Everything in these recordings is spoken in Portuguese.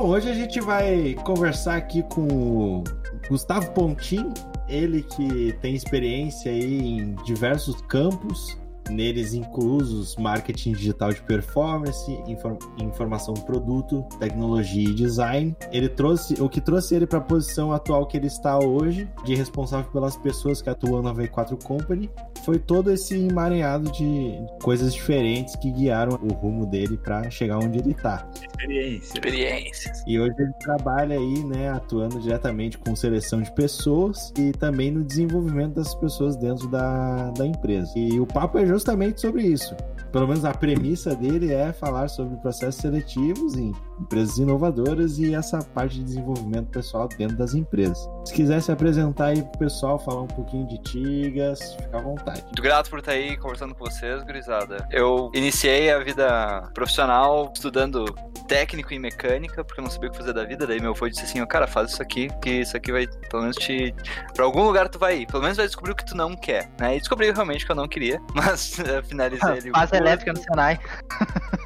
Bom, hoje a gente vai conversar aqui com o Gustavo Pontin, ele que tem experiência em diversos campos, neles inclusos marketing digital de performance, inform informação do produto, tecnologia e design. Ele trouxe o que trouxe ele para a posição atual que ele está hoje, de responsável pelas pessoas que atuam na V4 Company, foi todo esse emaranhado de coisas diferentes que guiaram o rumo dele para chegar onde ele está. Experiência. Experiências. E hoje ele trabalha aí, né, atuando diretamente com seleção de pessoas e também no desenvolvimento das pessoas dentro da, da empresa. E o papo é justamente sobre isso pelo menos a premissa dele é falar sobre processos seletivos em empresas inovadoras e essa parte de desenvolvimento pessoal dentro das empresas. Se quiser se apresentar aí pro pessoal, falar um pouquinho de Tigas, fica à vontade. Muito grato por estar aí conversando com vocês, gurizada. Eu iniciei a vida profissional estudando técnico em mecânica, porque eu não sabia o que fazer da vida. Daí meu avô disse assim: cara, faz isso aqui, que isso aqui vai, pelo menos te. Pra algum lugar tu vai ir. Pelo menos vai descobrir o que tu não quer, né? E descobri realmente que eu não queria, mas finalizei ele. Faz elétrica no Senai.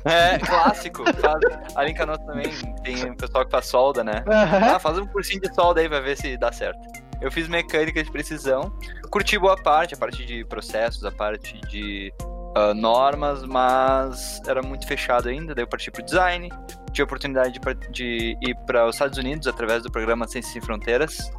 É, clássico. Faz, ali em Canoas também tem um pessoal que faz solda, né? Uhum. Ah, faz um cursinho de solda aí, vai ver se dá certo. Eu fiz mecânica de precisão, curti boa parte, a parte de processos, a parte de uh, normas, mas era muito fechado ainda. Daí eu parti pro design, tive a oportunidade de, de ir para os Estados Unidos através do programa Ciências Sem Fronteiras.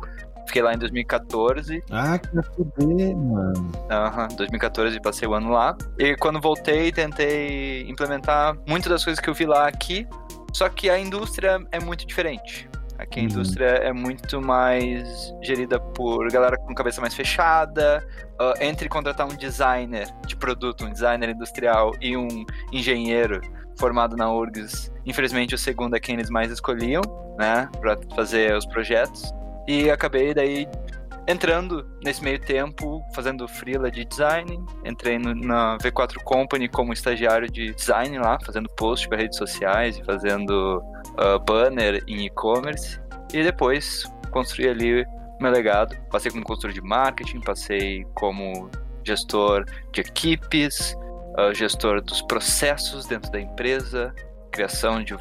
Fiquei lá em 2014. Ah, que fuder, mano. Aham, uhum, 2014 passei o ano lá. E quando voltei, tentei implementar muitas das coisas que eu vi lá aqui. Só que a indústria é muito diferente. Aqui a uhum. indústria é muito mais gerida por galera com cabeça mais fechada. Uh, entre contratar um designer de produto, um designer industrial e um engenheiro formado na URGS, infelizmente o segundo é quem eles mais escolhiam, né, para fazer os projetos. E acabei daí entrando nesse meio tempo, fazendo freela de design. Entrei no, na V4 Company como estagiário de design lá, fazendo post para redes sociais e fazendo uh, banner em e-commerce. E depois construí ali meu legado. Passei como consultor de marketing, passei como gestor de equipes, uh, gestor dos processos dentro da empresa, criação de,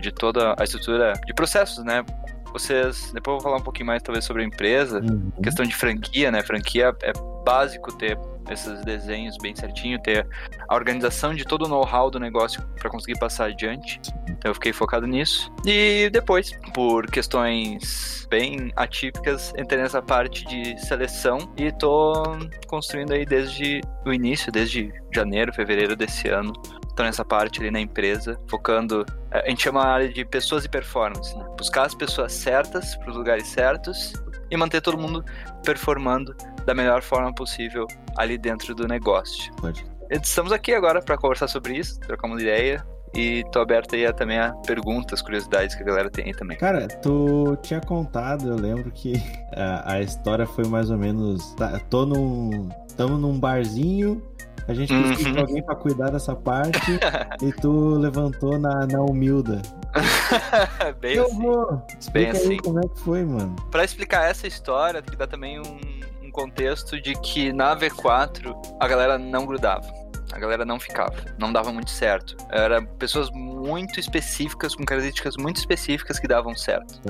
de toda a estrutura de processos, né? Vocês, depois eu vou falar um pouquinho mais talvez sobre a empresa, uhum. questão de franquia, né? Franquia é básico ter esses desenhos bem certinho, ter a organização de todo o know-how do negócio para conseguir passar adiante. Então eu fiquei focado nisso. E depois, por questões bem atípicas, entrei nessa parte de seleção e tô construindo aí desde o início, desde janeiro, fevereiro desse ano. Tô nessa parte ali na empresa, focando. Eh, a gente chama a área de pessoas e performance, né? Buscar as pessoas certas para os lugares certos e manter todo mundo performando da melhor forma possível ali dentro do negócio. Pode. Estamos aqui agora para conversar sobre isso, trocar uma ideia. E tô aberto aí a, também a perguntas, curiosidades que a galera tem aí também. Cara, tu tinha contado, eu lembro que a, a história foi mais ou menos. Tá, tô num. Estamos num barzinho a gente precisa uhum. de alguém para cuidar dessa parte e tu levantou na, na humilda. Bem eu assim. Vou. Bem assim. como é que foi, mano. Para explicar essa história, tem que dar também um, um contexto de que na V4 a galera não grudava a galera não ficava, não dava muito certo. Eram pessoas muito específicas, com características muito específicas que davam certo,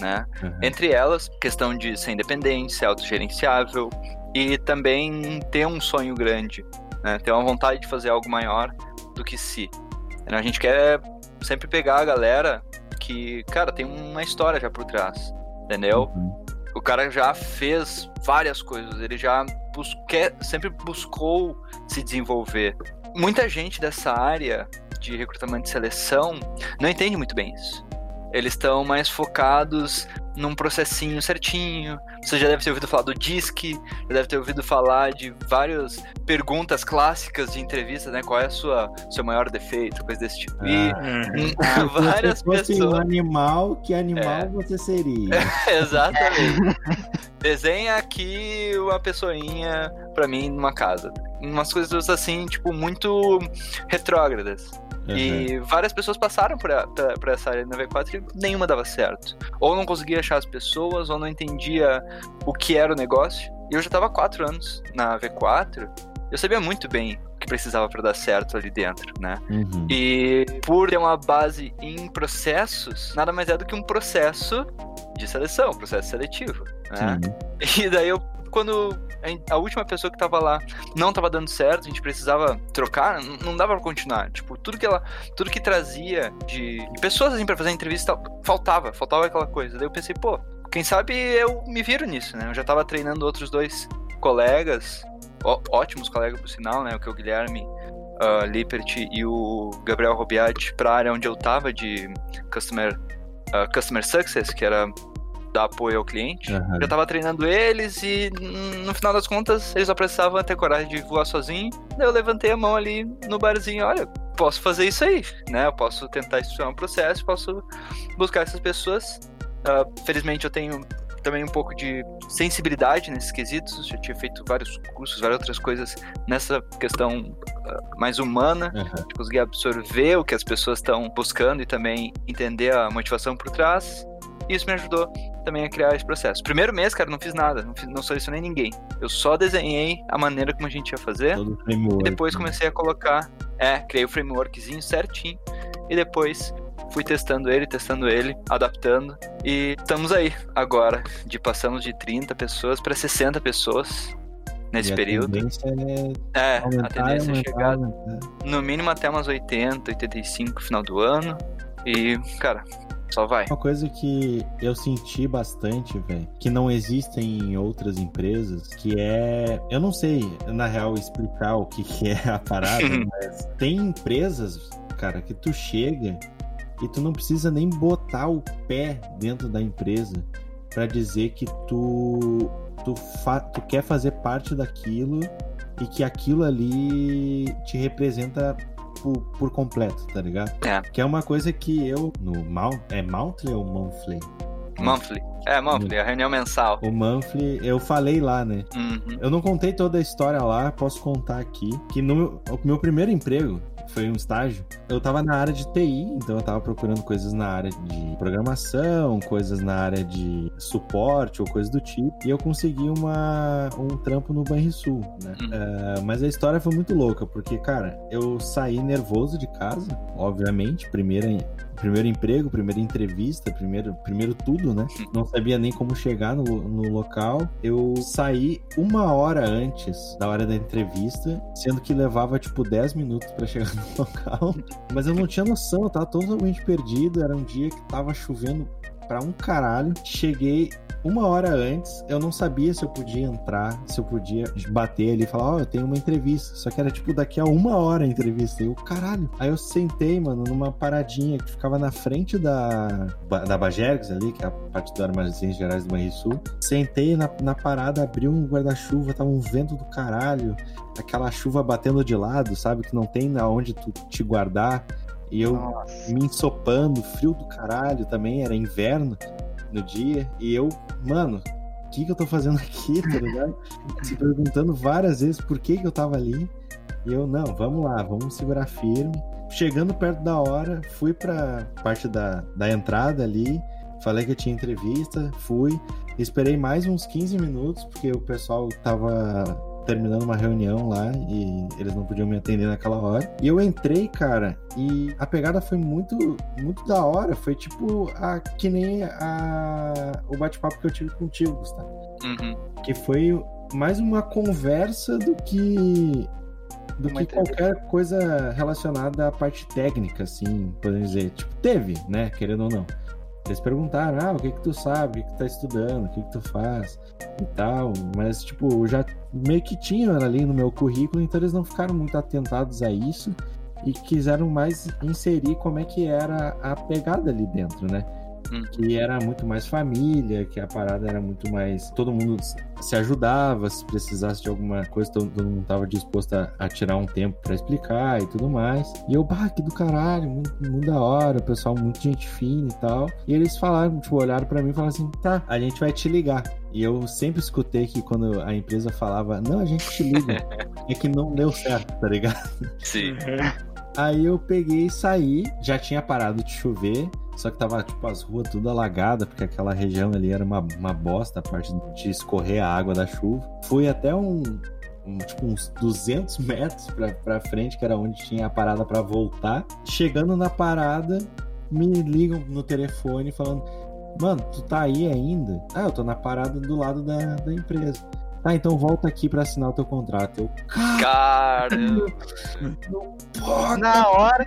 né? Uhum. Entre elas, questão de ser independente, ser autogerenciável e também ter um sonho grande né? Ter uma vontade de fazer algo maior do que si. A gente quer sempre pegar a galera que, cara, tem uma história já por trás, entendeu? Uhum. O cara já fez várias coisas, ele já bus quer, sempre buscou se desenvolver. Muita gente dessa área de recrutamento e seleção não entende muito bem isso. Eles estão mais focados num processinho certinho. Você já deve ter ouvido falar do DISC, já deve ter ouvido falar de várias perguntas clássicas de entrevista, né? Qual é a sua seu maior defeito, coisa desse tipo. E ah, várias se você pessoas. um animal, que animal é. você seria? Exatamente. Desenha aqui uma pessoinha para mim numa casa. Umas coisas assim, tipo, muito retrógradas. Uhum. E várias pessoas passaram por, a, por essa área na V4 e nenhuma dava certo. Ou não conseguia achar as pessoas, ou não entendia o que era o negócio. E eu já estava quatro anos na V4, eu sabia muito bem o que precisava para dar certo ali dentro, né? Uhum. E por ter uma base em processos, nada mais é do que um processo de seleção, processo seletivo, né? E daí eu, quando a última pessoa que tava lá não tava dando certo, a gente precisava trocar, não- dava pra continuar. Tipo, tudo que ela, tudo que trazia de, pessoas assim pra fazer a entrevista, faltava, faltava aquela coisa. Daí eu pensei, pô, quem sabe eu me viro nisso, né? Eu já tava treinando outros dois colegas, ó- ótimos colegas por sinal, né? O que é o Guilherme uh, Lippert e o Gabriel Robiati pra área onde eu tava de customer, ah, customer success, que era dar apoio ao cliente. Aham. Já tava treinando eles e hum, no final das contas eles só precisavam ter coragem de voar sozinho. Daí eu levantei a mão ali no barzinho, olha, posso fazer isso aí, né? Eu posso tentar estruturar um processo, posso buscar essas pessoas. Ah, felizmente eu tenho também um pouco de sensibilidade nesses quesitos, já tinha feito vários cursos, várias outras coisas nessa questão ah, mais humana Aham. de conseguir absorver o que as pessoas estão buscando e também entender a motivação por trás. E isso me ajudou também a criar esse processo. Primeiro mês, cara, não fiz nada, não, fiz, não selecionei ninguém. Eu só desenhei a maneira como a gente ia fazer Todo o framework. e depois comecei a colocar, é, criei o frameworkzinho certinho e depois fui testando ele, testando ele, adaptando e estamos aí agora, de passamos de 30 pessoas para 60 pessoas nesse E a período. tendência é É, a aumentar, tendência é aumentar, chegar aumentar. no mínimo até umas 80, 85 no final do ano. E, cara, só vai. Uma coisa que eu senti bastante, velho, que não existem em outras empresas, que é. Eu não sei, na real, explicar o que, que é a parada, mas tem empresas, cara, que tu chega e tu não precisa nem botar o pé dentro da empresa pra dizer que tu. Tu, fa- tu quer fazer parte daquilo e que aquilo ali te representa por, por completo, tá ligado? É. Que é uma coisa que eu, no Mount, é Monthly ou Monthly? Monthly. É, monthly, a reunião mensal. O Monthly, eu falei lá, né? Uhum. Eu não contei toda a história lá, posso contar aqui. Que no meu, o meu primeiro emprego foi um estágio. Eu tava na área de TI, então eu tava procurando coisas na área de programação, coisas na área de suporte ou coisas do tipo. E eu consegui uma, um trampo no Banrisul, né? Uhum. Ah, mas a história foi muito louca, porque, cara, eu saí nervoso de casa, obviamente. Primeira, primeiro emprego, primeira entrevista, primeiro, primeiro tudo, né? Não sabia nem como chegar no, no local. Eu saí uma hora antes da hora da entrevista, sendo que levava tipo 10 minutos pra chegar local. Mas eu não tinha noção, eu tava totalmente perdido. Era um dia que tava chovendo pra um caralho. Cheguei uma hora antes, eu não sabia se eu podia entrar, se eu podia bater ali e falar, ó, eu tenho uma entrevista. Só que era tipo daqui a uma hora a entrevista. E eu, caralho. Aí eu sentei, mano, numa paradinha que ficava na frente da, da Bajergs ali, que é a parte do Armazéns Gerais do Banrisul. Sentei na, na parada, abri um guarda-chuva, tava um vento do caralho. Aquela chuva batendo de lado, sabe? Que não tem aonde tu te guardar. E eu Nossa. me ensopando, frio do caralho também, era inverno no dia, e eu, mano, o que que eu tô fazendo aqui, tá ligado? Se perguntando várias vezes por que que eu tava ali, e eu, não, vamos lá, vamos segurar firme. Chegando perto da hora, fui pra parte da, da entrada ali, falei que eu tinha entrevista, fui, esperei mais uns 15 minutos, porque o pessoal tava terminando uma reunião lá e eles não podiam me atender naquela hora. E eu entrei, cara, e a pegada foi muito, muito da hora. Foi tipo a, que nem a, o bate-papo que eu tive contigo, Gustavo. Uhum. Que foi mais uma conversa do que do Uma que qualquer coisa relacionada à parte técnica, assim, podemos dizer. Tipo, teve, né? Querendo ou não. Eles perguntaram, ah, o que que tu sabe, o que que tu tá estudando, o que que tu faz? E tal, mas, tipo, já meio que tinha ali no meu currículo, então eles não ficaram muito atentados a isso e quiseram mais inserir como é que era a pegada ali dentro, né? Hum. Que era muito mais família, que a parada era muito mais. Todo mundo se ajudava, se precisasse de alguma coisa, todo, mundo tava disposto a, a tirar um tempo pra explicar e tudo mais. E eu, bah, que do caralho, muito, muito da hora, o pessoal, muito gente fina e tal. E eles falaram, tipo, olharam pra mim e falaram assim: tá, a gente vai te ligar. E eu sempre escutei que quando a empresa falava, não, a gente te liga, é que não deu certo, tá ligado? Sim. Aí eu peguei e saí, já tinha parado de chover, só que tava, tipo, as ruas tudo alagadas, porque aquela região ali era uma, uma bosta, a parte de escorrer a água da chuva. Fui até um, um, tipo uns 200 metros pra, pra frente, que era onde tinha a parada pra voltar. Chegando na parada, me ligam no telefone falando: Mano, tu tá aí ainda? Ah, eu tô na parada do lado da, da empresa. Tá, então volta aqui pra assinar o teu contrato. Eu, Cara, Na hora.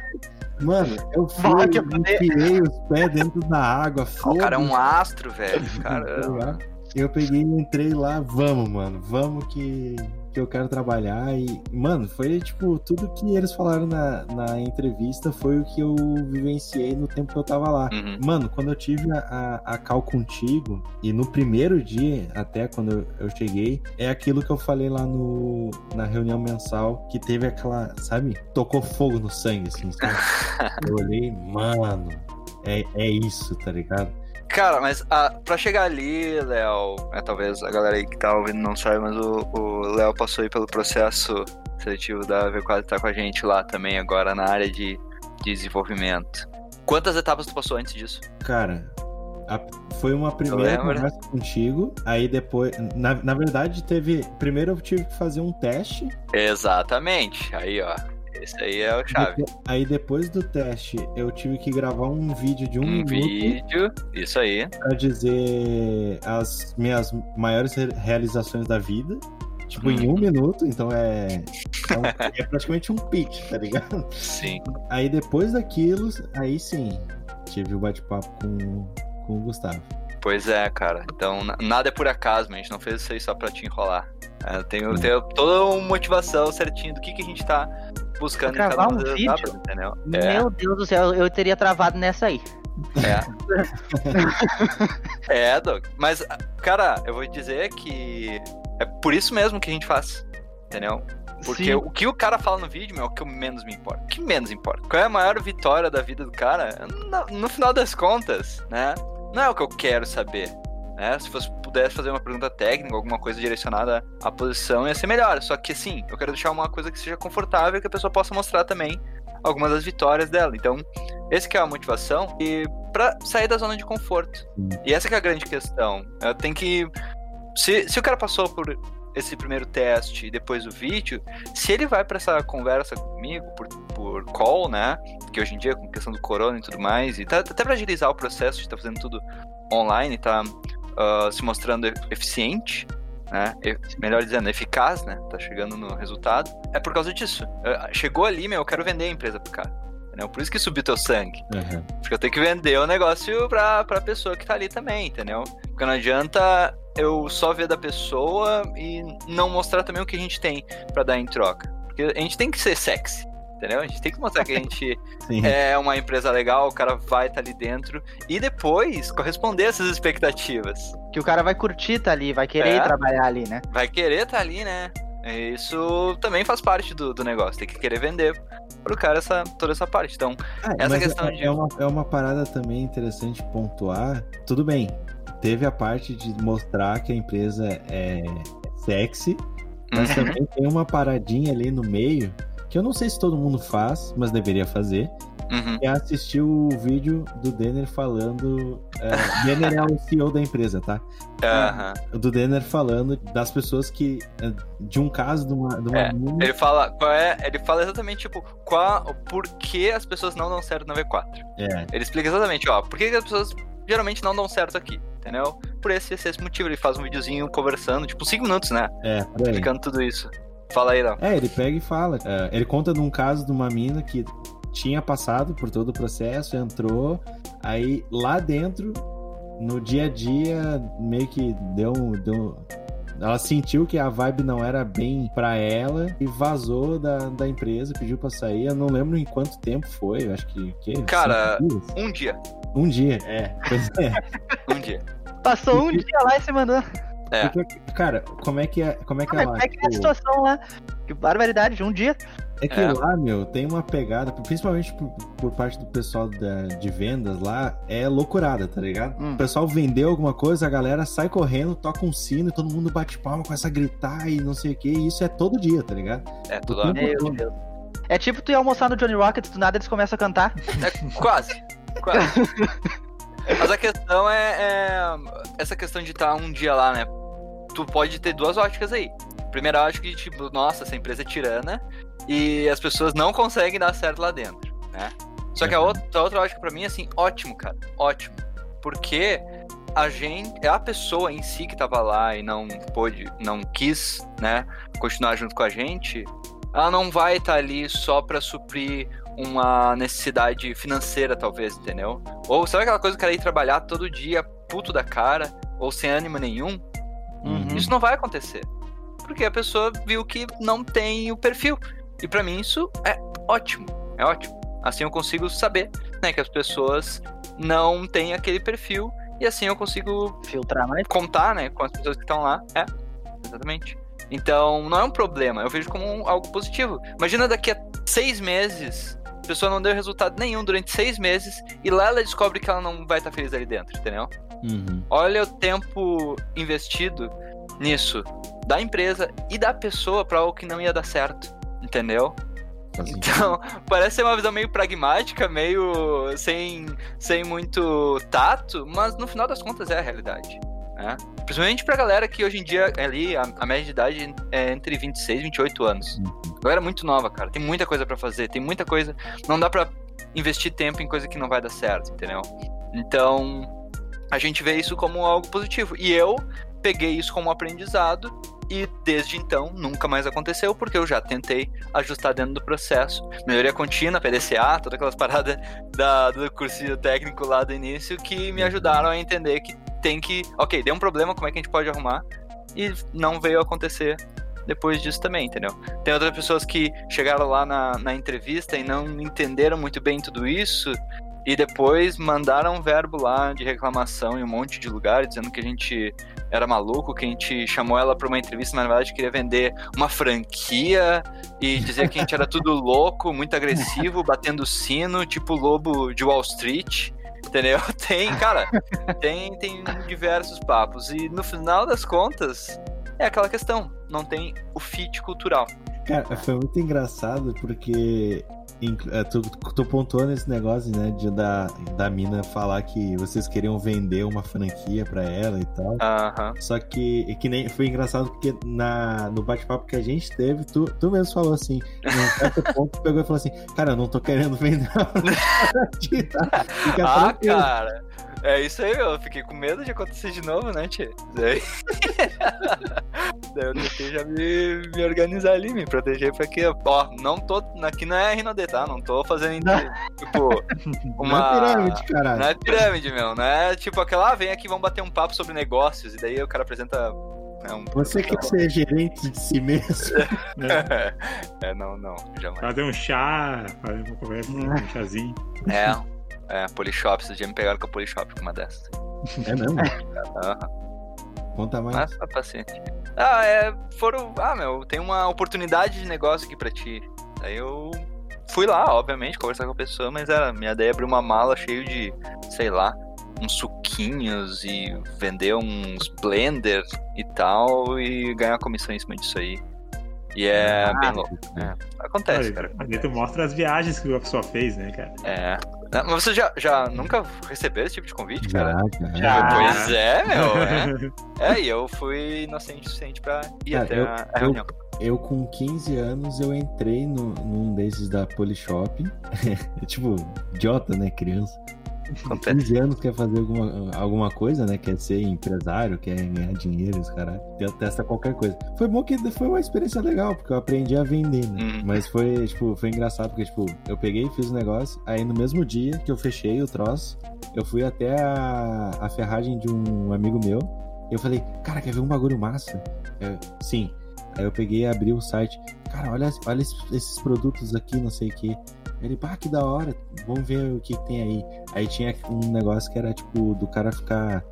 Mano, eu fui, que eu enfiei os pés dentro da água. o cara é um astro, velho. Cara, ligado? Eu peguei e entrei lá, vamos, mano, vamos que, que eu quero trabalhar. E, mano, foi tipo, tudo que eles falaram na, na entrevista foi o que eu vivenciei no tempo que eu tava lá. Uhum. Mano, quando eu tive a, a, a cal contigo, e no primeiro dia, até quando eu, eu cheguei, é aquilo que eu falei lá no, na reunião mensal, que teve aquela, sabe? Tocou fogo no sangue, assim, sabe? eu olhei, mano, é, é isso, tá ligado? Cara, mas ah, pra chegar ali, Léo, é, talvez a galera aí que tá ouvindo não sabe, mas o Léo passou aí pelo processo seletivo da V4 tá com a gente lá também agora na área de desenvolvimento. Quantas etapas tu passou antes disso? Cara, a- foi uma primeira conversa contigo, aí depois. Na, na verdade, teve. Primeiro eu tive que fazer um teste. Exatamente. Aí, ó. Esse aí é o chave. aí depois do teste, eu tive que gravar um vídeo de um, Um minuto vídeo. Isso aí. pra dizer as minhas maiores re- realizações da vida. Tipo, em um Uhum. minuto, então é. É, um- é praticamente um pitch, tá ligado? Sim. Aí depois daquilo, aí sim, tive o bate-papo com, com o Gustavo. Pois é, cara. Então, na- nada é por acaso, mas a gente não fez isso aí só pra te enrolar. É, tem, Hum. tem toda uma motivação certinho do que, que a gente tá buscando uma um vídeo? entendeu? É. Meu Deus do céu, eu teria travado nessa aí. É. é, Doug. Mas, cara, eu vou dizer que é por isso mesmo que a gente faz. Entendeu? Porque Sim. o que o cara fala no vídeo, meu, é o que menos me importa. O que menos importa? Qual é a maior vitória da vida do cara? No, no final das contas, né? Não é o que eu quero saber. Né? Se fosse, pudesse fazer uma pergunta técnica, alguma coisa direcionada à posição, ia ser melhor. Só que assim, eu quero deixar uma coisa que seja confortável que a pessoa possa mostrar também algumas das vitórias dela. Então, esse que é a motivação e para sair da zona de conforto. E essa é a grande questão. Tenho que se, se o cara passou por esse primeiro teste e depois o vídeo, se ele vai para essa conversa comigo por, por call, né? Que hoje em dia, com questão do corona e tudo mais, e tá, até para agilizar o processo, a gente tá fazendo tudo online, tá ah, se mostrando eficiente, né? Melhor dizendo, eficaz, né? Tá chegando no resultado. É por causa disso. Ah, Chegou ali, meu, eu quero vender a empresa pro cara. Entendeu? Por isso que subiu teu sangue. Aham. Porque eu tenho que vender o negócio pra, pra pessoa que tá ali também, entendeu? Porque não adianta eu só ver da pessoa e não mostrar também o que a gente tem pra dar em troca. Porque a gente tem que ser sexy, entendeu? A gente tem que mostrar que a gente é uma empresa legal, o cara vai estar ali dentro e depois corresponder a essas expectativas. Que o cara vai curtir tá ali, vai querer É. trabalhar ali, né? Vai querer estar ali, né? Isso também faz parte do, do negócio, tem que querer vender pro cara essa, toda essa parte. Então, Ah, Essa mas questão é, de- é, uma, é uma parada também interessante pontuar. Tudo bem, teve a parte de mostrar que a empresa é sexy, mas uhum, também tem uma paradinha ali no meio que eu não sei se todo mundo faz, mas deveria fazer. uhum. É assistir o vídeo do Denner falando. É, Denner é o CEO da empresa, tá? aham. Do Denner falando das pessoas que. é, De um caso de uma, de uma É, Ele fala, qual é, ele fala exatamente, tipo, qual, por que as pessoas não dão certo na V4. É, Ele explica exatamente, ó, por que, as pessoas geralmente não dão certo aqui, entendeu? Por esse, esse, motivo. Ele faz um videozinho conversando, tipo, 5 minutos, né? é. Explicando tudo isso. Fala aí, Léo. É, ele pega e fala. É, ele conta de um caso de uma mina que tinha passado por todo o processo, entrou, aí lá dentro, no dia a dia, meio que deu, um- deu ela sentiu que a vibe não era bem pra ela e vazou da, da empresa, pediu pra sair. Eu não lembro em quanto tempo foi, eu acho que. que Cara? Um dia. Um dia, é. Pois é. Um dia. Passou um dia lá e se mandou. É. Porque, cara, como é que é, como é que Ah, é mas lá? como é que é a Tipo, situação lá? Que barbaridade, de um dia. É que É. lá, meu, tem uma pegada, principalmente por, por parte do pessoal da- de vendas lá, é loucurada, tá ligado? Hum. O pessoal vendeu alguma coisa, a galera sai correndo, toca um sino e todo mundo bate palma, começa a gritar e não sei o que. E isso é todo dia, tá ligado? É, todo. Deus. É tipo tu ir almoçar no Johnny Rockets, do nada eles começam a cantar. É, quase. Quase. Mas a questão é, é Essa questão de estar um dia lá, né? Tu pode ter duas óticas aí. primeira ótica de tipo, nossa, essa empresa é tirana e as pessoas não conseguem dar certo lá dentro, né? Só que a Uhum. outra, a outra ótica pra mim é assim, ótimo, cara, ótimo. Porque a gente, é a pessoa em si que tava lá e não pôde, não quis, né, continuar junto com a gente, ela não vai estar ali só pra suprir uma necessidade financeira, talvez, entendeu? Ou sabe aquela coisa que cara ir trabalhar todo dia puto da cara, ou sem ânimo nenhum? Uhum. Isso não vai acontecer. Porque a pessoa viu que não tem o perfil. E pra mim isso é ótimo. É ótimo. Assim eu consigo saber, né, que as pessoas não têm aquele perfil e assim eu consigo Filtrar mais. contar, né, com as pessoas que estão lá. É, exatamente. Então, não é um problema, eu vejo como um- algo positivo. Imagina daqui a seis meses, a pessoa não deu resultado nenhum durante seis meses, e lá ela descobre que ela não vai estar feliz ali dentro, entendeu? Uhum. Olha o tempo investido nisso, da empresa e da pessoa para algo que não ia dar certo, entendeu? Então, parece ser uma visão meio pragmática, meio sem, sem muito tato, mas no final das contas é a realidade. Né? Principalmente pra galera que hoje em dia, ali, a, a média de idade é entre 26 e 28 anos. Uhum. Galera muito nova, cara. Tem muita coisa pra fazer, tem muita coisa. Não dá pra investir tempo em coisa que não vai dar certo, entendeu? Então, a gente vê isso como algo positivo. E eu peguei isso como aprendizado e desde então nunca mais aconteceu, porque eu já tentei ajustar dentro do processo. Melhoria contínua, PDCA, todas aquelas paradas da, do cursinho técnico lá do início que me ajudaram a entender que tem que. Ok, deu um problema, como é que a gente pode arrumar? E não veio acontecer depois disso também, entendeu? Tem outras pessoas que chegaram lá na, na entrevista e não entenderam muito bem tudo isso. E depois mandaram um verbo lá de reclamação em um monte de lugares, dizendo que a gente era maluco, que a gente chamou ela pra uma entrevista, mas na verdade queria vender uma franquia e dizer que a gente era tudo louco, muito agressivo, batendo sino, tipo lobo de Wall Street. Entendeu? Tem, cara, tem, tem diversos papos. E no final das contas, é aquela questão. Não tem o fit cultural. Cara, foi muito engraçado porque tu, tu pontuou nesse negócio, né, de da, da mina falar que vocês queriam vender uma franquia pra ela e tal. Aham. Só que, que nem foi engraçado porque na, no bate-papo que a gente teve, tu, tu mesmo falou assim, num certo ponto, tu pegou e falou assim, cara, eu não tô querendo vender uma franquia, tá? Fica Ah, tranquilo." cara. É isso aí, eu fiquei com medo de acontecer de novo, né, tia? Daí... Daí eu tentei já me, me organizar ali, me proteger pra que, ó, não tô. Aqui não é RNOD, tá? Não tô fazendo, tipo, uma. Não é pirâmide, caralho. Não é pirâmide, meu. Não é tipo aquela, ah, vem aqui, vamos bater um papo sobre negócios. E daí o cara apresenta. né, um... Você quer ser gerente de si mesmo? é, não, não, jamais. Fazer um chá, fazer uma conversa, um chazinho. É, é, Polishop, esses dias me pegaram com a Polishop com uma dessas. É mesmo? Aham. Conta mais. Mas tá paciente. Ah, é. Foram. Ah, meu, tem uma oportunidade de negócio aqui pra ti. Aí eu fui lá, obviamente, conversar com a pessoa, mas era. Minha ideia é abrir uma mala cheio de, sei lá, uns suquinhos e vender uns blender e tal e ganhar comissão em cima disso aí. E é Ah, bem louco. É, acontece, cara. Ali tu mostra as viagens que a pessoa fez, né, cara? É. Ah, Mas você já, já nunca recebeu esse tipo de convite, Já, cara? já. Já. Pois é, meu. É, é e eu fui inocente o suficiente pra ir Cara, até eu- a, a reunião. Eu, com 15 anos, eu entrei no, num desses da Polishop. tipo, idiota, né? Criança. Com Acontece. 15 anos quer fazer alguma, alguma coisa, né? Quer ser empresário, quer ganhar dinheiro, os caras. Testa qualquer coisa. Foi bom que foi uma experiência legal, porque eu aprendi a vender, né? Uhum. Mas foi, tipo, foi engraçado, porque, tipo, eu peguei, fiz o negócio, aí no mesmo dia que eu fechei o troço, eu fui até a, a ferragem de um amigo meu. E eu falei, cara, quer ver um bagulho massa? Eu, Sim. Aí eu peguei e abri o site. Cara, olha, olha esses, esses produtos aqui, não sei o que. Ele, pá, que da hora. Vamos ver o que, que tem aí. Aí tinha um negócio que era tipo do cara ficar.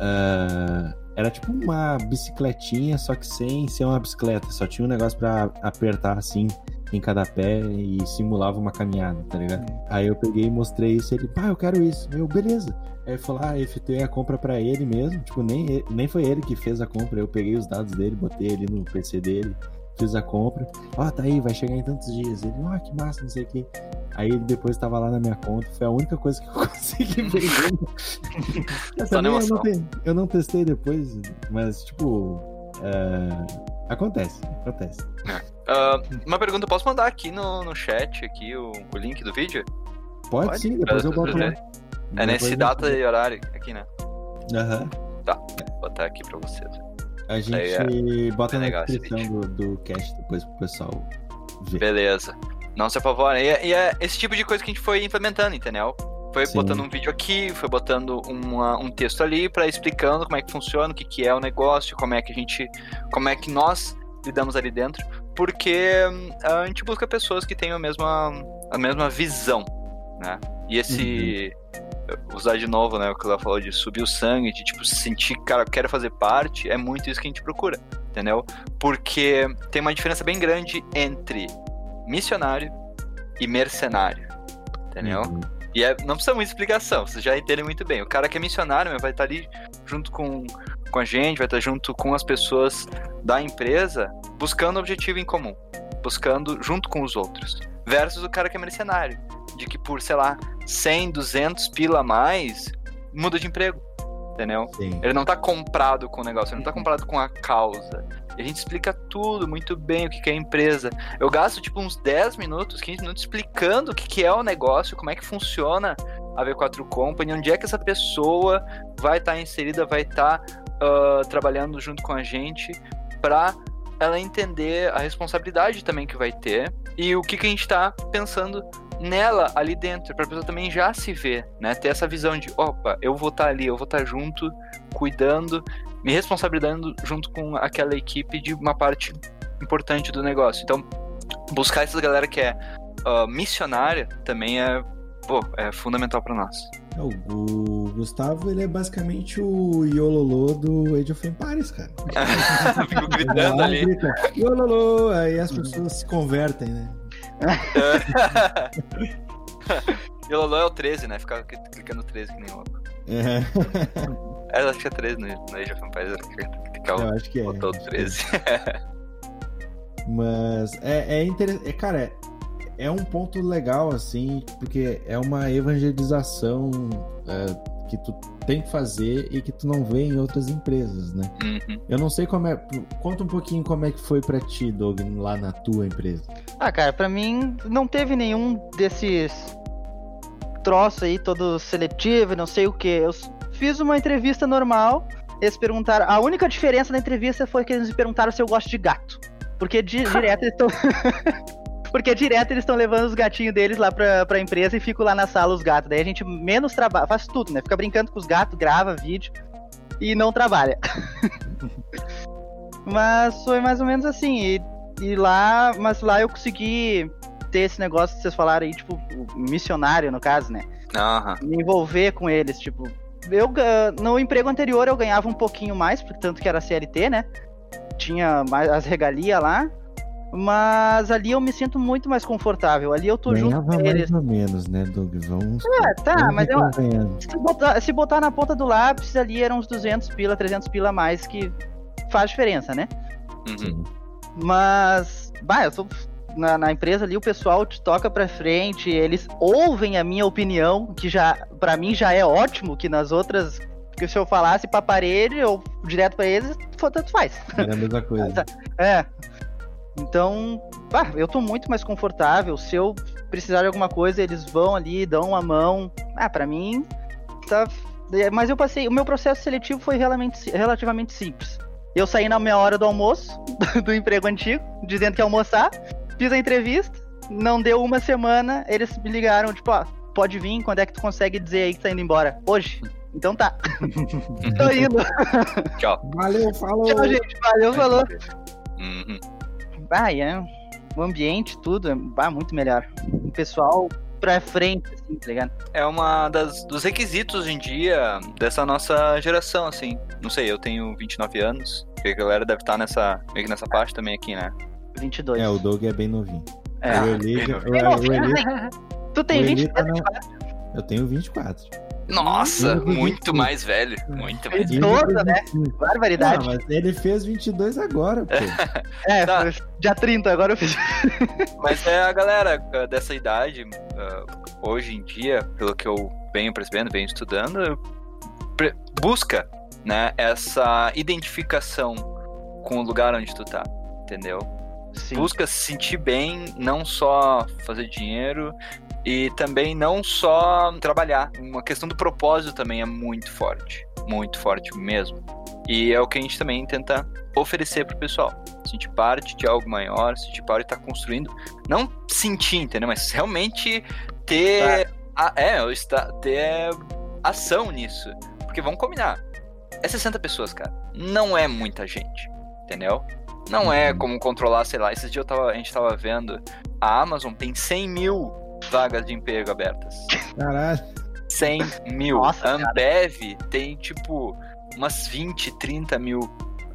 ah, era tipo uma bicicletinha, só que sem ser uma bicicleta. Só tinha um negócio pra apertar assim em cada pé e simulava uma caminhada, tá ligado? Aí eu peguei e mostrei isso. Ele, pá, eu quero isso. Eu, beleza. Aí eu fui lá, efetuei a compra pra ele mesmo. Tipo, nem, nem foi ele que fez a compra. Eu peguei os dados dele, botei ali no PC dele, fiz a compra. Ó, tá aí, vai chegar em tantos dias. Ele, ó, que massa, não sei o que. Aí ele depois tava lá na minha conta. Foi a única coisa que eu consegui vender. eu, também, eu, não te- eu não testei depois, mas tipo. é, Acontece, acontece. Ah, uma pergunta, posso mandar aqui no, no chat aqui o, o link do vídeo? Pode, Pode? sim, depois eu boto lá. É nesse data e horário aqui, né? Aham. Vou botar aqui pra vocês. A Aí gente bota é na descrição do, do cast depois pro pessoal ver. Beleza. Não se apavorem. E, é- e é esse tipo de coisa que a gente foi implementando, entendeu? Foi Sim. botando um vídeo aqui, foi botando uma- um texto ali pra explicando como é que funciona, o que, que é o negócio, como é que a gente. como é que nós lidamos ali dentro. Porque hum, a gente busca pessoas que tenham a mesma, a mesma visão, né? E esse. Usar de novo, né? O que ela falou de subir o sangue, de tipo, se sentir, cara, quero fazer parte, é muito isso que a gente procura, entendeu? Porque tem uma diferença bem grande entre missionário e mercenário, entendeu? Uhum. E é- não precisa muita explicação, vocês já entendem muito bem. O cara que é missionário vai estar ali junto com, com a gente, vai estar junto com as pessoas da empresa, buscando um objetivo em comum, buscando junto com os outros. Versus o cara que é mercenário, de que por, sei lá, 100, 200 pila a mais, muda de emprego, entendeu? Sim. Ele não tá comprado com o negócio, ele não tá comprado com a causa. E a gente explica tudo muito bem, o que que é a empresa. Eu gasto tipo uns 10 minutos, 15 minutos explicando o que que é o negócio, como é que funciona a V4 Company, onde é que essa pessoa vai estar inserida, vai estar ah, trabalhando junto com a gente para ela entender a responsabilidade também que vai ter e o que que a gente tá pensando nela ali dentro, para a pessoa também já se ver, né? Ter essa visão de, opa, eu vou estar ali, eu vou estar junto, cuidando, me responsabilizando junto com aquela equipe de uma parte importante do negócio. Então, buscar essa galera que é ah, missionária também é, pô, é fundamental para nós. É, O, Gustavo, ele é basicamente o Yololô do Age of Empires, cara. Fico gritando lá, ali. grita, Yololô! Aí as pessoas se convertem, né? e o Lolo é o 13, né? Ficar clicando 13 que nem louco. É, É, acho que é 13 no, no Age of Empires, clicar eu o acho que é. botão do 13. Mas é, é interessante. É, cara, é, é um ponto legal, assim, porque é uma evangelização é, que tu tem que fazer e que tu não vê em outras empresas, né? Uhum. Eu não sei como é. Conta um pouquinho como é que foi pra ti, Doug, lá na tua empresa. Ah, cara, pra mim não teve nenhum desses troços aí, todo seletivo, não sei o que. Eu fiz uma entrevista normal. Eles perguntaram. A única diferença da entrevista foi que eles me perguntaram se eu gosto de gato. Porque di- direto eles estão. Porque direto eles estão levando os gatinhos deles lá pra, pra empresa e ficam lá na sala os gatos. Daí a gente menos trabalha, faz tudo, né? Fica brincando com os gatos, grava vídeo e não trabalha. Mas foi mais ou menos assim. E, e lá, mas lá eu consegui ter esse negócio que vocês falaram aí, tipo, missionário no caso, né? Aham. Me envolver com eles, tipo. Eu, no emprego anterior eu ganhava um pouquinho mais, porque tanto que era CLT, né? Tinha mais as regalias lá. Mas ali eu me sinto muito mais confortável. Ali eu tô junto com mais eles. ou menos, né, Doug? Vamos. Ah, tá, vamos mas eu, se botar, se botar na ponta do lápis ali eram uns 200 pila, 300 pila a mais que faz diferença, né? Uhum. Mas, bah, eu tô na, na empresa ali, o pessoal te toca pra frente, eles ouvem a minha opinião, que já, pra mim já é ótimo, que nas outras, que se eu falasse pra parede ou direto pra eles, tanto faz. Era a mesma coisa. É. Então, bah, eu tô muito mais confortável. Se eu precisar de alguma coisa, eles vão ali, dão a mão. Ah, pra mim, tá. é, Mas eu passei. O meu processo seletivo foi relativamente, relativamente simples. Eu saí na minha hora do almoço, do emprego antigo, dizendo que ia almoçar. Fiz a entrevista. Não deu uma semana, eles me ligaram, tipo, ó, pode vir, quando é que tu consegue dizer aí que tá indo embora? Hoje. Então tá. Tô indo. Tchau. Valeu, falou! Tchau, gente. Valeu, falou. Uhum. Ah, é. O ambiente, tudo, é bah, muito melhor. O pessoal pra frente, assim, tá ligado? É uma das dos requisitos hoje em dia dessa nossa geração, assim. Não sei, eu tenho 29 anos, porque a galera deve estar nessa, meio que nessa parte também aqui, né? 22. É, o Doug é bem novinho. É. o Eli, bem o, novinho. o Eli- Tu tem o 20? Eli tá Eu tenho 24. Nossa, Uhum. muito mais velho. Muito mais Ele- velho. Toda, né? Barbaridade. mas ele fez 22 agora, pô. É, Tá. foi dia 30, agora eu fiz. Mas é a galera ah, dessa idade, ah, hoje em dia, pelo que eu venho percebendo, venho estudando, busca né, essa identificação com o lugar onde tu tá, entendeu? Sim. Busca se sentir bem, não só fazer dinheiro e também não só trabalhar. Uma questão do propósito também é muito forte, muito forte mesmo. E é o que a gente também tenta oferecer pro pessoal. Sentir parte de algo maior, sentir parte de estar construindo. Não sentir, entendeu? Mas realmente ter. A, é, estar, ter ação nisso. Porque vamos combinar. É 60 pessoas, cara. Não é muita gente. Entendeu? Não é como controlar, sei lá. Esses dias eu tava, a gente tava vendo. A Amazon tem 100 mil vagas de emprego abertas. Caralho. 100 mil. Nossa, a Ambev tem, tipo, umas 20, 30 mil.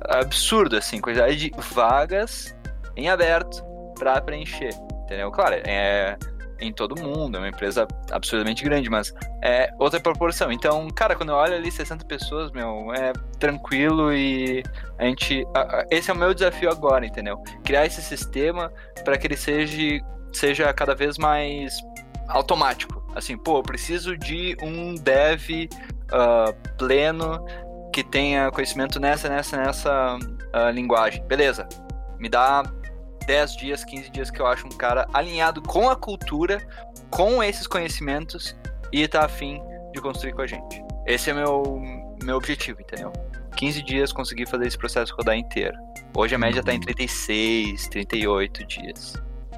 Absurdo, assim, quantidade de vagas em aberto pra preencher. Entendeu? Claro, é em todo mundo, é uma empresa absurdamente grande, mas é outra proporção. Então, cara, quando eu olho ali 60 pessoas, meu, é tranquilo e a gente. a- a- Esse é o meu desafio agora, entendeu? Criar esse sistema para que ele seja, seja cada vez mais automático. Assim, pô, eu preciso de um dev ah, pleno que tenha conhecimento nessa, nessa, nessa ah, linguagem. Beleza. Me dá 10 dias, 15 dias que eu acho um cara alinhado com a cultura, com esses conhecimentos e tá afim de construir com a gente. Esse é meu meu objetivo, entendeu? 15 dias conseguir fazer esse processo rodar inteiro. Hoje a média tá em 36, 38 dias.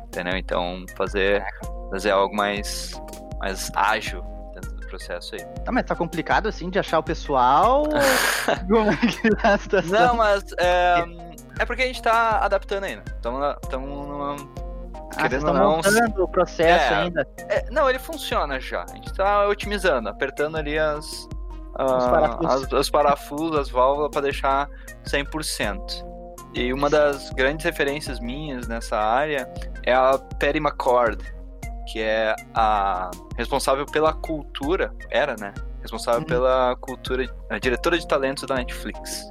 Entendeu? Então fazer fazer algo mais mais ágil dentro do processo aí. Tá, mas tá complicado assim de achar o pessoal? Como é que tá a situação? Não, mas é, é porque a gente tá adaptando ainda. Estamos numa. ah, querendo ou não, montando o processo É. ainda. É, não, ele funciona já. A gente tá otimizando, apertando ali as. ah, Os parafusos. as, os parafusos, as válvulas para deixar 100%. E uma das grandes referências minhas nessa área é a Patty McCord, que é a responsável pela cultura, era, né? Responsável Uhum. pela cultura, a diretora de talentos da Netflix.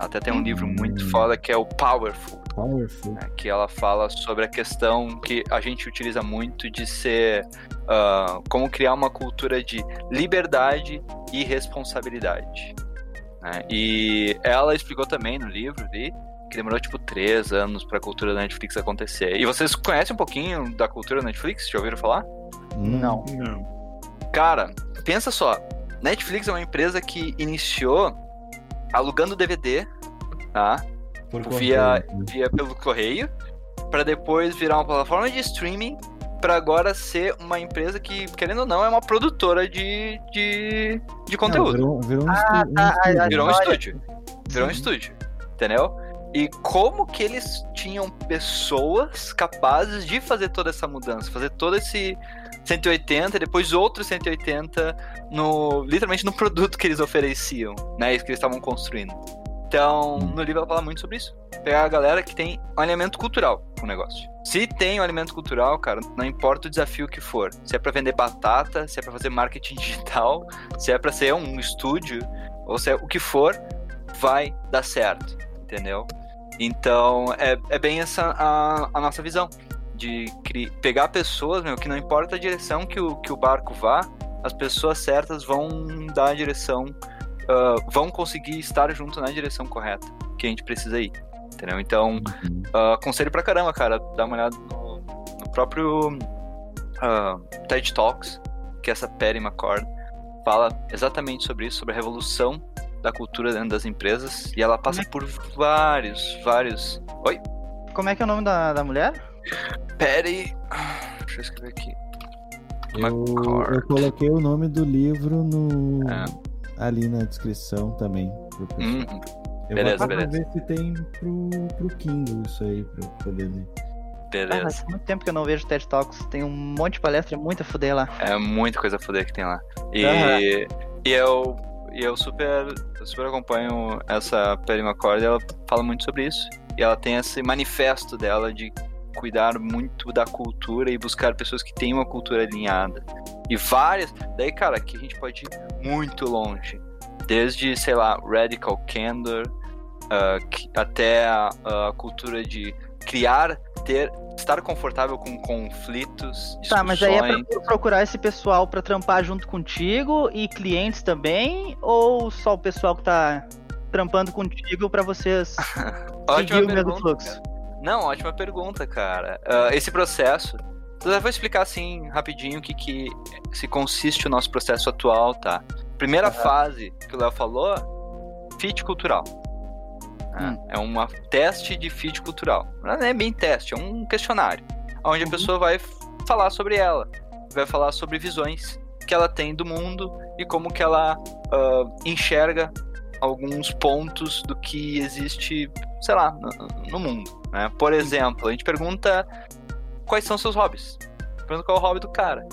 Até tem um livro muito Hum. foda que é o Powerful Powerful. né, que ela fala sobre a questão que a gente utiliza muito de ser ah, como criar uma cultura de liberdade e responsabilidade. né? E ela explicou também no livro ali que demorou tipo três anos para a cultura da Netflix acontecer. E vocês conhecem um pouquinho da cultura da Netflix? Já ouviram falar? Hum. Não. Não. Cara, pensa só. Netflix é uma empresa que iniciou alugando DVD, tá? Por via, controle, né? via pelo correio, para depois virar uma plataforma de streaming, para agora ser uma empresa que, querendo ou não, é uma produtora de, de, de Não, conteúdo. virou, virou um Ah, um tá, estúdio. a- Virou um estúdio. Virou um estúdio. Entendeu? E como que eles tinham pessoas capazes de fazer toda essa mudança, fazer todo esse 180 e depois outro 180 no literalmente no produto que eles ofereciam, né, isso que eles estavam construindo. Então, Hum. no livro ela fala muito sobre isso. Pegar a galera que tem um alinhamento cultural com o negócio. Se tem um alimento cultural, cara, não importa o desafio que for. Se é pra vender batata, se é pra fazer marketing digital, se é pra ser um estúdio, ou se é o que for, vai dar certo, entendeu? Então, é, é bem essa a, a nossa visão. De pegar pessoas, meu, que não importa a direção que o, que o barco vá, as pessoas certas vão dar a direção, ah, vão conseguir estar junto na direção correta que a gente precisa ir, entendeu? Então, ah, aconselho pra caramba, cara, dá uma olhada no, no próprio ah, TED Talks, que essa Patty McCord fala exatamente sobre isso, sobre a revolução da cultura dentro das empresas, e ela passa por vários, vários... Oi? Como é que é o nome da, da mulher? Patty... Deixa eu escrever aqui. Eu, eu coloquei o nome do livro no É. ali na descrição também. Uhum. Eu beleza, vou ver se tem pro, pro Kindle isso aí, pra eu poder ler. Ah, Beleza. faz muito tempo que eu não vejo TED Talks. Tem um monte de palestra, muito a fuder lá. É muita coisa foder que tem lá. E, Aham. e eu, e eu super, eu super acompanho essa Perry McCord, ela fala muito sobre isso. E ela tem esse manifesto dela de cuidar muito da cultura e buscar pessoas que têm uma cultura alinhada. E várias. Daí, cara, aqui a gente pode ir muito longe. Desde, sei lá, Radical Candor, que- até a, a cultura de criar, ter, estar confortável com conflitos. Tá, mas aí é pra procurar esse pessoal pra trampar junto contigo e clientes também? Ou só o pessoal que tá trampando contigo pra vocês seguir o mesmo fluxo? Não, ótima pergunta, cara. Ah, esse processo. Eu vou explicar assim rapidinho o que, que se consiste o nosso processo atual, tá? Primeira fase que o Léo falou, fit cultural. Né? Hum. É um teste de fit cultural. Não é bem teste, é um questionário. Onde a Uhum. pessoa vai falar sobre ela. Vai falar sobre visões que ela tem do mundo e como que ela ah, enxerga alguns pontos do que existe, sei lá, no, no mundo. Né? Por exemplo, a gente pergunta quais são seus hobbies. Pergunta qual é o hobby do cara.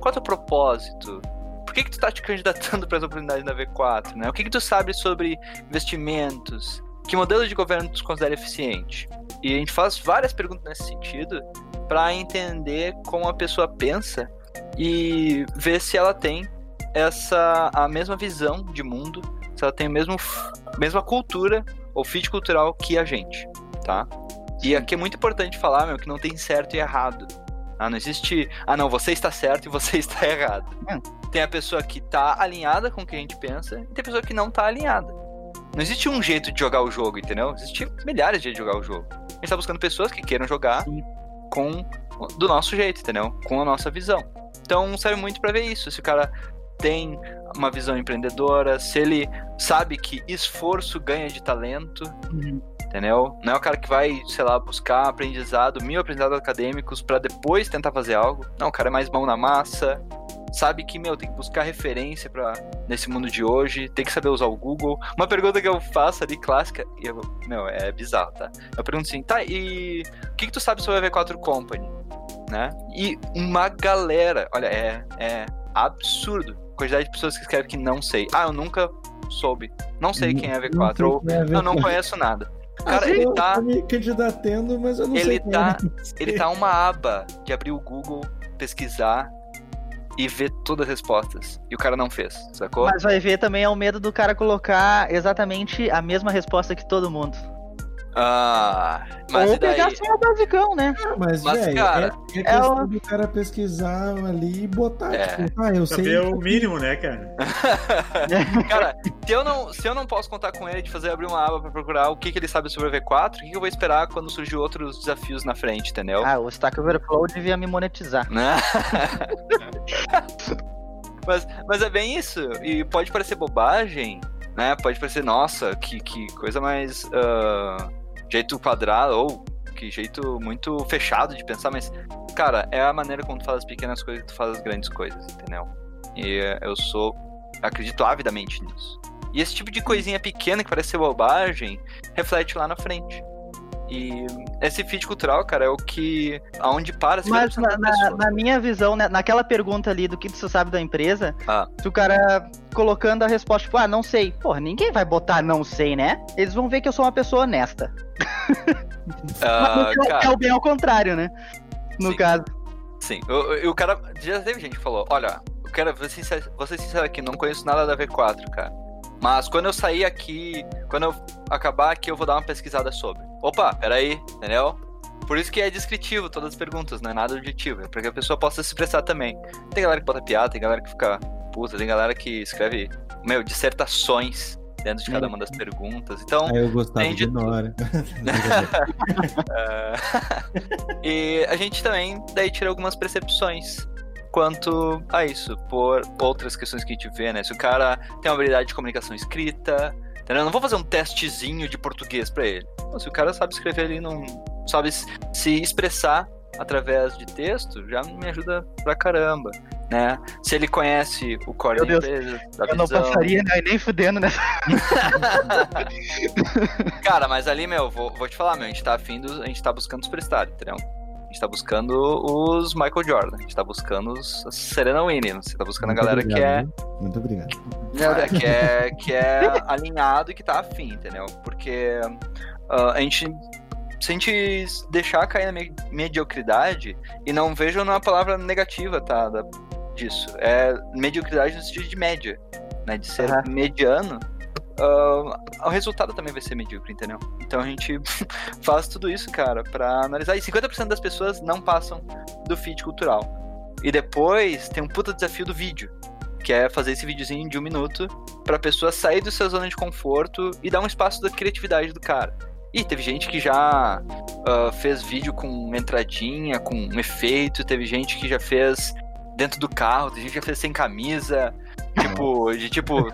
Qual é o teu propósito? Por que, que tu tá te candidatando para as oportunidades da V4? Né? O que, que tu sabe sobre investimentos? Que modelo de governo tu considera eficiente? E a gente faz várias perguntas nesse sentido para entender como a pessoa pensa e ver se ela tem essa a mesma visão de mundo, se ela tem a mesmo, mesma cultura ou fit cultural que a gente, tá? E aqui é muito importante falar, meu, que não tem certo e errado. Ah, não existe. Ah, não, você está certo e você está errado. Hum. Tem a pessoa que tá alinhada com o que a gente pensa e tem a pessoa que não tá alinhada. Não existe um jeito de jogar o jogo, entendeu? Existe milhares de jeitos de jogar o jogo. A gente tá buscando pessoas que queiram jogar Sim. com do nosso jeito, entendeu? Com a nossa visão. Então serve muito pra ver isso. Se o cara tem uma visão empreendedora, se ele sabe que esforço ganha de talento, Uhum. entendeu? Não é o cara que vai, sei lá, buscar aprendizado, mil aprendizados acadêmicos pra depois tentar fazer algo. Não, o cara é mais mão na massa, sabe que, meu, tem que buscar referência para nesse mundo de hoje, tem que saber usar o Google. Uma pergunta que eu faço ali, clássica, e eu, meu, é bizarro, tá? Eu pergunto assim, tá, e o que, que tu sabe sobre a V4 Company? Né? E uma galera, olha, é, é absurdo a quantidade de pessoas que escrevem que não sei. Ah, eu nunca soube. Não sei quem é a Não V4, sei ou é a eu não V4. conheço nada. Ah, Cara, ele eu tá, tô me candidatando, mas eu não Ele sei quem tá- é. ele tá uma aba de abrir o Google, pesquisar e ver todas as respostas. E o cara não fez, sacou? Mas vai ver também é o medo do cara colocar exatamente a mesma resposta que todo mundo. Ah, mas Ou daí? pegar só o basicão, né? Ah, mas, Mas, velho, cara, é, é questão ela- do cara pesquisar ali e botar, É. tipo, ah, eu sei. Saber o mínimo, né, cara? Cara, se eu, não, se eu não posso contar com ele de fazer abrir uma aba pra procurar o que, que ele sabe sobre a V4, o que, que eu vou esperar quando surgir outros desafios na frente, entendeu? Ah, o Stack Overflow devia me monetizar. Né? mas, mas é bem isso. E pode parecer bobagem, né? Pode parecer, nossa, que, que coisa mais. ah, jeito quadrado, ou que jeito muito fechado de pensar, mas, cara, é a maneira como tu faz as pequenas coisas que tu faz as grandes coisas, entendeu? E eh, eu sou. acredito avidamente nisso. E esse tipo de coisinha pequena que parece ser bobagem reflete lá na frente. E esse fit cultural, cara, é o que. aonde para 50% Mas na, na- na minha visão, né, naquela pergunta ali do que você sabe da empresa, Ah. se o cara colocando a resposta, tipo, ah, não sei. Porra, ninguém vai botar não sei, né? Eles vão ver que eu sou uma pessoa honesta. É- cara, é o bem ao contrário, né? No Sim. caso. Sim, o, o- cara. Já teve gente que falou: olha, eu quero ser sincero, vou ser sincero aqui, não conheço nada da V4, cara. Mas quando eu sair aqui, quando eu acabar aqui, eu vou dar uma pesquisada sobre. Opa, peraí, entendeu? Por isso que é descritivo todas as perguntas, não é nada objetivo. É pra que a pessoa possa se expressar também. Tem galera que bota piada, tem galera que fica puta, tem galera que escreve, meu, dissertações dentro de cada É. uma das perguntas. Então, Aí eu gostava Tem de. É, e a gente também daí tira algumas percepções quanto a isso, por outras questões que a gente vê, né? Se o cara tem uma habilidade de comunicação escrita, entendeu? Eu não vou fazer um testezinho de português pra ele. Não, se o cara sabe escrever ali, não sabe se- expressar através de texto, já me ajuda pra caramba, né? Se ele conhece o core Meu da Deus, empresa, da Eu não visão. passaria né, nem fudendo nessa. Cara, mas ali, meu, vou, vou te falar, meu, a gente tá afim do, a gente tá buscando os prestados, entendeu? A gente tá buscando os Michael Jordan, a gente tá buscando os a Serena Williams, você tá buscando a Muito galera que é, obrigado? Muito obrigado. é, que é que é alinhado e que tá afim, entendeu? Porque ah, a gente se a gente deixar cair na me- mediocridade e não vejo na palavra negativa, tá, da- disso. É mediocridade no sentido de média, né, de ser Aham. mediano. Ah, o resultado também vai ser medíocre, entendeu? Então a gente faz tudo isso, cara, pra analisar. E 50% das pessoas não passam do feed cultural. E depois tem um puta desafio do vídeo, que é fazer esse videozinho de um minuto pra pessoa sair do seu zona de conforto e dar um espaço da criatividade do cara. E teve gente que já uh, fez vídeo com entradinha, com um efeito, teve gente que já fez dentro do carro, teve gente que já fez sem camisa, tipo, de tipo,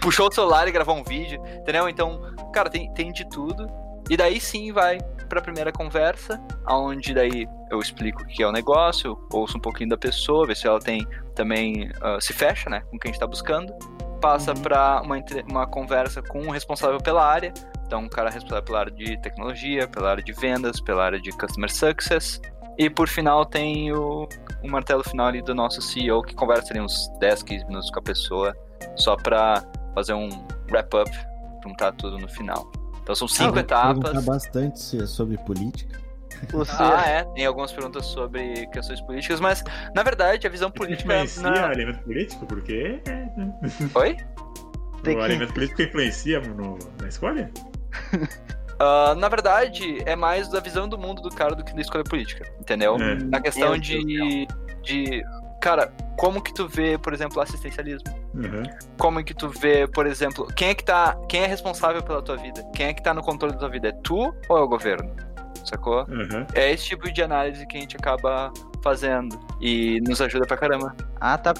puxou o celular e gravou um vídeo, entendeu? Então, cara, tem, tem de tudo. E daí sim vai pra primeira conversa, onde daí eu explico o que é o negócio, ouço um pouquinho da pessoa, ver se ela tem também uh, se fecha, né, com quem a gente tá buscando. Passa uhum. para uma, uma conversa com o responsável pela área, então, um cara responsável pela área de tecnologia, pela área de vendas, pela área de customer success. E por final tem o, o martelo final ali do nosso CEO, que conversa ali uns 10, 15 minutos com a pessoa, só para fazer um wrap-up, juntar tudo no final. Então são cinco ah, etapas. bastante sobre política. Você... Ah, é. Tem algumas perguntas sobre questões políticas, mas na verdade a visão política. Influencia na... alimento político? Porque. Oi? O alimento político influencia no, na escolha? Uh, na verdade, é mais da visão do mundo do cara do que da escolha política, entendeu? É. Na questão de, de. Cara, como que tu vê, por exemplo, assistencialismo? Uhum. Como que tu vê, por exemplo, quem é que tá. Quem é responsável pela tua vida? Quem é que tá no controle da tua vida? É tu ou é o governo? Sacou? Uhum. É esse tipo de análise que a gente acaba fazendo. E nos ajuda pra caramba. Ah, tá.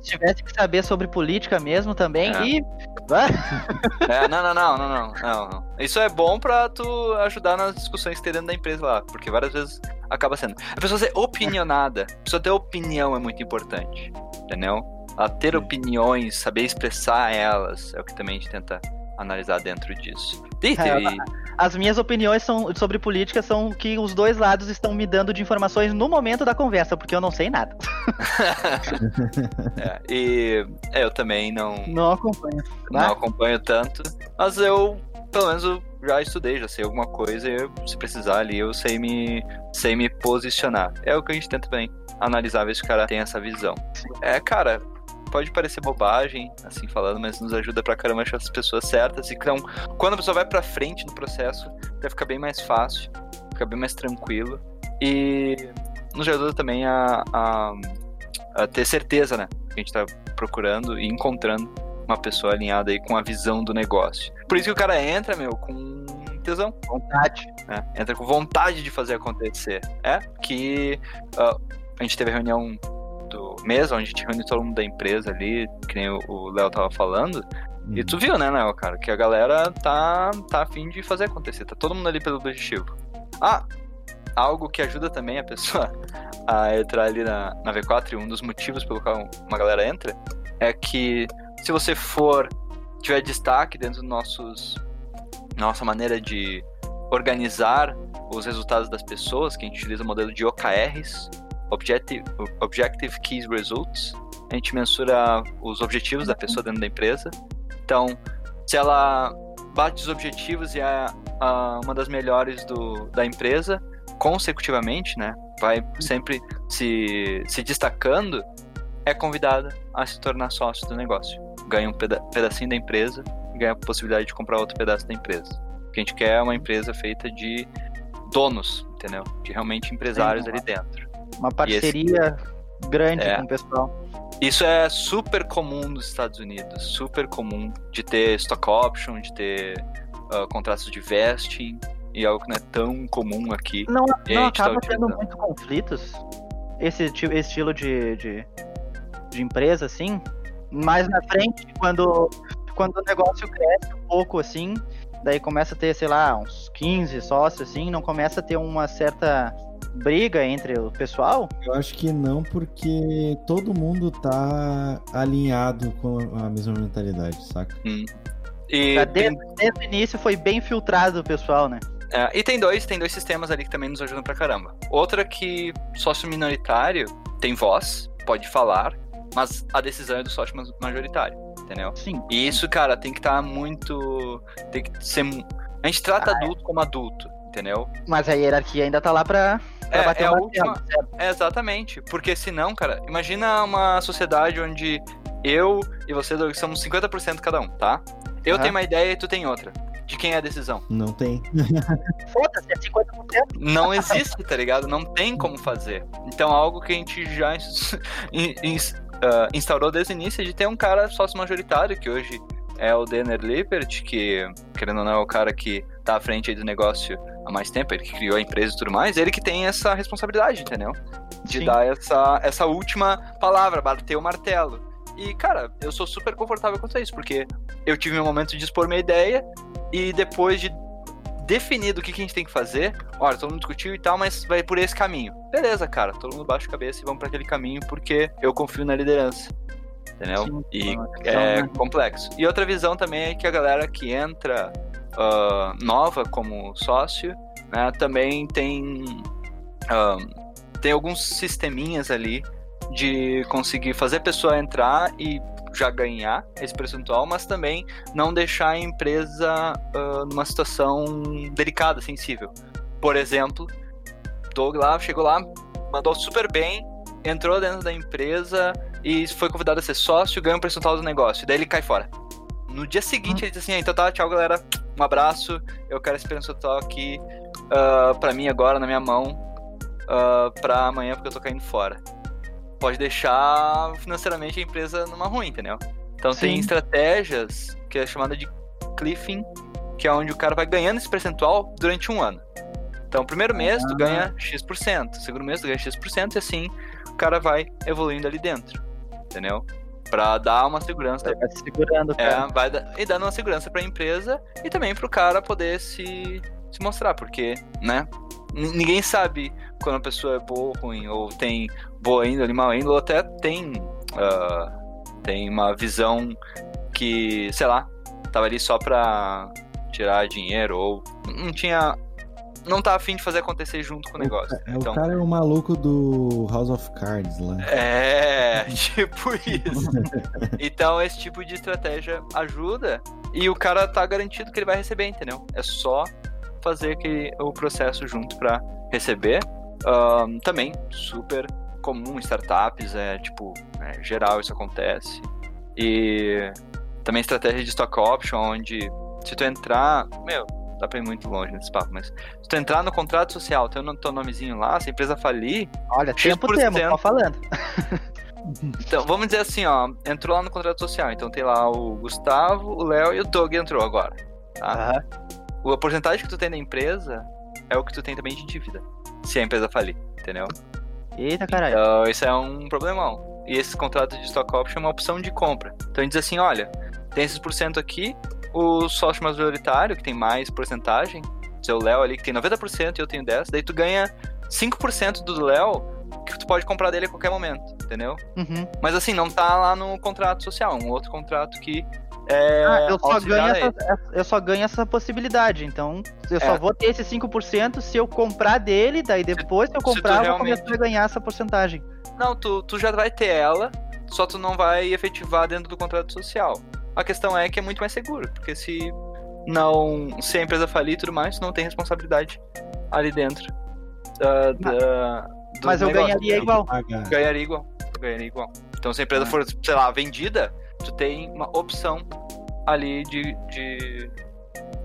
Se tivesse que saber sobre política mesmo também, é. e. é, não, não, não, não, não, não, Isso é bom pra tu ajudar nas discussões que tem dentro da empresa lá, porque várias vezes acaba sendo. A pessoa ser opinionada, a pessoa ter opinião é muito importante, entendeu? A ter opiniões, saber expressar elas, é o que também a gente tenta analisar dentro disso. É, as minhas opiniões são, sobre política são que os dois lados estão me dando de informações no momento da conversa, porque eu não sei nada. é, e eu também não. Não acompanho. Não ah. acompanho tanto. Mas eu, pelo menos, eu já estudei, já sei alguma coisa, e eu, se precisar ali, eu sei me, sei me posicionar. É o que a gente tenta também analisar, ver se o cara tem essa visão. É, cara, pode parecer bobagem, assim falando, mas nos ajuda pra caramba a achar as pessoas certas. E então, quando a pessoa vai pra frente no processo, vai ficar bem mais fácil, fica bem mais tranquilo. E nos ajuda também a, a, a ter certeza, né? Que a gente tá procurando e encontrando uma pessoa alinhada aí com a visão do negócio. Por isso que o cara entra, meu, com tesão. Vontade. É, entra com vontade de fazer acontecer. É que uh, a gente teve reunião mês, onde a gente reúne todo mundo da empresa ali, que nem o Léo tava falando. Uhum. E tu viu, né, Léo, cara, que a galera tá, tá afim de fazer acontecer, tá todo mundo ali pelo objetivo. Ah, algo que ajuda também a pessoa a entrar ali na, na V4, e um dos motivos pelo qual uma galera entra, é que se você for, tiver destaque dentro dos nossos, nossa maneira de organizar os resultados das pessoas, que a gente utiliza o modelo de OKRs, Objective, Objective Keys Results. A gente mensura os objetivos da pessoa dentro da empresa. Então, se ela bate os objetivos e é uma das melhores do, da empresa, consecutivamente, né? Vai sempre se, se destacando, é convidada a se tornar sócio do negócio. Ganha um peda pedacinho da empresa e ganha a possibilidade de comprar outro pedaço da empresa. O que a gente quer é uma empresa feita de donos, entendeu? De realmente empresários ali dentro. Uma parceria esse... grande é. com o pessoal. Isso é super comum nos Estados Unidos, super comum de ter stock option, de ter uh, contratos de vesting, e algo que não é tão comum aqui. Não, não tá acaba tá tendo muitos conflitos, esse, esse estilo de, de, de, empresa, assim, mais na frente, quando, quando o negócio cresce um pouco, assim, daí começa a ter, sei lá, uns 15 sócios, assim, não começa a ter uma certa briga entre o pessoal? Eu acho que não, porque todo mundo tá alinhado com a mesma mentalidade, saca? Hum. E desde, desde, o início foi bem filtrado o pessoal, né? É, e tem dois, tem dois sistemas ali que também nos ajudam pra caramba. Outra que sócio minoritário tem voz, pode falar, mas a decisão é do sócio majoritário, entendeu? Sim. E isso, cara, tem que estar tá muito. Tem que ser. A gente trata ah, é. adulto é. como adulto, entendeu? Mas a hierarquia ainda tá lá pra é, é a última. É, exatamente. Porque senão, cara, imagina uma sociedade onde eu e você somos 50% cada um, tá? Eu uhum. tenho uma ideia e tu tem outra. De quem é a decisão? Não tem. Foda-se, é 50%. Não existe, tá ligado? Não tem como fazer. Então, algo que a gente já ah, instaurou desde o início de ter um cara sócio majoritário, que hoje é o Denner Lippert, que, querendo ou não, é o cara que tá à frente aí do negócio há mais tempo, ele que criou a empresa e tudo mais, ele que tem essa responsabilidade, entendeu? De Sim. dar essa, essa última palavra, bater o martelo. E, cara, eu sou super confortável quanto a isso, porque eu tive meu momento de expor minha ideia e depois de definido o que, que a gente tem que fazer, olha, todo mundo discutiu e tal, mas vai por esse caminho. Beleza, cara, todo mundo baixa a cabeça e vamos para aquele caminho porque eu confio na liderança. Entendeu? Sim, e é visão, né? complexo. E outra visão também é que a galera que entra ah, nova como sócio, né, também tem ah, tem alguns sisteminhas ali de conseguir fazer a pessoa entrar e já ganhar esse percentual, mas também não deixar a empresa ah, numa situação delicada, sensível. Por exemplo, Doug lá chegou lá, mandou super bem, entrou dentro da empresa e foi convidado a ser sócio, ganha um percentual do negócio. Daí ele cai fora. No dia seguinte ele diz assim: ah, então tá, tchau galera, um abraço, eu quero esse percentual aqui ah, pra mim agora, na minha mão, ah, pra amanhã porque eu tô caindo fora. Pode deixar financeiramente a empresa numa ruim, entendeu? Então tem Sim. estratégias que é chamada de cliffing, que é onde o cara vai ganhando esse percentual durante um ano. Então, primeiro mês tu ganha X%, segundo mês tu ganha X%, e assim o cara vai evoluindo ali dentro, entendeu? Pra dar uma segurança Vai se segurando, cara. é, vai da- e dando uma segurança pra empresa e também pro cara poder se, se mostrar, porque, né? Ninguém sabe quando a pessoa é boa ou ruim, ou tem boa índole, mal índole, ou até tem, ah, tem uma visão que, sei lá, tava ali só pra tirar dinheiro, ou não tinha. Não tá afim de fazer acontecer junto com o negócio. É, então, O cara é o maluco do House of Cards lá. é, tipo isso. Então esse tipo de estratégia ajuda e o cara tá garantido que ele vai receber, entendeu? É só fazer que o processo junto pra receber. Ahn, também super comum em startups, é tipo, é, geral isso acontece. E também estratégia de stock option, onde se tu entrar, meu, dá pra ir muito longe nesse papo, mas se tu entrar no contrato social, teu, teu nomezinho lá, se a empresa falir, Olha, tempo temos, tô falando. então, vamos dizer assim, ó, entrou lá no contrato social, então tem lá o Gustavo, o Léo e o Doug entrou agora. Tá? O- A porcentagem que tu tem da empresa é o que tu tem também de dívida, se a empresa falir, entendeu? Eita, caralho. Então, isso é um problemão. E esse contrato de stock option é uma opção de compra. Então, ele diz assim, olha, tem esses por cento aqui, o sócio majoritário, que tem mais porcentagem, seu Léo ali, que tem 90% e eu tenho 10%, daí tu ganha 5% do Léo, que tu pode comprar dele a qualquer momento, entendeu? Uhum. Mas assim, não tá lá no contrato social, é um outro contrato que é. Ah, eu, só ganho essa, eu só ganho essa possibilidade. Então, eu só É. vou ter esse 5% se eu comprar dele, daí depois que eu se tu comprar, eu vou realmente- começar a ganhar essa porcentagem. Não, tu, tu já vai ter ela, só tu não vai efetivar dentro do contrato social. A questão é que é muito mais seguro, porque se não. Se a empresa falir e tudo mais, não tem responsabilidade ali dentro. da- da- do Mas eu negócio, ganharia igual. Ganharia igual. Ganharia igual. Então se a empresa Ah. for, sei lá, vendida, tu tem uma opção ali de. de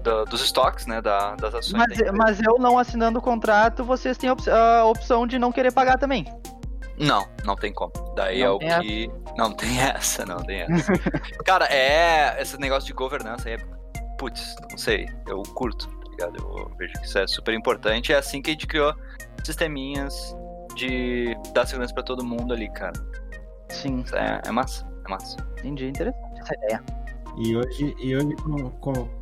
da- dos estoques, né? Da, das ações. Mas, mas eu não assinando o contrato, vocês têm a opção de não querer pagar também. Não, não tem como. Daí Não é o que. Não tem essa, não tem essa. Cara, é. Esse negócio de governança aí é. Putz, não sei. Eu curto, tá ligado? Eu vejo que isso é super importante. É assim que a gente criou sisteminhas de dar segurança pra todo mundo ali, cara. Sim, é, é massa, é massa. entendi. Interessante essa ideia. E hoje, e hoje com, com-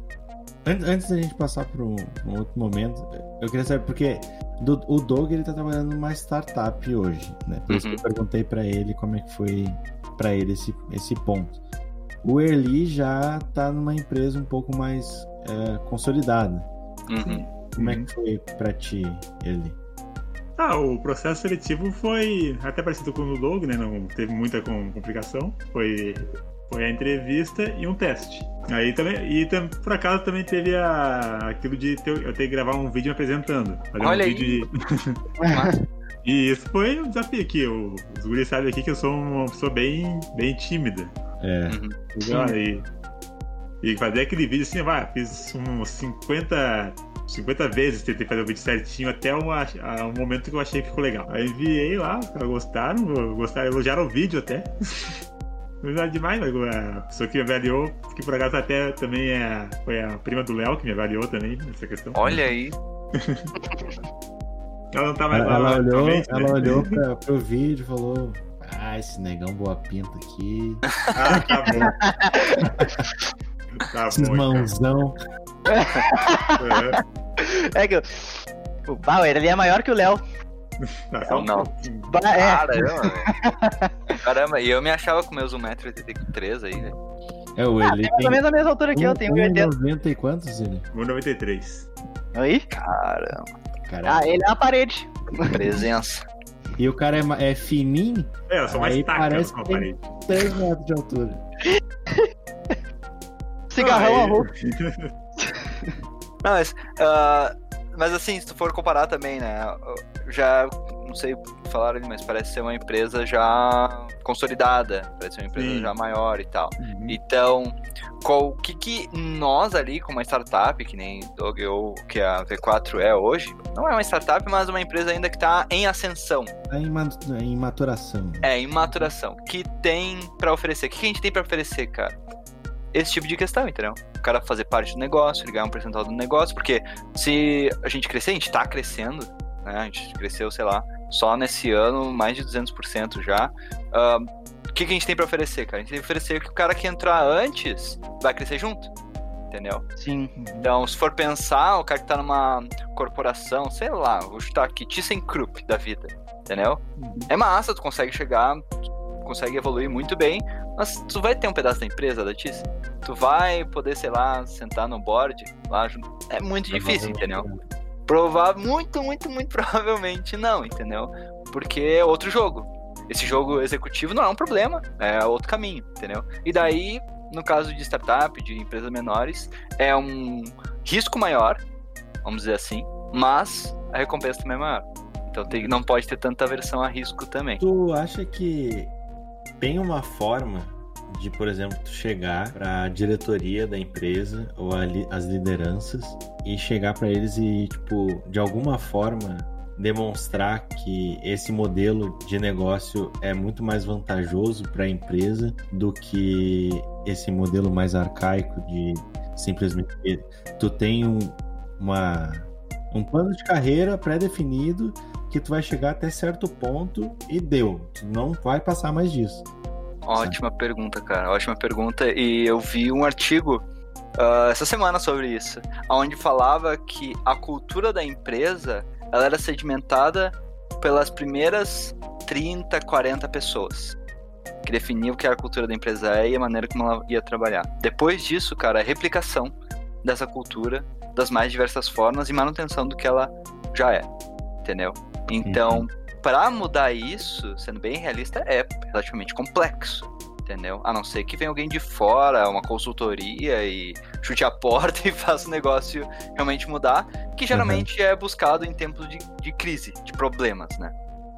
antes da gente passar para um, outro momento, eu queria saber, porque do- o Doug ele tá trabalhando numa startup hoje, né? Por isso que eu perguntei para ele como é que foi para ele esse, esse ponto. O Erli já tá numa empresa um pouco mais é, consolidada. Uhum. Como é que foi para ti, Erli? Ah, o processo seletivo foi até parecido com o do Doug, né? Não teve muita com- complicação. Foi, foi a entrevista e um teste. Aí também, e tam- por acaso também teve a, aquilo de ter, eu ter que gravar um vídeo me apresentando. Fazer Olha um aí. vídeo de. E isso foi um desafio aqui. Os guris sabem aqui que eu sou uma pessoa bem, bem tímida. É, Uhum. E, e fazer aquele vídeo assim, vai, fiz uns 50 50 vezes, tentei fazer o vídeo certinho até um momento que eu achei que ficou legal. Aí enviei lá, os caras gostaram, gostaram, elogiaram o vídeo até. Nada demais, mas a pessoa que me avaliou, que por acaso até também é, foi a prima do Léo que me avaliou também nessa questão. Olha aí. ela não tá mais Ela, lá. ela olhou, né? ela olhou pra, pro vídeo e falou: Ah, esse negão boa pinta aqui. Ah, tá bom. tá Esses bom. então. mãozão. É, É que. O Bauer, ele é maior que o Léo. um Não. pouquinho. Ba- É. Caramba, velho. Caramba, e eu me achava com meus 1,83m aí, velho. É, o ele Mais ou tem. menos a mesma altura que eu, tenho 1,80. 90 e quantos ele? 1,93. Aí? Caramba, Caralho. Ah, ele é a parede. presença. E o cara é, é fininho, É, eu sou mais Aí taca parece com a que tem- parede. 3 metros de altura. Cigarrão Ah, a é. roupa. Não, mas, ah, mas assim, se tu for comparar também, né? Já, não sei falar ali, mas parece ser uma empresa já consolidada, parece ser uma empresa Sim. já maior e tal. Uhum. Então, qual, o que, que nós ali, como uma startup, que nem Dog ou que a V4 é hoje, não é uma startup, mas uma empresa ainda que está em ascensão, Tá em, ma- em maturação. é, em maturação, que tem pra oferecer. O que, que a gente tem pra oferecer, cara? Esse tipo de questão, entendeu? O cara fazer parte do negócio, ele ganhar um percentual do negócio, porque se a gente crescer, a gente tá crescendo, né? A gente cresceu, sei lá, só nesse ano mais de 200% já. O que, que a gente tem pra oferecer, cara? A gente tem que oferecer que o cara que entrar antes vai crescer junto, entendeu? Sim. Então, se for pensar, o cara que tá numa corporação, sei lá, vou chutar aqui, ThyssenKrupp da vida, entendeu? É massa, tu consegue chegar, tu consegue evoluir muito bem, mas tu vai ter um pedaço da empresa da Thyssen? Tu vai poder, sei lá, sentar no board lá junto. É muito difícil, entendeu? Provável, muito, muito, muito provavelmente não, entendeu? Porque é outro jogo. Esse jogo executivo não é um problema, é outro caminho, entendeu? E daí, no caso de startup, de empresas menores, é um risco maior, vamos dizer assim, mas a recompensa também é maior. Então tem- não pode ter tanta aversão a risco também. Tu acha que tem uma forma de, por exemplo, chegar pra diretoria da empresa ou a li- as lideranças e chegar pra eles e, tipo, de alguma forma demonstrar que esse modelo de negócio é muito mais vantajoso para a empresa do que esse modelo mais arcaico de simplesmente tu tem um, uma, um plano de carreira pré-definido que tu vai chegar até certo ponto e deu. Tu não vai passar mais disso. Ótima pergunta, cara. Ótima pergunta. E eu vi um artigo ah, essa semana sobre isso, onde falava que a cultura da empresa ela era sedimentada pelas primeiras 30, 40 pessoas. Que definiam o que era a cultura da empresa é e a maneira como ela ia trabalhar. Depois disso, cara, é replicação dessa cultura das mais diversas formas e manutenção do que ela já é. Entendeu? Então, para mudar isso, sendo bem realista, é relativamente complexo, entendeu? A não ser que venha alguém de fora, uma consultoria e chute a porta e faça o negócio realmente mudar, que geralmente é buscado em tempos de, de crise, de problemas, né?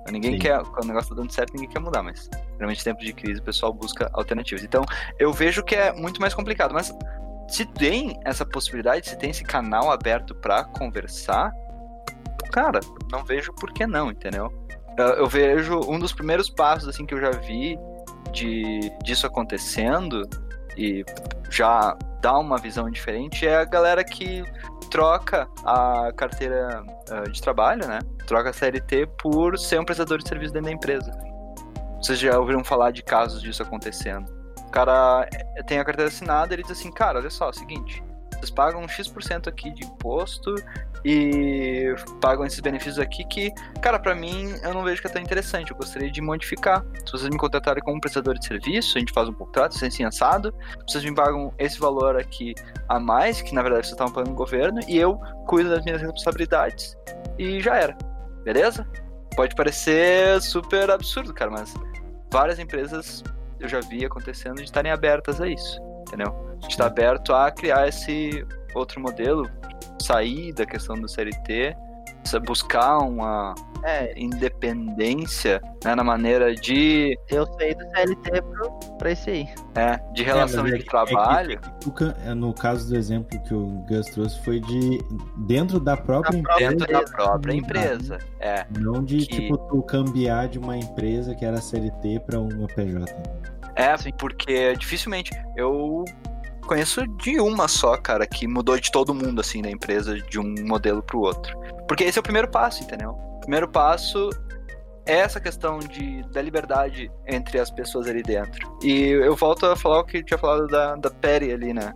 Ninguém Sim. quer, quando o negócio tá dando certo, ninguém quer mudar, mas geralmente em tempos de crise o pessoal busca alternativas. Então, eu vejo que é muito mais complicado, mas se tem essa possibilidade, se tem esse canal aberto para conversar, cara, não vejo por que não, entendeu? Eu, vejo um dos primeiros passos assim que eu já vi de disso acontecendo e já dá uma visão diferente é a galera que troca a carteira ah, de trabalho, né? Troca a CLT por ser um prestador de serviço dentro da empresa. Vocês já ouviram falar de casos disso acontecendo? O cara eh, tem a carteira assinada, ele diz assim, cara, olha só, é o seguinte, vocês pagam X% aqui de imposto e pagam esses benefícios aqui que, cara, pra mim eu não vejo que é tão interessante. Eu gostaria de modificar. Se vocês me contratarem como prestador de serviço, a gente faz um contrato, assim, assim, assado. Vocês me pagam esse valor aqui a mais, que na verdade vocês estavam pagando no governo, e eu cuido das minhas responsabilidades. E já era. Beleza? Pode parecer super absurdo, cara, mas várias empresas eu já vi acontecendo de estarem abertas a isso, entendeu? De estar aberto a criar esse outro modelo, sair da questão do CLT buscar uma É, independência né, na maneira de, eu saí do CLT pro, pra esse aí. é, de relação É, mas é de trabalho. é que- é que é, no caso do exemplo que o Gus trouxe, foi de dentro da própria Da empresa. dentro da própria empresa. É. Não de, Que- tipo, tu cambiar de uma empresa que era CLT pra uma PJ. É, porque dificilmente. Eu conheço de uma só, cara, que mudou de todo mundo, assim, da empresa, de um modelo pro outro. Porque esse é o primeiro passo, entendeu? O primeiro passo é essa questão de, da liberdade entre as pessoas ali dentro. E eu volto a falar o que eu tinha falado da, da Perry ali, né?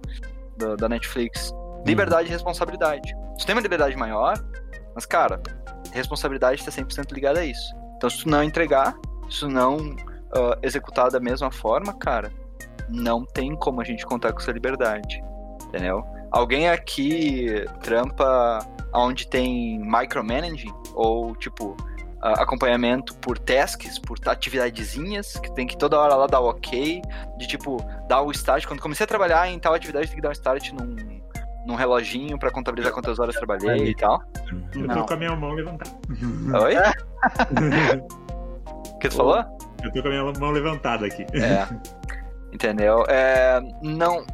Da, da Netflix. Liberdade e responsabilidade. Tu tem uma liberdade maior, mas, cara, responsabilidade tá 100% ligada a isso. Então, se tu não entregar, se tu não ah, executar da mesma forma, cara, não tem como a gente contar com essa liberdade. Entendeu? Alguém aqui trampa onde tem micromanaging ou tipo ah, acompanhamento por tasks, por atividadezinhas, que tem que toda hora lá dar o ok, de tipo dar o start. Quando comecei a trabalhar em tal atividade, tem que dar um start num, num reloginho pra contabilizar quantas horas trabalhei e tal. Eu Não. tô com a minha mão levantada. Oi? O que tu falou? Eu tô com a minha mão levantada aqui. É. Entendeu? É, não.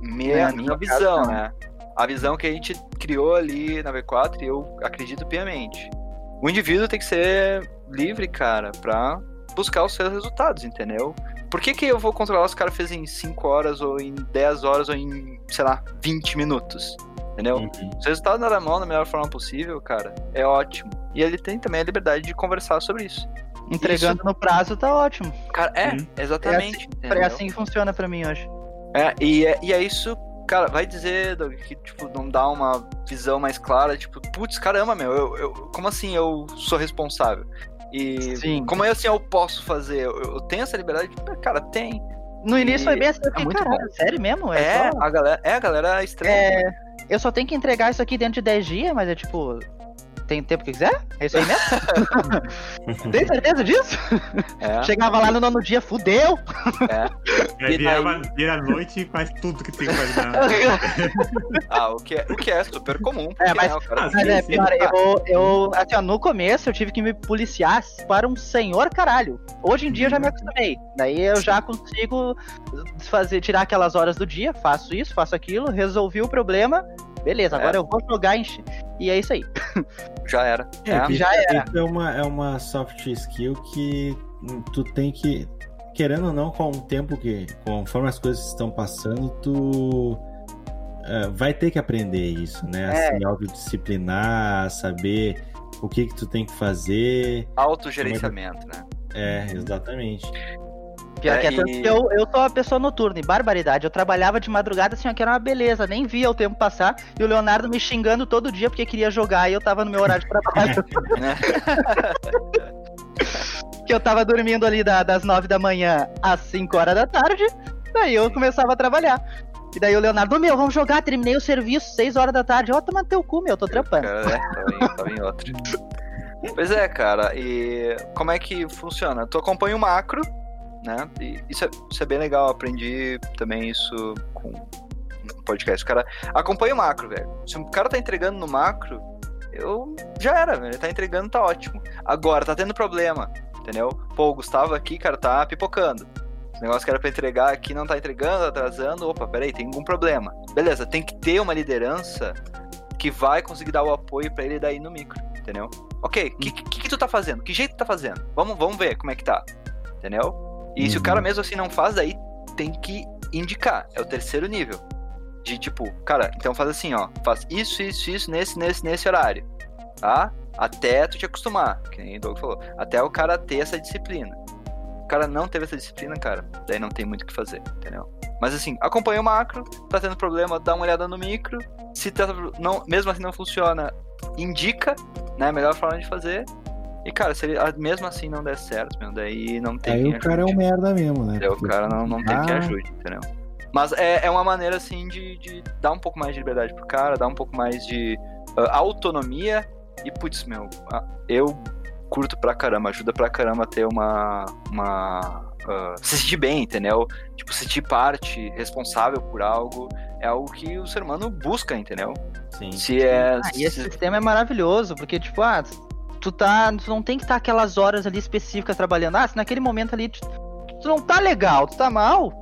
Minha, É, minha visão, caso, né? A visão que a gente criou ali na V4, eu acredito piamente. O indivíduo tem que ser livre, cara, pra buscar os seus resultados, entendeu? Por que, que eu vou controlar se o cara fez em 5 horas, ou em 10 horas, ou em, sei lá, 20 minutos? Entendeu? Uhum. Se o resultado na mão da melhor forma possível, cara, é ótimo. E ele tem também a liberdade de conversar sobre isso. Entregando no prazo tá ótimo. Cara, é, Sim. exatamente. É entendeu? assim que funciona pra mim hoje. É, e é, e é isso, cara, vai dizer Doug, que, tipo, não dá uma visão mais clara, tipo, putz, caramba, meu, eu, eu- como assim eu sou responsável? E Sim. como é assim eu posso fazer? Eu, eu tenho essa liberdade? Cara, tem. No início E foi bem assim, eu fiquei, muito caralho, sério mesmo? É, só- a galera, é a galera estranha. É, eu só tenho que entregar isso aqui dentro de 10 dias, mas é tipo. Tem tempo que quiser? É isso aí mesmo? tem certeza disso? É, Chegava lá no nono dia, fudeu! é. Aí E virava, daí- vira a noite e faz tudo que tem que fazer Ah, o que é, o que é super comum. É, mas- né, o cara- Ah, Mas é, Sim, sim. cara, eu, eu, assim, ó, no começo eu tive que me policiar para um senhor caralho. Hoje em dia eu já me acostumei. Daí eu já consigo fazer, tirar aquelas horas do dia, faço isso, faço aquilo, resolvi o problema. Beleza, É. agora eu vou jogar em... E é isso aí. Já era. É, É, já isso é uma, é uma soft skill que tu tem que, querendo ou não, com o tempo que, conforme as coisas estão passando, tu é, vai ter que aprender isso, né? A É. se autodisciplinar, a saber o que que tu tem que fazer. autogerenciamento, né? É, exatamente. Pior É, que é tanto e- que eu, eu sou uma pessoa noturna, e barbaridade. Eu trabalhava de madrugada assim, ó, que era uma beleza, nem via o tempo passar. E o Leonardo me xingando todo dia porque queria jogar e eu tava no meu horário de trabalho. Né? que eu tava dormindo ali da- das 9 da manhã às 5 horas da tarde. Daí eu começava a trabalhar. E daí o Leonardo, meu, vamos jogar, terminei o serviço, 6 horas da tarde. Ó, toma teu cu, meu, tô trampando. Cara, é, tava, em, tava em outro. Pois é, cara, e como é que funciona? Tu acompanha o macro, né? E isso é, isso é bem legal, aprendi também isso com um podcast. O cara acompanha o macro, velho. Se o cara tá entregando no macro, eu já era, velho. Ele tá entregando, tá ótimo. Agora, tá tendo problema, entendeu? Pô, o Gustavo aqui, cara, tá pipocando. Esse negócio que era pra entregar aqui não tá entregando, tá atrasando. Opa, peraí, tem algum problema. Beleza, tem que ter uma liderança que vai conseguir dar o apoio pra ele daí no micro, entendeu? Ok, o que, que, que tu tá fazendo? Que jeito tu tá fazendo? Vamos, vamos ver como é que tá, entendeu? E se o Uhum. cara mesmo assim não faz, daí tem que indicar. É o terceiro nível. De tipo, cara, então faz assim, ó. Faz isso, isso, isso, nesse, nesse, nesse horário. Tá? Até tu te acostumar, que nem o Doug falou. Até o cara ter essa disciplina. O cara não teve essa disciplina, cara, daí não tem muito o que fazer, entendeu? Mas assim, acompanha o macro, tá tendo problema, dá uma olhada no micro. Se tá, não, mesmo assim não funciona, indica, né, a melhor forma de fazer. E cara, se ele ah, mesmo assim não der certo, meu, daí não tem Aí quem o cara é um ajude. merda mesmo, né? O cara não, não tem quem Ah. ajude, entendeu? Mas é, é uma maneira, assim, de, de dar um pouco mais de liberdade pro cara, dar um pouco mais de ah, autonomia. E, putz, meu, ah, eu curto pra caramba, ajuda pra caramba a ter uma. uma ah, se sentir bem, entendeu? Tipo, se sentir parte, responsável por algo, é algo que o ser humano busca, entendeu? Sim. Se é. Ah, e esse se- sistema é maravilhoso, porque, tipo, ah, tu tá. Tu não tem que estar aquelas horas ali específicas trabalhando. Ah, se naquele momento ali tu, tu não tá legal, tu tá mal,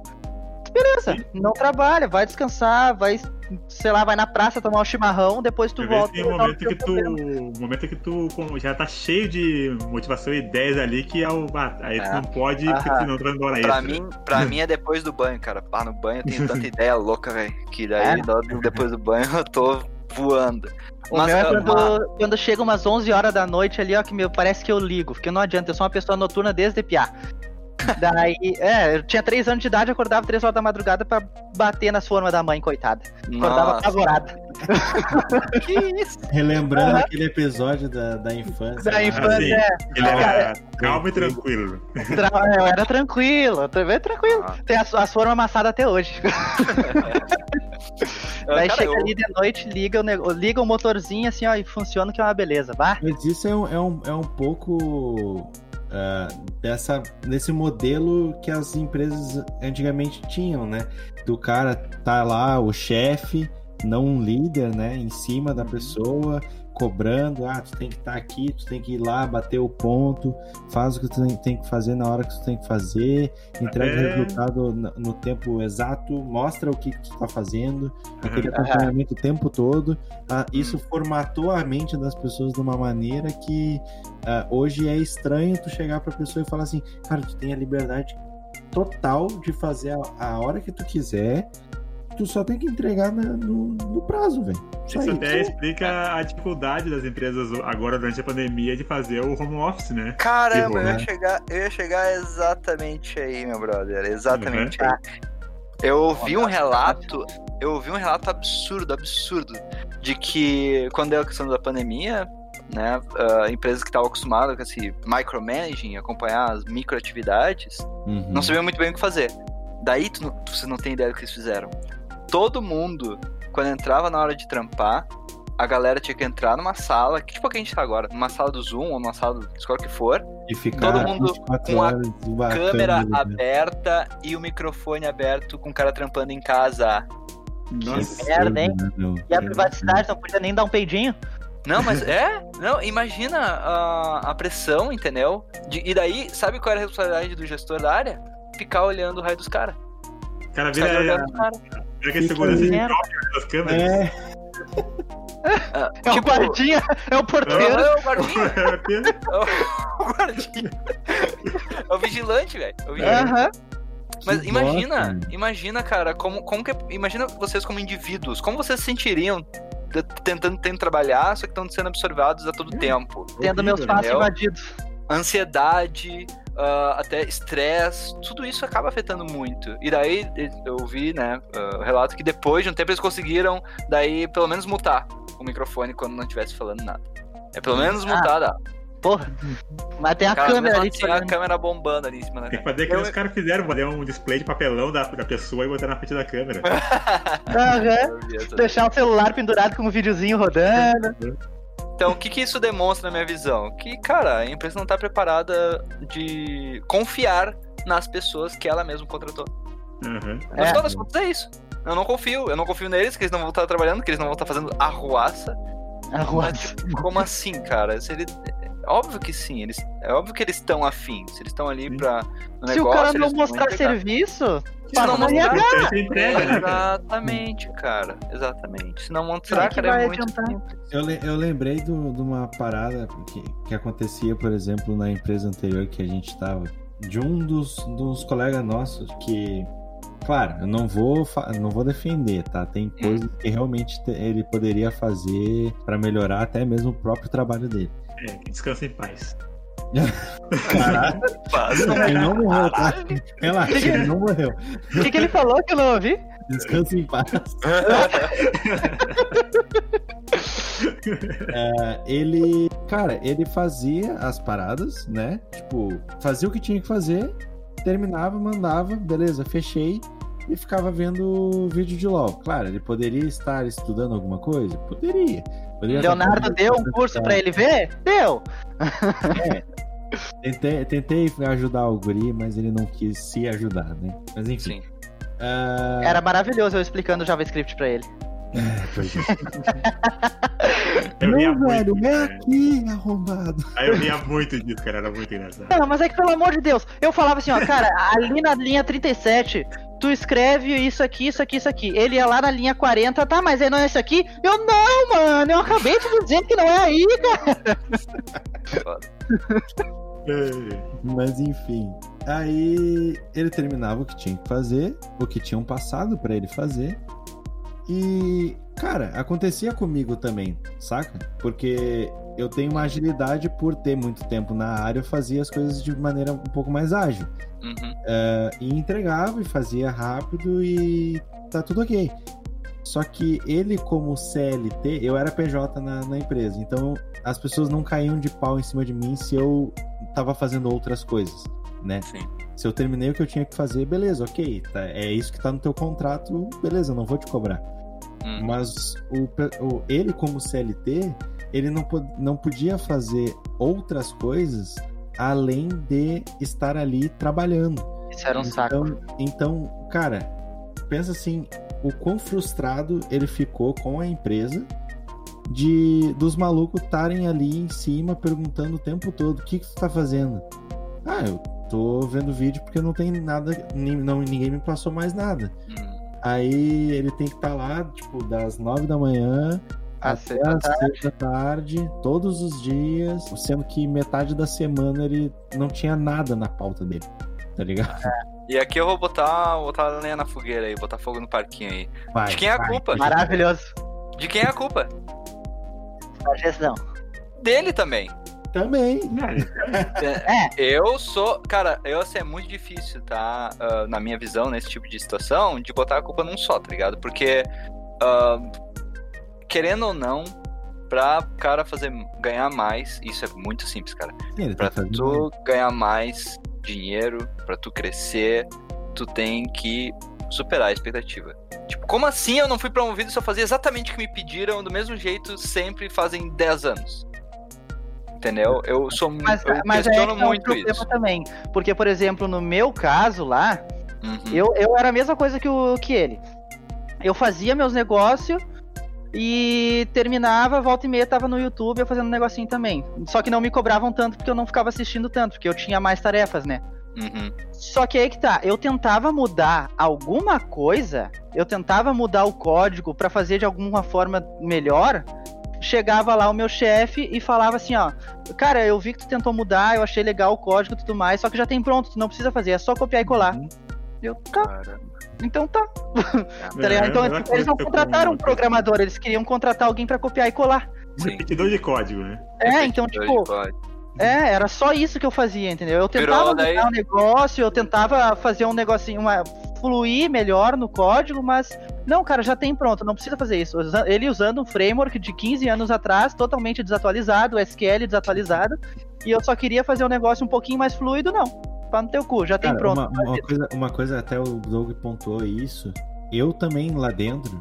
beleza, não trabalha, vai descansar, vai, sei lá, vai na praça tomar um chimarrão, depois tu vê volta. e tem um momento que tu. um momento que tu com- já tá cheio de motivação e ideias ali que é o. ah, aí tu É. não pode, porque Aham. senão tu vai embora Pra extra. mim, pra mim é depois do banho, cara. Ah, no banho eu tenho tanta ideia louca, velho. Que daí, É? depois do banho, eu tô voando. O Mas, meu é ah, quando, quando chega umas 11 horas da noite ali, ó, que meu, parece que eu ligo, porque não adianta, eu sou uma pessoa noturna desde piá. Daí, é, eu tinha 3 anos de idade, acordava 3 horas da madrugada pra bater nas formas da mãe, coitada. Acordava apavorada. que isso? Relembrando aquele episódio da, da infância. Da lá. infância, é, Ele era Cara, calmo e tranquilo. tra- eu era tranquilo, também tranquilo. Ah. Tem as, as formas amassadas até hoje. Daí Cara, chega eu- ali de noite, liga o, liga o motorzinho assim, ó, e funciona que é uma beleza. Bah, Mas isso é um, é um, é um pouco ah, dessa, desse modelo que as empresas antigamente tinham, né? Do cara tá lá, o chefe, não um líder, né? Em cima da pessoa, cobrando, ah, tu tem que estar aqui, tu tem que ir lá, bater o ponto, faz o que tu tem, tem que fazer na hora que tu tem que fazer, entrega o Até- resultado no, no tempo exato, mostra o que, que tu tá fazendo, aquele Aham. acompanhamento o tempo todo. Ah, isso formatou a mente das pessoas de uma maneira que ah, hoje é estranho tu chegar pra pessoa e falar assim, cara, tu tem a liberdade total de fazer a, a hora que tu quiser, tu só tem que entregar na- no, no prazo, velho. Isso até isso. explica a dificuldade das empresas agora durante a pandemia de fazer o home office, né? Caramba, eu ia, né? chegar, eu ia chegar exatamente aí, meu brother. Exatamente Uhum. aí. Eu ouvi um relato, eu ouvi um relato absurdo, absurdo, de que quando deu a questão da pandemia, né, ah, empresas que estavam acostumadas com esse micromanaging, acompanhar as microatividades, Uhum. não sabiam muito bem o que fazer. Daí tu, não- tu- você não tem ideia do que eles fizeram. Todo mundo, quando entrava na hora de trampar, a galera tinha que entrar numa sala, que tipo a que a gente tá agora, numa sala do Zoom ou numa sala do escola que for, E ficar todo mundo 24 com a horas com a câmera né? aberta e o microfone aberto com o cara trampando em casa. Nossa. merda, hein? né? E a privacidade, não podia nem dar um peidinho. Não, mas é? Não, imagina a, a pressão, entendeu? De- e daí, sabe qual era a responsabilidade do gestor da área? Ficar olhando o raio dos caras. O cara vira, caras. vira aquele segurança de próprio das câmeras. É, Ah, É o tipo, guardinha, é o porteiro. é o guardinha, É. é o guardinha. É o vigilante, velho. é o vigilante. Aham. Mas Que imagina, imagina, cara, como, como que. Imagina vocês como indivíduos, como vocês se sentiriam tentando, tentando trabalhar, só que estão sendo absorvados a todo tempo. Tendo meus Horrível, passos entendeu? invadidos. Ansiedade, ah, até estresse, tudo isso acaba afetando muito. E daí eu vi, né, ah, o relato que depois de um tempo eles conseguiram, daí, pelo menos mutar o microfone quando não estivesse falando nada. É pelo menos Ah, mutar, dá. Porra. Mas tem a Cara, câmera ali. assim, a câmera bombando ali em cima da Tem que fazer aquilo Eu- que os caras fizeram, fazer um display de papelão da, da pessoa e botar na frente da câmera. Aham. Deixar o celular pendurado com um videozinho rodando. Então, o que, que isso demonstra na minha visão? Que, cara, a empresa não tá preparada de confiar nas pessoas que ela mesma contratou. Aham. No É. final das contas é isso. Eu não confio. Eu não confio neles, que eles não vão estar trabalhando, que eles não vão estar fazendo arruaça. A rua. Mas, tipo, como assim, cara? Se ele... Óbvio que sim. Eles... É óbvio que eles estão afim. Se eles estão ali pra. No Se negócio, o cara não mostrar serviço, Se não mostrar- né? Exatamente, cara. Exatamente. Se não mostrar, que cara, é vai muito. Eu, eu lembrei do- de uma parada que, que acontecia, por exemplo, na empresa anterior que a gente estava, de um dos, dos colegas nossos que, claro, eu não vou, não vou defender, tá? Tem coisas que realmente te- ele poderia fazer para melhorar até mesmo o próprio trabalho dele. É, descansa em paz. Caralho, ele não morreu, tá? Relaxa, ele não morreu. O que, que ele falou que eu não ouvi? Descansa em paz. É, ele, cara, ele fazia as paradas, né? Tipo, fazia o que tinha que fazer, terminava, mandava, beleza, fechei e ficava vendo vídeo de LOL. Claro, ele poderia estar estudando alguma coisa? Poderia. Poderia Leonardo deu um curso pra ele ver? Deu. Tentei, tentei ajudar o guri, mas ele não quis se ajudar, né? Mas enfim. Sim. ah, Era maravilhoso eu explicando JavaScript pra ele. É, é. Eu ria Não, velho, muito. é aqui, arrombado. Aí eu ria muito disso, cara. Era muito engraçado. Não, mas é que, pelo amor de Deus, eu falava assim, ó, cara, ali na linha 37, tu escreve isso aqui, isso aqui, isso aqui. Ele ia lá na linha 40, tá, mas aí não é isso aqui? Eu, não, mano, eu acabei de dizer que não é aí, cara. É. Mas enfim. Aí ele terminava o que tinha que fazer, o que tinham passado pra ele fazer. E, cara, acontecia comigo também, saca? Porque eu tenho uma agilidade por ter muito tempo na área, eu fazia as coisas de maneira um pouco mais ágil. Uhum. É, e entregava e fazia rápido e tá tudo ok. Só que ele, como CLT, eu era PJ na, na empresa, então as pessoas não caíam de pau em cima de mim se eu tava fazendo outras coisas, né? Sim. Se eu terminei o que eu tinha que fazer, beleza, ok, tá, é isso que tá no teu contrato, beleza, não vou te cobrar. Hum. Mas o, o- ele, como CLT, ele não, não podia fazer outras coisas além de estar ali trabalhando. Isso era um saco. Então, então, cara, pensa assim, o quão frustrado ele ficou com a empresa de dos malucos estarem ali em cima perguntando o tempo todo o que, que tu tá fazendo. Ah, eu tô vendo vídeo porque não tem nada, nin- não, ninguém me passou mais nada. Hum. Aí ele tem que estar lá, tipo, das nove da manhã Às até seis da às seis da tarde, todos os dias, sendo que metade da semana ele não tinha nada na pauta dele, tá ligado? E aqui eu vou botar, botar a lenha na fogueira aí, botar fogo no parquinho aí. Vai, De quem é a vai. culpa? Maravilhoso. De quem é a culpa? A gestão. Dele também. Também. É. Eu sou. Cara, eu assim, é muito difícil, tá? ah, na minha visão, nesse tipo de situação, de botar a culpa num só, tá ligado? Porque, ah, querendo ou não, pra cara fazer ganhar mais, isso é muito simples, cara. Sim, Pra tá tu ganhar mais dinheiro, pra tu crescer, tu tem que superar a expectativa. Tipo, como assim eu não fui promovido se eu fazia exatamente o que me pediram do mesmo jeito sempre fazem 10 anos? Entendeu? Eu sou Mas, eu mas é, questiono que é um muito problema isso. também. Porque, por exemplo, no meu caso lá, Uhum. eu, eu era a mesma coisa que, o, que ele. Eu fazia meus negócios e terminava, volta e meia tava no YouTube eu fazendo um negocinho também. Só que não me cobravam tanto porque eu não ficava assistindo tanto, porque eu tinha mais tarefas, né? Uhum. Só que aí que tá, eu tentava mudar alguma coisa, eu tentava mudar o código pra fazer de alguma forma melhor. Chegava lá o meu chefe e falava assim, ó, cara, eu vi que tu tentou mudar, eu achei legal o código e tudo mais, só que já tem pronto, tu não precisa fazer, é só copiar e colar. Uhum. Eu, tá, Caramba. então tá. É, Tá ligado? Então tipo, eles não contrataram um programador, eles queriam contratar alguém pra copiar e colar. Repetidor de código, né? É, então, tipo. É, era só isso que eu fazia, entendeu? Eu tentava daí- mudar um negócio, eu tentava fazer um negocinho, uma, fluir melhor no código, mas não, cara, já tem pronto, não precisa fazer isso. Ele usando um framework de 15 anos atrás, totalmente desatualizado, SQL desatualizado, e eu só queria fazer um negócio um pouquinho mais fluido, não. Pá no teu cu, já tem Cara, pronto. Uma, uma coisa, uma coisa, até o Doug pontuou isso. Eu também lá dentro,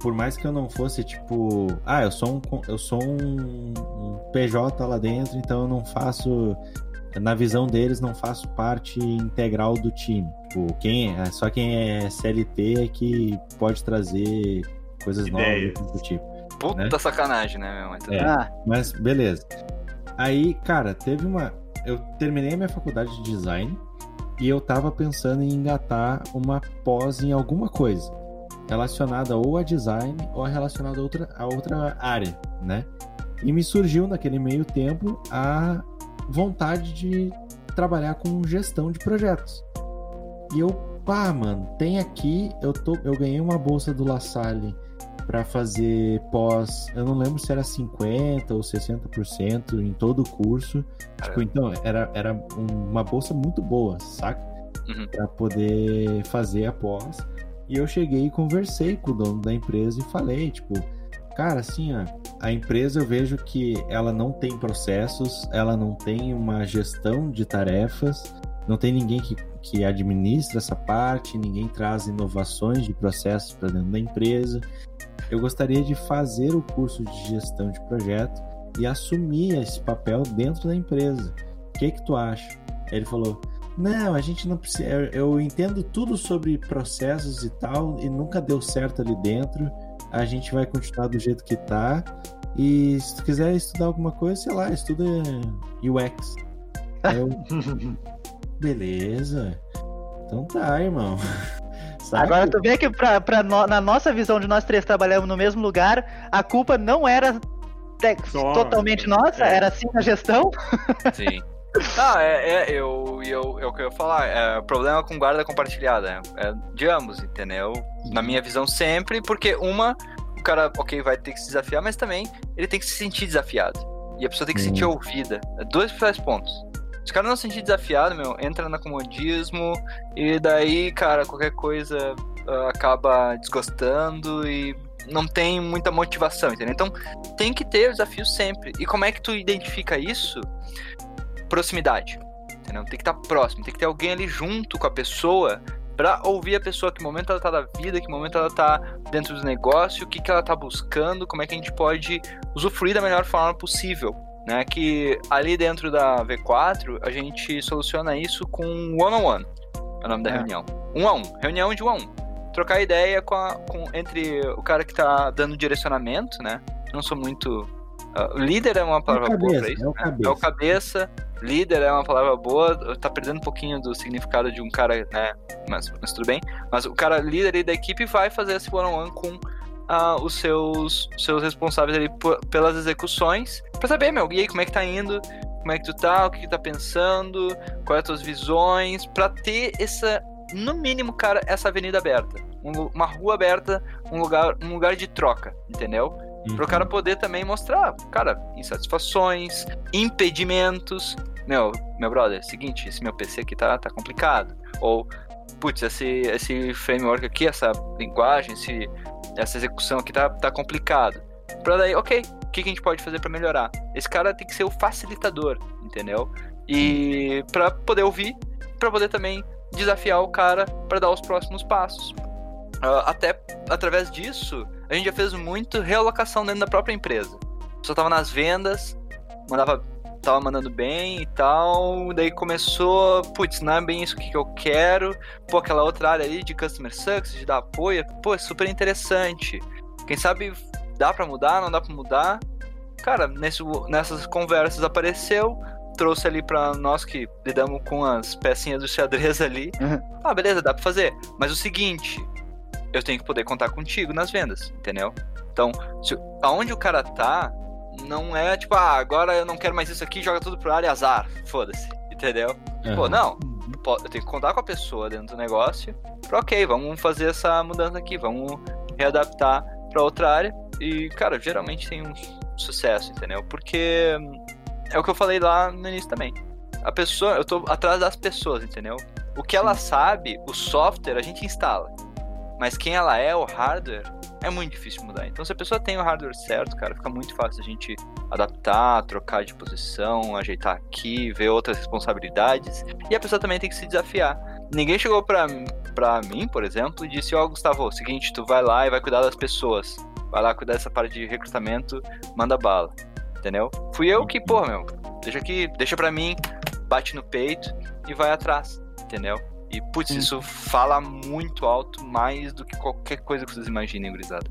por mais que eu não fosse tipo, ah, eu sou um, eu sou um, um PJ lá dentro, então eu não faço, na visão deles, não faço parte integral do time. Tipo, quem é, só quem é CLT é que pode trazer coisas Ideias. novas do tipo. Puta né? sacanagem, né, meu? Mas É. Ah, Mas beleza. Aí, cara, teve uma. Eu terminei a minha faculdade de design e eu tava pensando em engatar uma pós em alguma coisa relacionada ou a design ou relacionada a outra, a outra área, né? E me surgiu naquele meio tempo a vontade de trabalhar com gestão de projetos. E eu, pá, mano, tem aqui, eu tô, eu ganhei uma bolsa do La Salle para fazer pós, eu não lembro se era 50 ou 60% em todo o curso. Tipo, então, era, era um- uma bolsa muito boa, saca? Uhum. Para poder fazer a pós. E eu cheguei e conversei com o dono da empresa e falei, tipo, cara, assim, ó, a empresa eu vejo que ela não tem processos, ela não tem uma gestão de tarefas, não tem ninguém que, que administra essa parte, ninguém traz inovações de processos para dentro da empresa. Eu gostaria de fazer o curso de gestão de projeto e assumir esse papel dentro da empresa. O que que tu acha? Ele falou: Não, a gente não precisa. Eu, eu entendo tudo sobre processos e tal, e nunca deu certo ali dentro. a gente vai continuar do jeito que tá. E se tu quiser estudar alguma coisa, sei lá, estuda UX. Eu... Beleza. Então tá, irmão. Sabe? Agora tu vê que pra, pra no, na nossa visão de nós três trabalhamos no mesmo lugar, a culpa não era totalmente nossa, é. era sim a gestão. Sim. Ah, é, é, eu, eu, é o que eu ia falar. É, problema com guarda compartilhada. É, de ambos, entendeu? Na minha visão, sempre, porque uma, o cara, ok, vai ter que se desafiar, mas também ele tem que se sentir desafiado. E a pessoa tem que se sentir ouvida. É dois principais pontos. Se o cara não se sentir desafiado, meu, entra no acomodismo e daí, cara, qualquer coisa uh, acaba desgostando e não tem muita motivação, entendeu? Então, tem que ter o desafio sempre. E como é que tu identifica isso? Proximidade. Entendeu? Tem que estar próximo, tem que ter alguém ali junto com a pessoa para ouvir a pessoa, que momento ela tá da vida, que momento ela tá dentro do negócio, o que, que ela tá buscando, como é que a gente pode usufruir da melhor forma possível. Né, que ali dentro da V4 a gente soluciona isso com one-on-one, é o nome da é. reunião. Um a um, reunião de um a um trocar ideia com, a, com entre o cara que tá dando direcionamento, né? Não sou muito. Uh, líder é uma palavra é cabeça, boa pra isso. É o, né? é o, cabeça. Líder é uma palavra boa. Tá perdendo um pouquinho do significado de um cara, né? Mas, mas tudo bem. Mas o cara líder da equipe vai fazer esse one-on-one com uh, os seus, seus responsáveis ali pelas execuções. Pra saber, meu, e aí, como é que tá indo? Como é que tu tá? O que, que tá pensando? Quais as tuas visões? Pra ter essa no mínimo, cara, essa avenida aberta. uma rua aberta, um lugar, um lugar de troca, entendeu? Uhum. Para o cara poder também mostrar, cara, insatisfações, impedimentos. Meu, meu brother, seguinte, esse meu PC aqui tá, tá complicado. Ou, putz, esse, esse framework aqui, essa linguagem, esse, essa execução aqui tá, tá complicado. Pra daí, ok, o que, que a gente pode fazer para melhorar? Esse cara tem que ser o facilitador, entendeu? E para poder ouvir, para poder também desafiar o cara para dar os próximos passos. Uh, até através disso, a gente já fez muito realocação dentro da própria empresa. Só tava nas vendas, mandava, tava mandando bem e tal, daí começou, putz, não é bem isso que eu quero, pô, aquela outra área ali de customer success, de dar apoio, pô, é super interessante. Quem sabe dá para mudar, não dá para mudar? Cara, nesse, nessas conversas apareceu, trouxe ali para nós que lidamos com as pecinhas do xadrez ali. Uhum. Ah, beleza, dá para fazer. Mas o seguinte, eu tenho que poder contar contigo nas vendas, entendeu? Então, se, aonde o cara tá, não é tipo, ah, agora eu não quero mais isso aqui, joga tudo pro ar e azar. Foda-se, entendeu? Uhum. Pô, não. Eu tenho que contar com a pessoa dentro do negócio. Pra, ok, vamos fazer essa mudança aqui, vamos readaptar para outra área. E, cara, geralmente tem um sucesso, entendeu? Porque é o que eu falei lá no início também. A pessoa, eu tô atrás das pessoas, entendeu? O que ela sabe, o software a gente instala. Mas quem ela é, o hardware, é muito difícil mudar. Então, se a pessoa tem o hardware certo, cara, fica muito fácil a gente adaptar, trocar de posição, ajeitar aqui, ver outras responsabilidades. E a pessoa também tem que se desafiar. Ninguém chegou pra, pra mim, por exemplo, e disse: Ó, oh, Gustavo, seguinte, tu vai lá e vai cuidar das pessoas. Vai lá cuidar dessa parte de recrutamento, manda bala entendeu? Fui eu que, pô, meu, deixa aqui, deixa pra mim, bate no peito e vai atrás, entendeu? E, putz, isso fala muito alto, mais do que qualquer coisa que vocês imaginem, gurizada.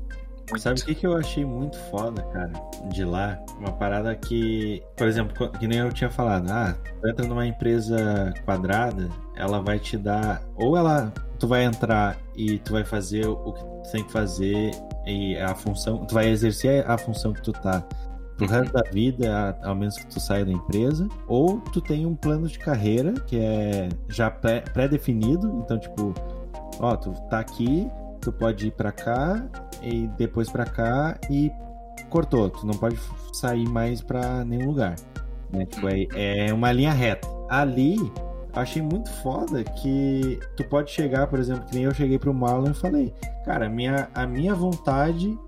Muito. Sabe o que, que eu achei muito foda, cara, de lá? Uma parada que, por exemplo, que nem eu tinha falado, ah, tu entra numa empresa quadrada, ela vai te dar, ou ela, tu vai entrar e tu vai fazer o que tu tem que fazer e a função, tu vai exercer a função que tu tá pro resto da vida, ao menos que tu saia da empresa, ou tu tem um plano de carreira que é já pré-definido, então tipo, ó, tu tá aqui, tu pode ir para cá e depois para cá e cortou, tu não pode sair mais para nenhum lugar. Né? Tipo, é, é uma linha reta. Ali achei muito foda que tu pode chegar, por exemplo, que nem eu cheguei pro Marlon e falei, cara, minha, a minha vontade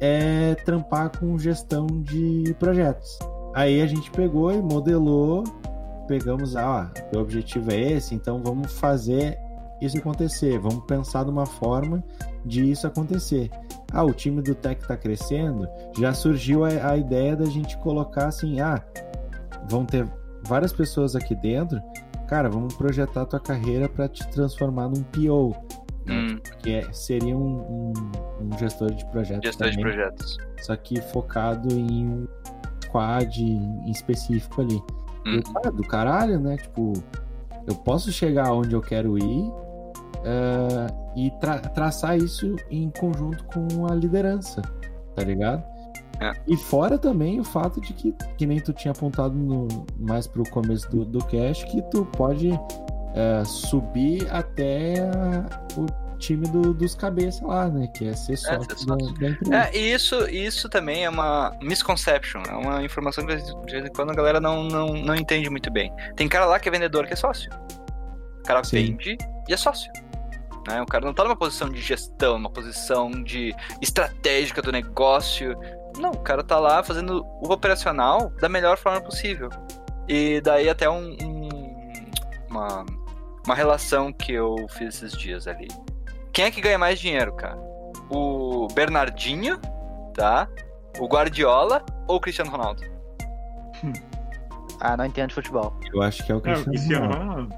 é trampar com gestão de projetos. Aí a gente pegou e modelou, pegamos, ah, o objetivo é esse, então vamos fazer isso acontecer, vamos pensar numa forma de isso acontecer. Ah, o time do Tech está crescendo, já surgiu a, a, ideia da gente colocar assim, ah, vão ter várias pessoas aqui dentro, cara, vamos projetar tua carreira para te transformar num PO, né? hum. que é, seria um, um um gestor de projetos. Gestor de também, projetos. Só que focado em um squad em específico ali. E, Hum. cara, do caralho, né? Tipo, eu posso chegar onde eu quero ir eh, e tra- traçar isso em conjunto com a liderança, tá ligado? É. E fora também o fato de que, que nem tu tinha apontado no, mais pro começo do, do cast, que tu pode eh, subir até o time do- dos cabeças lá, né? Que é ser sócio, ser da- sócio. da, empresa. É, isso, isso também é uma misconception, é uma informação que de vez em quando a galera não, não, não entende muito bem. Tem cara lá que é vendedor que é sócio. O cara Sim. vende e é sócio. Né? O cara não tá numa posição de gestão, numa posição de estratégica do negócio. Não, o cara tá lá fazendo o operacional da melhor forma possível. E daí até um, um- uma, uma relação que eu fiz esses dias ali. Quem é que ganha mais dinheiro, cara? O Bernardinho, tá? O Guardiola ou o Cristiano Ronaldo? Ah, não entendo de futebol. Eu acho que é o É, o Cristiano Cristiano Ronaldo.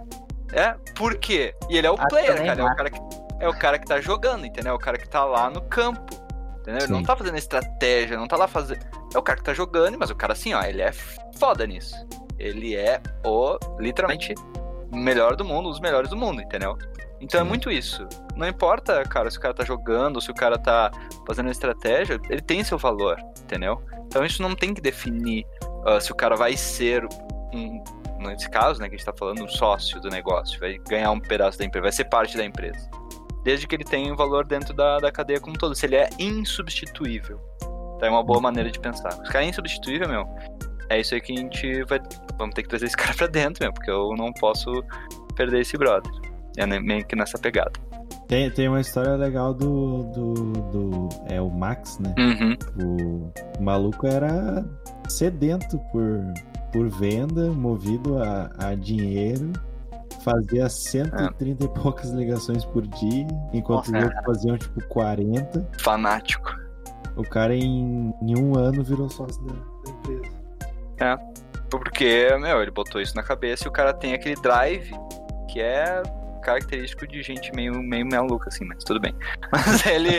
É, por quê? E ele é o Acho player, cara. É o cara, que, é o cara que tá jogando, entendeu? É o cara que tá lá no campo. Entendeu? Ele não tá fazendo estratégia, não tá lá fazendo. É o cara que tá jogando, mas o cara assim, ó, ele é foda nisso. Ele é o, literalmente, melhor do mundo, um dos melhores do mundo, entendeu? Então é muito isso. Não importa, cara, se o cara tá jogando, se o cara tá fazendo estratégia, ele tem seu valor, entendeu? Então isso não tem que definir ah, se o cara vai ser um, nesse caso, né, que a gente tá falando, um sócio do negócio, vai ganhar um pedaço da empresa, vai ser parte da empresa. Desde que ele tenha o valor dentro da, da cadeia como um todo, se ele é insubstituível. Então é uma boa maneira de pensar. Se o cara é insubstituível, meu, é isso aí que a gente vai. Vamos ter que trazer esse cara pra dentro, meu, porque eu não posso perder esse brother. É meio que nessa pegada. Tem, tem uma história legal do, do, do. É o Max, né? Uhum. O, o maluco era sedento por, por venda, movido a, a dinheiro. Fazia 130 e poucas ligações por dia, enquanto os outros faziam tipo 40. Fanático. O cara em, em um ano virou sócio da, da empresa. Porque, meu, ele botou isso na cabeça e o cara tem aquele drive que é característico de gente meio, meio maluca, assim, mas tudo bem. Mas ele,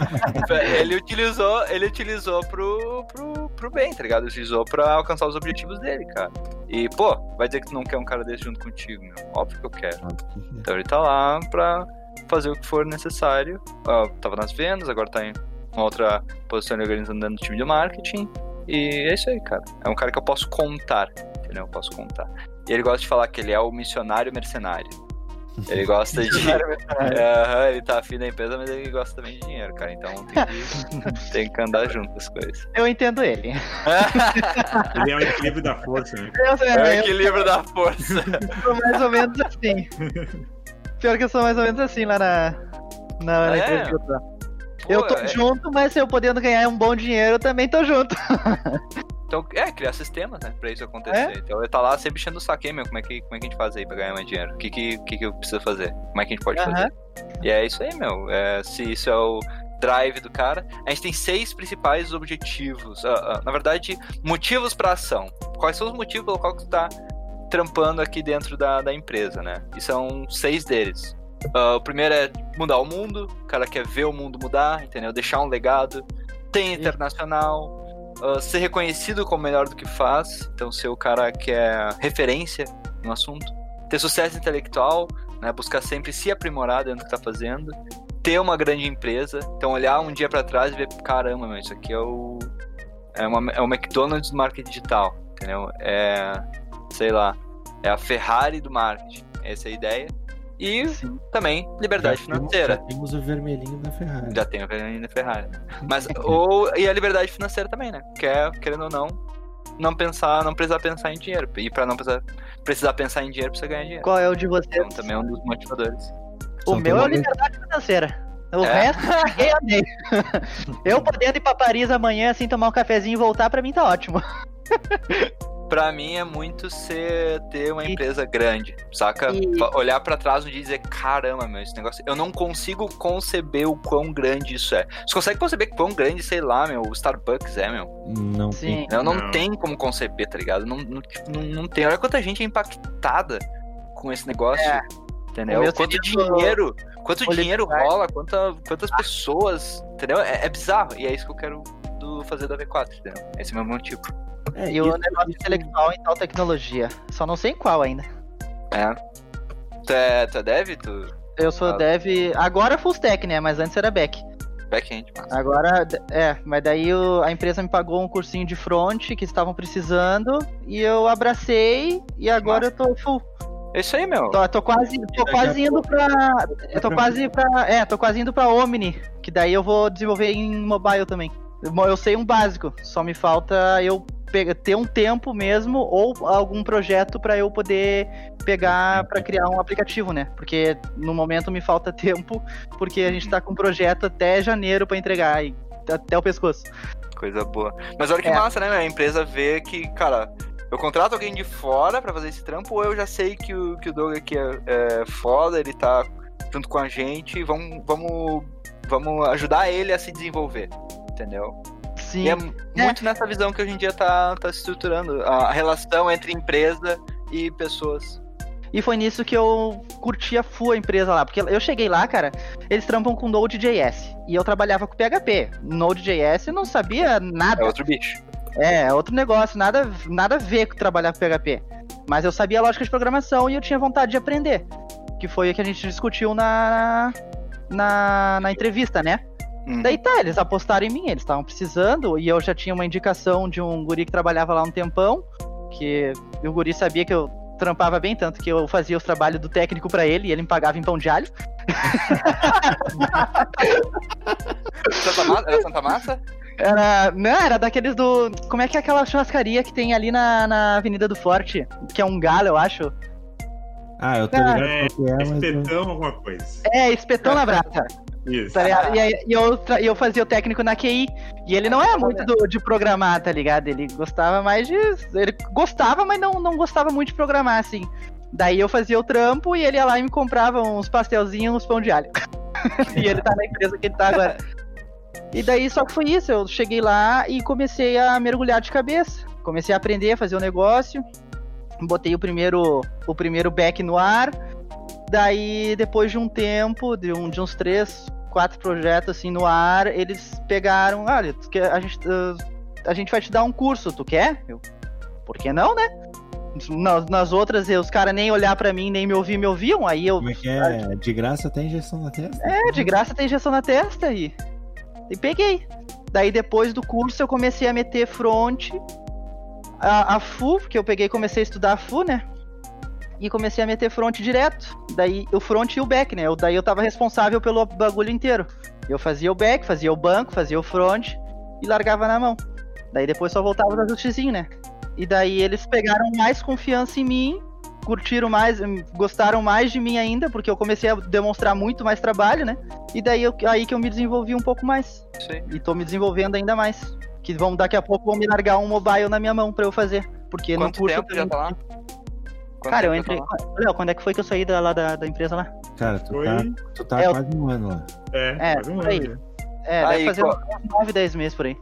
ele utilizou, ele utilizou pro, pro, pro bem, tá ligado? Utilizou pra alcançar os objetivos dele, cara. E, pô, vai dizer que tu não quer um cara desse junto contigo, meu. Óbvio que eu quero. Então ele tá lá pra fazer o que for necessário. Ó, tava nas vendas, agora tá em uma outra posição organizando dentro do time de marketing. E é isso aí, cara. É um cara que eu posso contar, entendeu? Eu posso contar. E ele gosta de falar que ele é o missionário mercenário. Ele gosta de. Aham, ele tá afim da empresa, mas ele gosta também de dinheiro, cara. Então tem que, tem que andar junto as coisas. Eu entendo ele. Ele é o equilíbrio da força, né? Eu, É o eu equilíbrio da força. sou mais ou menos assim. Pior que eu sou mais ou menos assim lá na, na, na É? empresa que eu tô. Eu Pô, tô é- junto, mas se eu podendo ganhar um bom dinheiro, eu também tô junto. Então, é, criar sistemas, né? Pra isso acontecer. Então ele tá lá sempre enchendo o saco, "Ei, meu, como é, que, como é que a gente faz aí pra ganhar mais dinheiro? O que, que, que, que eu preciso fazer? Como é que a gente pode Aham. fazer? E é isso aí, meu. É, se isso é o drive do cara. A gente tem seis principais objetivos. ah, ah, na verdade, motivos pra ação. Quais são os motivos pelo qual tu tá trampando aqui dentro da, da empresa, né? E são seis deles. Ah, o primeiro é mudar o mundo. O cara quer ver o mundo mudar, entendeu? Deixar um legado. Tem internacional. Ah, ser reconhecido como melhor do que faz. Então, ser o cara que é referência no assunto. Ter sucesso intelectual, né? Buscar sempre se aprimorar dentro do que tá fazendo. Ter uma grande empresa. Então, olhar um dia pra trás e ver, caramba, meu, isso aqui é o. É, uma, é o McDonald's do marketing digital, entendeu? É. Sei lá. É a Ferrari do marketing. Essa é a ideia. E Sim. também liberdade Já temos- financeira. Já temos o vermelhinho da Ferrari. Já tem a Ferrari Ferrari. né? Mas, ou, e a liberdade financeira também, né? Que é, querendo ou não, não pensar, não precisar pensar em dinheiro. E pra não precisar, precisar pensar em dinheiro, precisa ganhar dinheiro. Qual é o de vocês? Então também é um dos motivadores. O Só meu é a liberdade financeira. O É? resto, caguei, andei. Eu podendo ir pra Paris amanhã, assim, tomar um cafezinho e voltar, pra mim tá ótimo. Pra mim é muito ser ter uma E- empresa grande, saca? E- Olhar pra trás um dia e dizer, caramba, meu, esse negócio. Eu não consigo conceber o quão grande isso é. Você consegue conceber quão grande, sei lá, meu, o Starbucks é, meu? Não Sim. Eu não, Não. tem como conceber, tá ligado? Não, não, tipo, não, não tem. Olha quanta gente é impactada com esse negócio. É. Entendeu? Quanto seria do- dinheiro, quanto dinheiro Wyman. rola, quanta, quantas pessoas, entendeu? É, é bizarro. E é isso que eu quero do, fazer da V4, entendeu? Esse é o meu motivo. É, E o isso- negócio isso- intelectual em tal tecnologia. Só não sei em qual ainda. É. Tu é, tu é dev? Tu... Eu sou Ah. dev. Agora full stack, né? Mas antes era back. Back-end. Agora, é, mas daí o- a empresa me pagou um cursinho de front que estavam precisando e eu abracei e agora eu tô full. É isso aí, meu. Tô, tô quase, tô quase indo pra. Eu tô quase pra. É, tô quase indo pra Omni, que daí eu vou desenvolver em mobile também. Eu, sei um básico, só me falta eu ter um tempo mesmo ou algum projeto pra eu poder pegar pra criar um aplicativo, né? Porque no momento me falta tempo, porque a gente tá com um projeto até janeiro pra entregar e até o pescoço. Coisa boa. Mas olha que É. massa, né? A empresa vê que, cara, eu contrato alguém de fora pra fazer esse trampo, ou eu já sei que o, que o Doug aqui é, é foda, ele tá junto com a gente, vamos, vamos, vamos ajudar ele a se desenvolver. Entendeu? Sim. E é muito nessa visão que hoje em dia tá, tá se estruturando a relação entre empresa e pessoas. E foi nisso que eu curti a full a empresa lá. Porque eu cheguei lá, cara, eles trampam com Node.js. E eu trabalhava com PHP. Node.js eu não sabia É nada. outro bicho. É, é outro negócio, nada, nada a ver com trabalhar com PHP. Mas eu sabia a lógica de programação e eu tinha vontade de aprender. Que foi o que a gente discutiu na, na, na entrevista, né? Uhum. Daí tá, eles apostaram em mim, eles estavam precisando, e eu já tinha uma indicação de um guri que trabalhava lá um tempão, que o guri sabia que eu trampava bem, tanto que eu fazia os trabalhos do técnico pra ele, e ele me pagava em pão de alho. Santa Massa? Era Santa Massa? Era, não, era daqueles do... Como é que é aquela churrascaria que tem ali na, na Avenida do Forte? Que é um galo, eu acho. Ah, eu tô ligado É, é, mas. eu- espetão alguma coisa. É, espetão na brasa. Isso. Tá ligado? E, aí- e eu, e eu fazia o técnico na QI. E ele não é muito do- de programar, tá ligado? Ele gostava mais de. Ele gostava, mas não, não gostava muito de programar, assim. Daí eu fazia o trampo e ele ia lá e me comprava uns pastelzinhos, uns pão de alho. e ele tá na empresa que ele tá agora. E daí só que foi isso, eu cheguei lá e comecei a mergulhar de cabeça. Comecei a aprender a fazer o negócio. Botei o primeiro, o primeiro back no ar. Daí, depois de um tempo, de, um, de uns três, quatro projetos assim no ar, eles pegaram, olha, quer- a, gente, ah, a gente vai te dar um curso, tu quer? Eu, por que não, né? Nas, nas outras, os caras nem olhar pra mim, nem me ouvir, me ouviam, aí eu, Como é que é? De graça até injeção na testa? é, de graça tem injeção na testa e, e peguei. Daí depois do curso eu comecei a meter front, a, a FU, porque eu peguei e comecei a estudar a FU, né? E comecei a meter front direto. Daí o front e o back, né? Eu, daí eu tava responsável pelo bagulho inteiro. Eu fazia o back, fazia o banco, fazia o front e largava na mão. Daí depois só voltava os ajustezinhos, né? E daí eles pegaram mais confiança em mim, curtiram mais, hum, gostaram mais de mim ainda, porque eu comecei a demonstrar muito mais trabalho, né? E daí eu- aí que eu me desenvolvi um pouco mais. Aí. E tô me desenvolvendo ainda mais. Que vão daqui a pouco vão me largar um mobile na minha mão pra eu fazer. Porque no Quanto curso. tempo já tá lá? Quanto Cara, eu entrei. tá? Léo, quando é que foi que eu saí da, lá da, da empresa lá? Cara, tu Foi. tá, tu tá É, quase um ano lá. É, É, quase um aí. ano. É, Aí, deve fazer qual- uns 9, 10 meses por aí.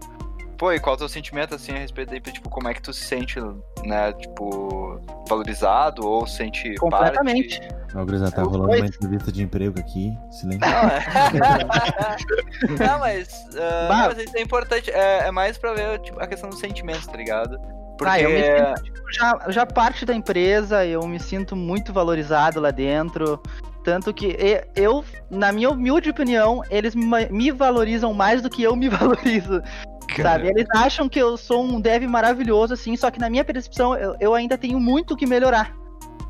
Pô, e qual é o teu sentimento, assim, a respeito daí, tipo, como é que tu se sente, né, tipo, valorizado ou sente Completamente. Ó, Grisa, tá Os rolando uma entrevista de emprego aqui. Silêncio. parte? Não, é... não mas, não, mas isso é importante, é, é mais pra ver, tipo, a questão dos sentimentos, tá ligado? Porque... Ah, eu me sinto, tipo, já, já parte da empresa, eu me sinto muito valorizado lá dentro. Tanto que eu, na minha humilde opinião, eles me, valorizam mais do que eu me valorizo. Sabe? Eles acham que eu sou um dev maravilhoso, assim, só que na minha percepção eu, eu ainda tenho muito que melhorar.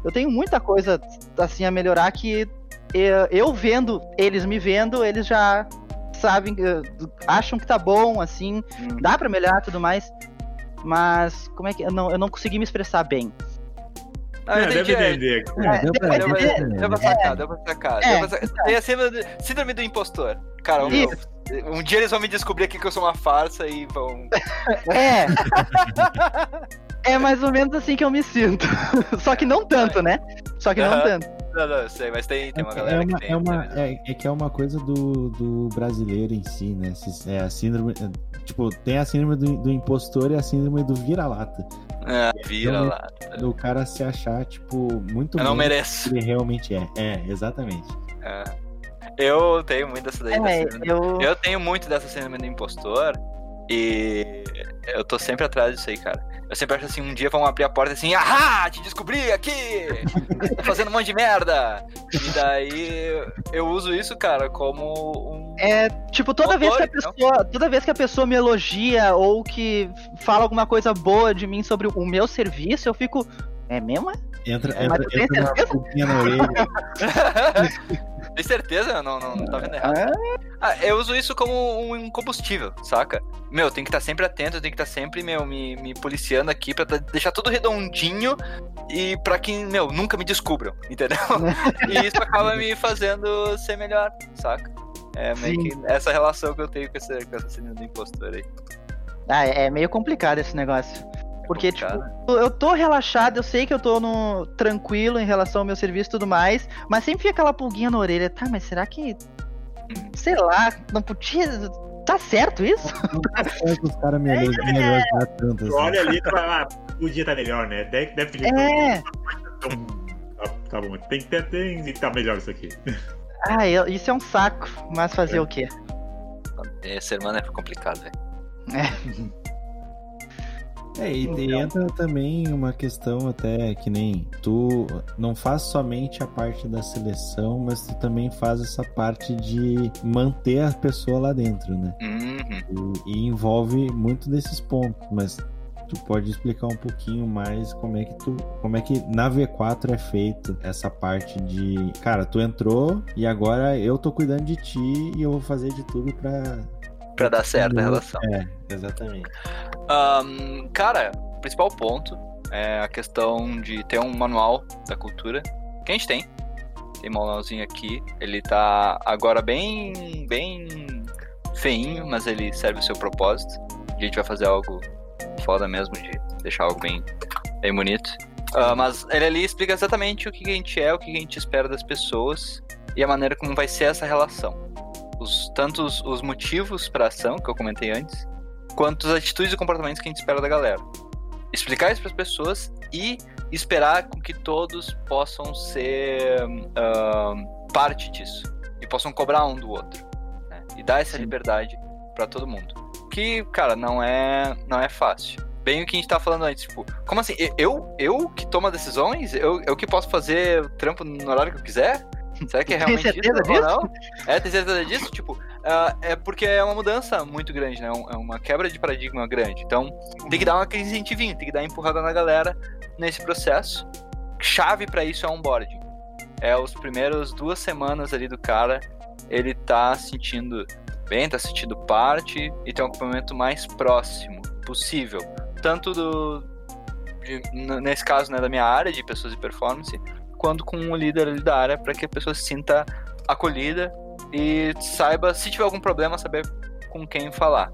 Eu tenho muita coisa, assim, a melhorar que eu, eu vendo, eles me vendo, eles já sabem, eh, acham que tá bom, assim, Hum. dá pra melhorar e tudo mais. Mas como é que. Eu não, eu não consegui me expressar bem. Ah, eu É, deve entendi, é. entender. É, deu pra é, Deu pra, entender, deu pra sacar, deu pra sacar. É, deu pra sacar. Tem a síndrome do, síndrome do impostor. Cara, Isso. um dia eles vão me descobrir aqui que eu sou uma farsa e vão. É. é mais ou menos assim que eu me sinto. Só que não tanto, né? Só que não tanto. Não, não, eu sei, mas tem, tem uma É galera uma- que tem. é, uma, tem. é, é que é uma coisa do, do brasileiro em si, né? É a síndrome. é, Tipo, tem a síndrome do, do impostor e a síndrome do vira-lata. Ah, vira Eu- lá. Do cara se achar, tipo, muito Eu não mereço. que ele realmente é. É, exatamente. É. Eu tenho muito dessa daí. da É, síndrome- eu. Eu tenho muito dessa síndrome do impostor e eu tô sempre atrás disso aí, cara. Eu sempre acho assim, um dia vão abrir a porta assim, ahá, te descobri aqui! Tô fazendo um monte de merda! E daí eu uso isso, cara, como um. É, tipo, toda vez que a Motor, pessoa, toda vez que a pessoa me elogia ou que fala alguma coisa boa de mim sobre o meu serviço, eu fico, é mesmo? é? Entra, É, entra, entra pulguinha na orelha. Tem certeza? Não, não, não tá vendo errado. Ah, eu uso isso como um combustível, saca? Meu, tem que estar sempre atento, eu tenho que estar sempre, meu, me, me policiando aqui pra tá- deixar tudo redondinho e pra que, meu, nunca me descubram, entendeu? e isso acaba me fazendo ser melhor, saca? É meio que essa relação que eu tenho com essa, com essa síndrome do impostor aí. Ah, é é meio complicado esse negócio. Porque, tipo, eu tô relaxado, eu sei que eu tô no, tranquilo em relação ao meu serviço e tudo mais, mas sempre fica aquela pulguinha na orelha. Tá, mas será que. Sei lá, não podia. Tá certo isso? Os caras me elogiam me elogiam tanto. Tu Assim. olha ali e fala, ah, podia estar melhor, né? Deve, deve É. Então, tá, tá bom, tem que ter, tem que estar melhor isso aqui. Ah, eu- isso é um saco, mas fazer É. o quê? Esse semana é complicado, velho. É, e, e Então. entra também uma questão até que nem tu não faz somente a parte da seleção, mas tu também faz essa parte de manter a pessoa lá dentro, né? Uhum. E, e envolve muito desses pontos, mas tu pode explicar um pouquinho mais como é que tu, como é que na V4 é feito essa parte de, cara, tu entrou e agora eu tô cuidando de ti e eu vou fazer de tudo pra Pra dar certo a relação. É, exatamente. Ahn, cara, o principal ponto é a questão de ter um manual da cultura. Que a gente tem. Tem um manualzinho aqui. Ele tá agora bem. bem feinho, mas ele serve o seu propósito. A gente vai fazer algo foda mesmo de deixar algo bem, bem bonito. Ah, mas ele ali explica exatamente o que a gente é, o que a gente espera das pessoas e a maneira como vai ser essa relação. Os, tanto os, os motivos para ação, que eu comentei antes, quanto as atitudes e comportamentos que a gente espera da galera. Explicar isso para as pessoas e esperar com que todos possam ser ahn, parte disso e possam cobrar um do outro né? e dar essa Sim. liberdade para todo mundo. Que, cara, não é não é fácil. Bem o que a gente tava falando antes, tipo, como assim? Eu eu que tomo decisões? Eu, eu que posso fazer o trampo no horário que eu quiser? Será que é Tem realmente certeza isso disso? É, tem certeza disso? Tipo, ah, é porque é uma mudança muito grande, né? É uma quebra de paradigma grande. Então, tem que dar uma aquele incentivinho, tem que dar uma empurrada na galera nesse processo. Chave pra isso é onboarding. É os primeiros duas semanas ali do cara, ele tá sentindo bem, tá sentindo parte e tem um acompanhamento mais próximo possível. Tanto do. de- nesse caso, né, da minha área de pessoas de performance, quanto com o líder ali da área, para que a pessoa se sinta acolhida e saiba, se tiver algum problema, saber com quem falar.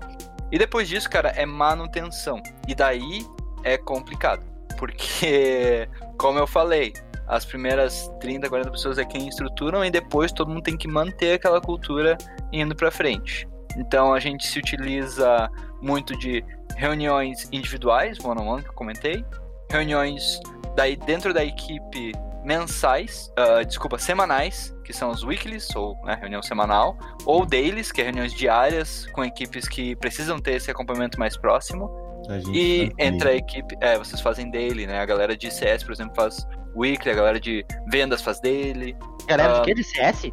E depois disso, cara, é manutenção. E daí é complicado. Porque, como eu falei, as primeiras 30, 40 pessoas é quem estruturam e depois todo mundo tem que manter aquela cultura indo pra frente. Então a gente se utiliza muito de reuniões individuais, one-on-one, que eu comentei, reuniões daí dentro da equipe mensais, ah, desculpa, semanais, que são os weeklies, ou né, reunião semanal, ou dailies, que é reuniões diárias com equipes que precisam ter esse acompanhamento mais próximo. A gente E faz entre a equipe, é, vocês fazem daily, né? A galera de CS, por exemplo, faz weekly, a galera de vendas faz daily, Galera, Ah, de quê? De CS?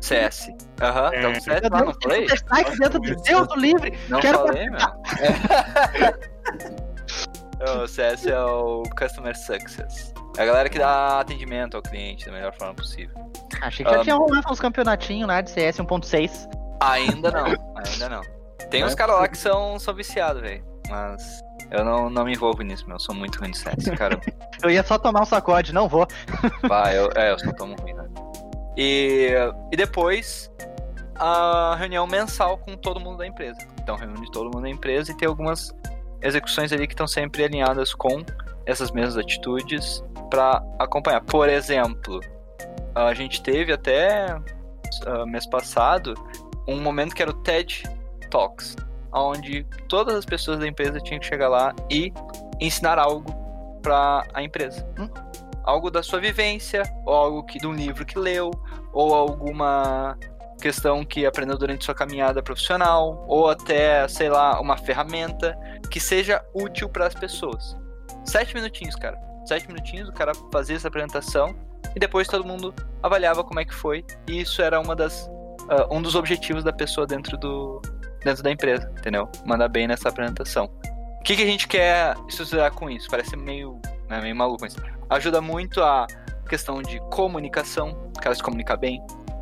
CS. Aham, É. então CS lá, falei? tem Counter-Strike dentro de Deus do livre! Não Quero falei, meu. É. o CS é o Customer Success. É a galera que dá atendimento ao cliente da melhor forma possível. Achei que já Ah, tinha rolado uns campeonatinhos lá de CS 1.6. Ainda não, ainda não. Tem uns É. caras lá que são, são viciados, velho. Mas eu não, não me envolvo nisso, meu. Eu sou muito ruim de CS, cara. Eu ia só tomar um sacode, não vou. Vai, eu, é, eu só tomo ruim, né? E, e depois a reunião mensal com todo mundo da empresa. Então reúne todo mundo da empresa e tem algumas execuções ali que estão sempre alinhadas com essas mesmas atitudes para acompanhar. Por exemplo, a gente teve até uh, mês passado um momento que era o TED Talks, onde todas as pessoas da empresa tinham que chegar lá e ensinar algo para a empresa. Hum? Algo da sua vivência, ou algo que, de um livro que leu, ou alguma questão que aprendeu durante sua caminhada profissional, ou até, sei lá, uma ferramenta que seja útil para as pessoas. Sete minutinhos, cara. Sete minutinhos, o cara fazia essa apresentação e depois todo mundo avaliava como é que foi. E isso era uma das, uh, um dos objetivos da pessoa dentro, do, dentro da empresa, entendeu? Mandar bem nessa apresentação. O que, que a gente quer estruturar com isso? Parece meio, né, meio maluco, mas ajuda muito a questão de comunicação, o cara se comunicar bem,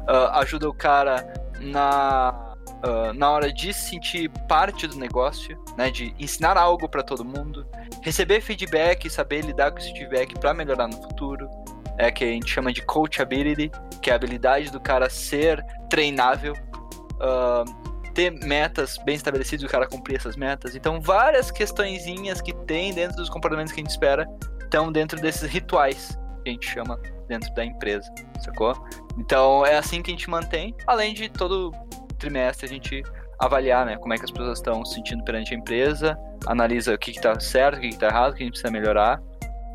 uh, ajuda o cara na, uh, na hora de se sentir parte do negócio, né, de ensinar algo para todo mundo, receber feedback e saber lidar com esse feedback para melhorar no futuro, é que a gente chama de coachability, que é a habilidade do cara ser treinável, uh, ter metas bem estabelecidas o cara cumprir essas metas. Então, várias questõezinhas que tem dentro dos comportamentos que a gente espera estão dentro desses rituais que a gente chama dentro da empresa, sacou? Então é assim que a gente mantém, além de todo trimestre a gente avaliar, né, como é que as pessoas estão se sentindo perante a empresa, analisa o que está certo, o que está errado, o que a gente precisa melhorar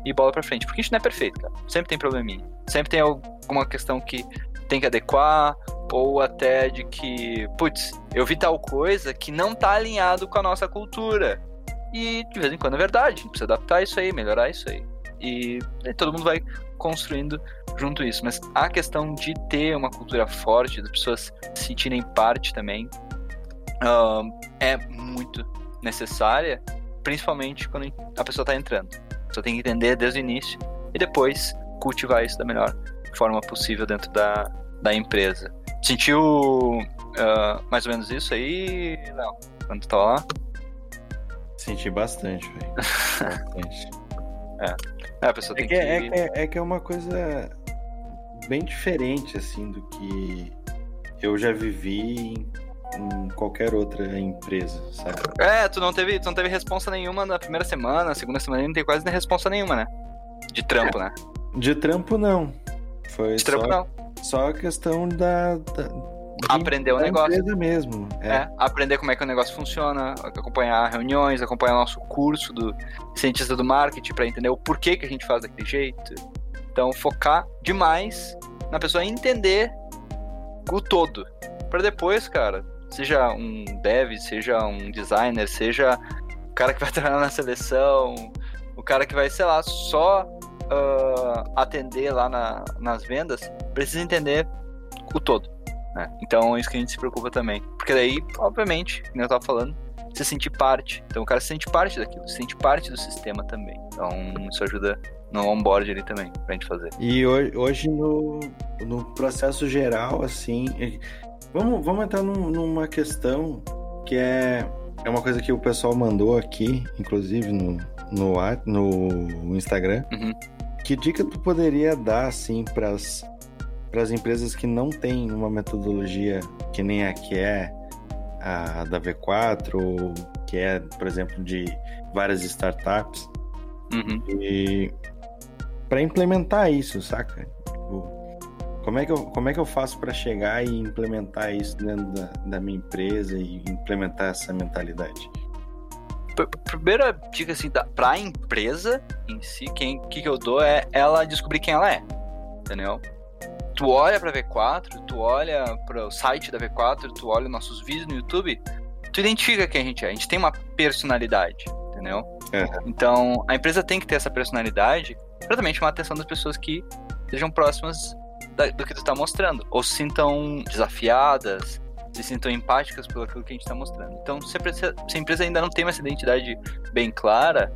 e bola para frente, porque a gente não é perfeito, cara. Sempre tem probleminha, sempre tem alguma questão que tem que adequar ou até de que, putz, eu vi tal coisa que não tá alinhado com a nossa cultura. E de vez em quando é verdade, a gente precisa adaptar isso aí, melhorar isso aí. E, e todo mundo vai construindo junto isso. Mas a questão de ter uma cultura forte, das pessoas se sentirem parte também, uh, é muito necessária, principalmente quando a pessoa está entrando. Você tem que entender desde o início e depois cultivar isso da melhor forma possível dentro da, da empresa. Sentiu uh, mais ou menos isso aí, Léo, quando tu tava lá? Senti bastante, velho. bastante. É. É, a pessoa tem é que, é que... É, que, é que é uma coisa bem diferente, assim, do que eu já vivi em qualquer outra empresa, sabe? É, tu não teve, tu não teve resposta nenhuma na primeira semana, na segunda semana não tem quase nem resposta nenhuma, né? De trampo, é. né? De trampo não. Foi De trampo só, não. Só a questão da, da aprender o negócio. mesmo. É. é. aprender como é que o negócio funciona, acompanhar reuniões, acompanhar nosso curso do cientista do marketing para entender o porquê que a gente faz daquele jeito. Então, focar demais na pessoa entender o todo. Para depois, cara, seja um dev, seja um designer, seja o cara que vai trabalhar na seleção, o cara que vai, sei lá, só uh, atender lá na, nas vendas, precisa entender o todo. Né? Então é isso que a gente se preocupa também. Porque daí, obviamente, como eu tava falando, se sentir parte. Então o cara se sente parte daquilo, se sente parte do sistema também. Então isso ajuda no onboard ali também, pra gente fazer. E hoje no, no processo geral, assim, vamos, vamos entrar num, numa questão que é, é uma coisa que o pessoal mandou aqui, inclusive no, no, no Instagram. Uhum. Que dica tu poderia dar, assim, pras para as empresas que não têm uma metodologia que nem a que é a da V4, ou que é, por exemplo, de várias startups, uhum. e para implementar isso, saca? Tipo, como é que eu, como é que eu faço para chegar e implementar isso dentro da, da minha empresa e implementar essa mentalidade? Primeira dica assim, para a empresa em si, quem que, que eu dou é ela descobrir quem ela é, entendeu? Tu olha pra V4, tu olha para o site da V4, tu olha nossos vídeos no YouTube, tu identifica quem a gente é. A gente tem uma personalidade, entendeu? É. Então, a empresa tem que ter essa personalidade para também chamar a atenção das pessoas que sejam próximas da, do que tu está mostrando. Ou se sintam desafiadas, se sintam empáticas pelo aquilo que a gente está mostrando. Então, se a, se a empresa ainda não tem essa identidade bem clara,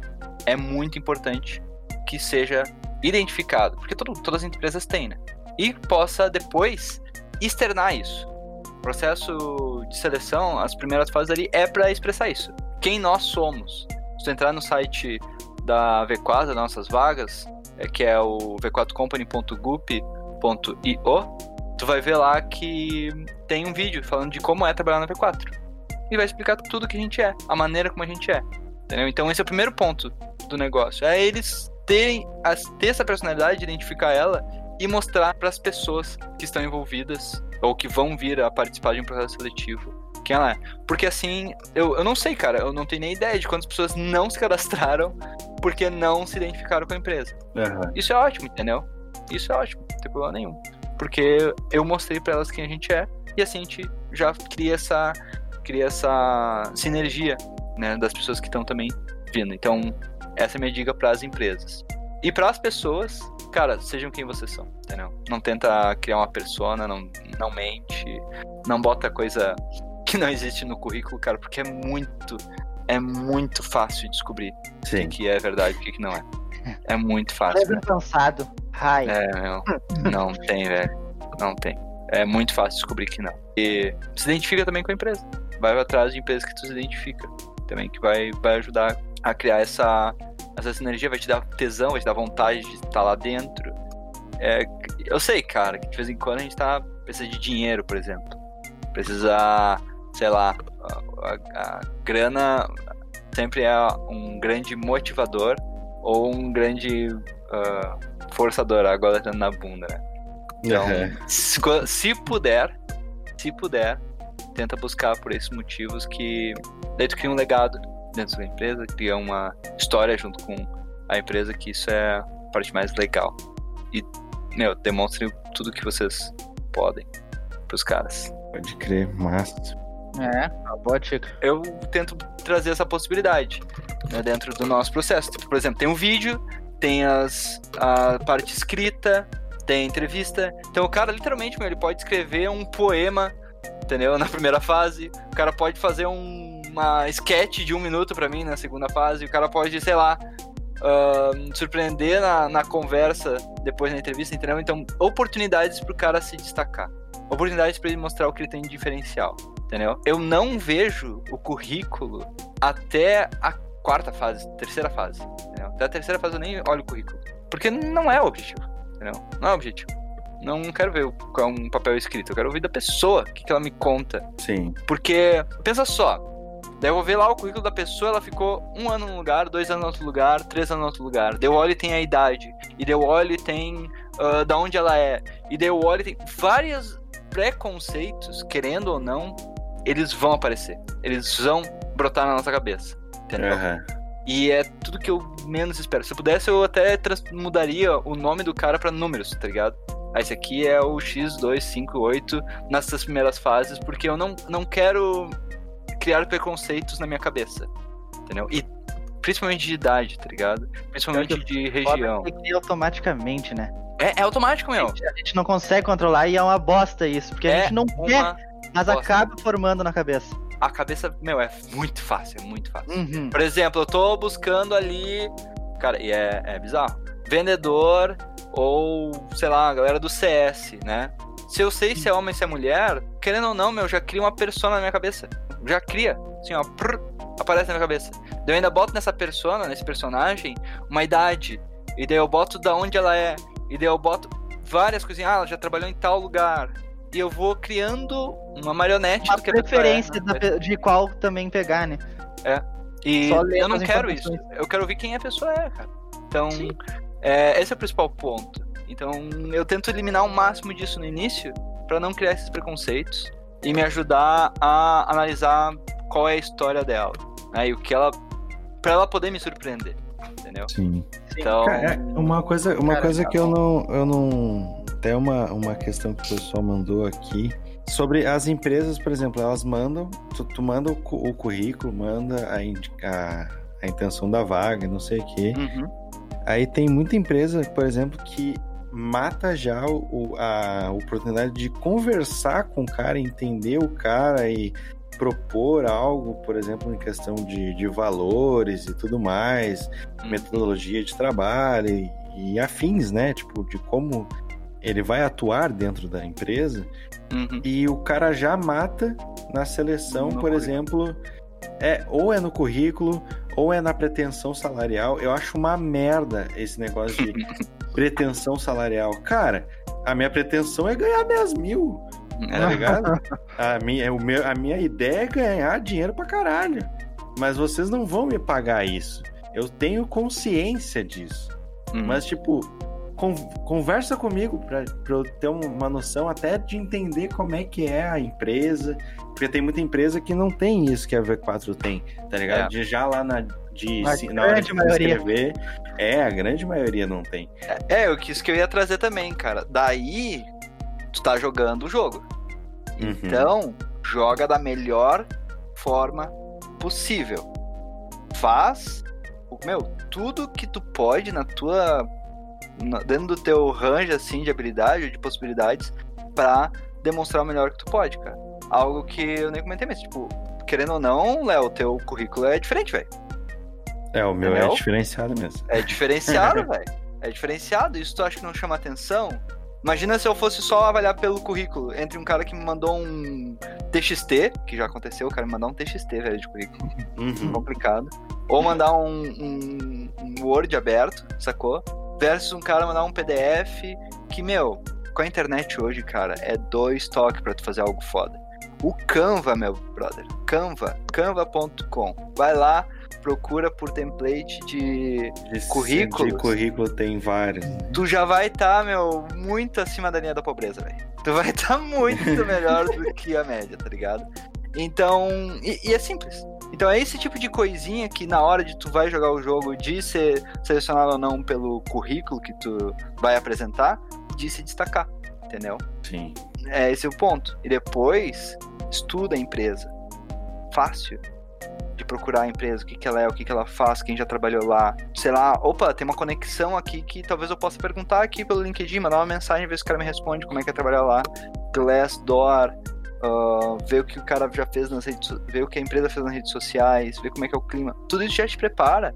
é muito importante que seja identificado. Porque todo, todas as empresas têm, né? E possa depois externar isso. O processo de seleção, as primeiras fases ali é para expressar isso. Quem nós somos. Se tu entrar no site da V4, das nossas vagas, é, que é o v4company.gup.io, tu vai ver lá que tem um vídeo falando de como é trabalhar na V4. E vai explicar tudo que a gente é, a maneira como a gente é. Entendeu? Então esse é o primeiro ponto do negócio. É eles terem, ter essa personalidade, identificar ela e mostrar para as pessoas que estão envolvidas ou que vão vir a participar de um processo seletivo quem ela é. Porque assim, eu, eu não sei, cara, eu não tenho nem ideia de quantas pessoas não se cadastraram porque não se identificaram com a empresa. Aham. Isso é ótimo, entendeu? Isso é ótimo, não tem problema nenhum. Porque eu mostrei pra elas quem a gente é e assim a gente já cria essa, cria essa sinergia, né, das pessoas que estão também vindo. Então, essa é a minha dica pras empresas. E pras pessoas, cara, sejam quem vocês são, entendeu? Não tenta criar uma persona, não, não mente, não bota coisa que não existe no currículo, cara, porque é muito, é muito fácil de descobrir o Sim. que é verdade e o que não é. É muito fácil. Leve cansado. Ai. É, meu, não tem, velho. Não tem. É muito fácil descobrir que não. E se identifica também com a empresa. Vai atrás de empresas que tu se identifica. Também que vai, vai ajudar a criar essa, essa sinergia, vai te dar tesão, vai te dar vontade de estar lá dentro. É, eu sei, cara, que de vez em quando a gente tá precisa de dinheiro, por exemplo. Precisa, sei lá, a, a- a grana sempre é um grande motivador ou um grande ah, forçador, agora tá na bunda, né? Então, Aham. se, se puder, se puder, tenta buscar por esses motivos que daí tu cria um legado dentro da empresa, cria uma história junto com a empresa, que isso é a parte mais legal. E, meu, demonstre tudo que vocês podem pros caras. Pode crer, massa. É, boa dica. Eu tento trazer essa possibilidade né, dentro do nosso processo. Tipo, por exemplo, tem um vídeo, tem as, a parte escrita, tem entrevista. Então o cara, literalmente, meu, ele pode escrever um poema, entendeu? Na primeira fase. O cara pode fazer um- uma sketch de um minuto pra mim na segunda fase. O cara pode, sei lá, ah, surpreender na, na conversa depois na entrevista, entendeu? Então, oportunidades pro cara se destacar. Oportunidades pra ele mostrar o que ele tem de diferencial entendeu? Eu não vejo o currículo até a quarta fase, terceira fase. Entendeu? Até a terceira fase eu nem olho o currículo. Porque não é o objetivo, entendeu? Não é o objetivo. Não quero ver qual é um papel escrito, eu quero ouvir da pessoa, o que, que ela me conta. Sim. Porque, pensa só, daí eu vou ver lá o currículo da pessoa, ela ficou um ano num lugar, dois anos no outro lugar, três anos no outro lugar. Daí eu olho e tem a idade, e daí eu olho e tem ah, da onde ela é, e daí eu olho e tem vários preconceitos, querendo ou não, eles vão aparecer. Eles vão brotar na nossa cabeça, entendeu? Aham. E é tudo que eu menos espero. Se eu pudesse, eu até trans- mudaria o nome do cara pra números, tá ligado? Ah, esse aqui é o X258 nessas primeiras fases, porque eu não, não quero criar preconceitos na minha cabeça, entendeu? E principalmente de idade, tá ligado? Principalmente de região. Cria automaticamente, né? É, é automático, meu. A gente não consegue controlar e é uma bosta isso, porque a É gente não quer, mas bosta. acaba formando na cabeça. A cabeça, meu, é muito fácil, é muito fácil. Uhum. Por exemplo, eu tô buscando ali. Cara, e é, é bizarro. Vendedor ou, sei lá, a galera do CS, né? Se eu sei se é homem ou se é mulher, querendo ou não, meu, já cria uma persona na minha cabeça. Já cria. Assim, ó, prr, aparece na minha cabeça. Daí eu ainda boto nessa persona, nesse personagem, uma idade. E daí eu boto da onde ela é. E daí eu boto várias coisinhas. Ah, ela já trabalhou em tal lugar. E eu vou criando uma marionete Uma do que a pessoa é, preferência né? de qual também pegar, né? E Só ler eu não quero isso. Eu quero ver quem a pessoa é, cara. Então, é, esse é o principal ponto. Então, eu tento eliminar o máximo disso no início pra não criar esses preconceitos e me ajudar a analisar qual é a história dela, né? E o que ela para ela poder me surpreender, entendeu? Sim. Então, Cara, é uma coisa, uma Cara, coisa tá que eu não, eu não. Até uma, uma questão que o pessoal mandou aqui. Sobre as empresas, por exemplo, elas mandam, tu, tu manda o, o currículo, manda a, a, a intenção da vaga, não sei o quê. uhum, Aí tem muita empresa, por exemplo, que mata já o, a oportunidade de conversar com o cara, entender o cara e propor algo, por exemplo, em questão de, de valores e tudo mais, Uhum. metodologia de trabalho e, e afins, né? Tipo, de como ele vai atuar dentro da empresa. uhum. E o cara já mata na seleção, No por currículo. exemplo, é ou é no currículo ou é na pretensão salarial. Eu acho uma merda esse negócio de pretensão salarial. Cara, a minha pretensão é ganhar 10 mil, tá ligado? a, minha, o meu, a minha ideia é ganhar dinheiro pra caralho. Mas vocês não vão me pagar isso. Eu tenho consciência disso. Uhum. Mas, tipo, con- conversa comigo pra, pra eu ter um- uma noção até de entender como é que é a empresa. Porque tem muita empresa que não tem isso que a V4 tem, tá ligado? É. De já lá na, de, A se- na hora de grande maioria. escrever. É, a grande maioria não tem. É, eu quis que eu ia trazer também, cara. Daí, tu tá jogando o jogo. Uhum. Então, joga da melhor forma possível. Faz, o- meu, tudo que tu pode na tua. Dentro do teu range, assim, de habilidade, de possibilidades, pra demonstrar o melhor que tu pode, cara. Algo que eu nem comentei, mas, tipo, querendo ou não, Léo, o teu currículo é diferente, velho. É, o meu é Entendeu? diferenciado mesmo. É diferenciado, velho. É diferenciado. Isso tu acha que não chama atenção? Imagina se eu fosse só avaliar pelo currículo. Entre um cara que me mandou um TXT, que já aconteceu, o cara me mandar um TXT, velho, de currículo. Uhum. Complicado. Ou mandar um, um- um Word aberto, sacou? Versus um cara mandar um PDF que, meu, com a internet hoje, cara, é dois toques pra tu fazer algo foda. O Canva, meu brother. Canva. Canva.com. Vai lá, procura por template de Currículos? De currículo tem vários. tu já vai estar, meu, muito acima da linha da pobreza, velho. Tu vai estar muito melhor do que a média, tá ligado? Então, e, e é simples. Então é esse tipo de coisinha que na hora de tu vai jogar o jogo, de ser selecionado ou não pelo currículo que tu vai apresentar, de se destacar, entendeu? Sim. É esse o ponto. E depois, estuda a empresa. Fácil de procurar a empresa, o que, que ela é, o que, que ela faz, quem já trabalhou lá. Sei lá, opa, tem uma conexão aqui que talvez eu possa perguntar aqui pelo LinkedIn, mandar uma mensagem, ver se o cara me responde como é que é trabalhar lá. Glassdoor, ah, ver o que o cara já fez nas redes, ver o que a empresa fez nas redes sociais, ver como é que é o clima. Tudo isso já te prepara.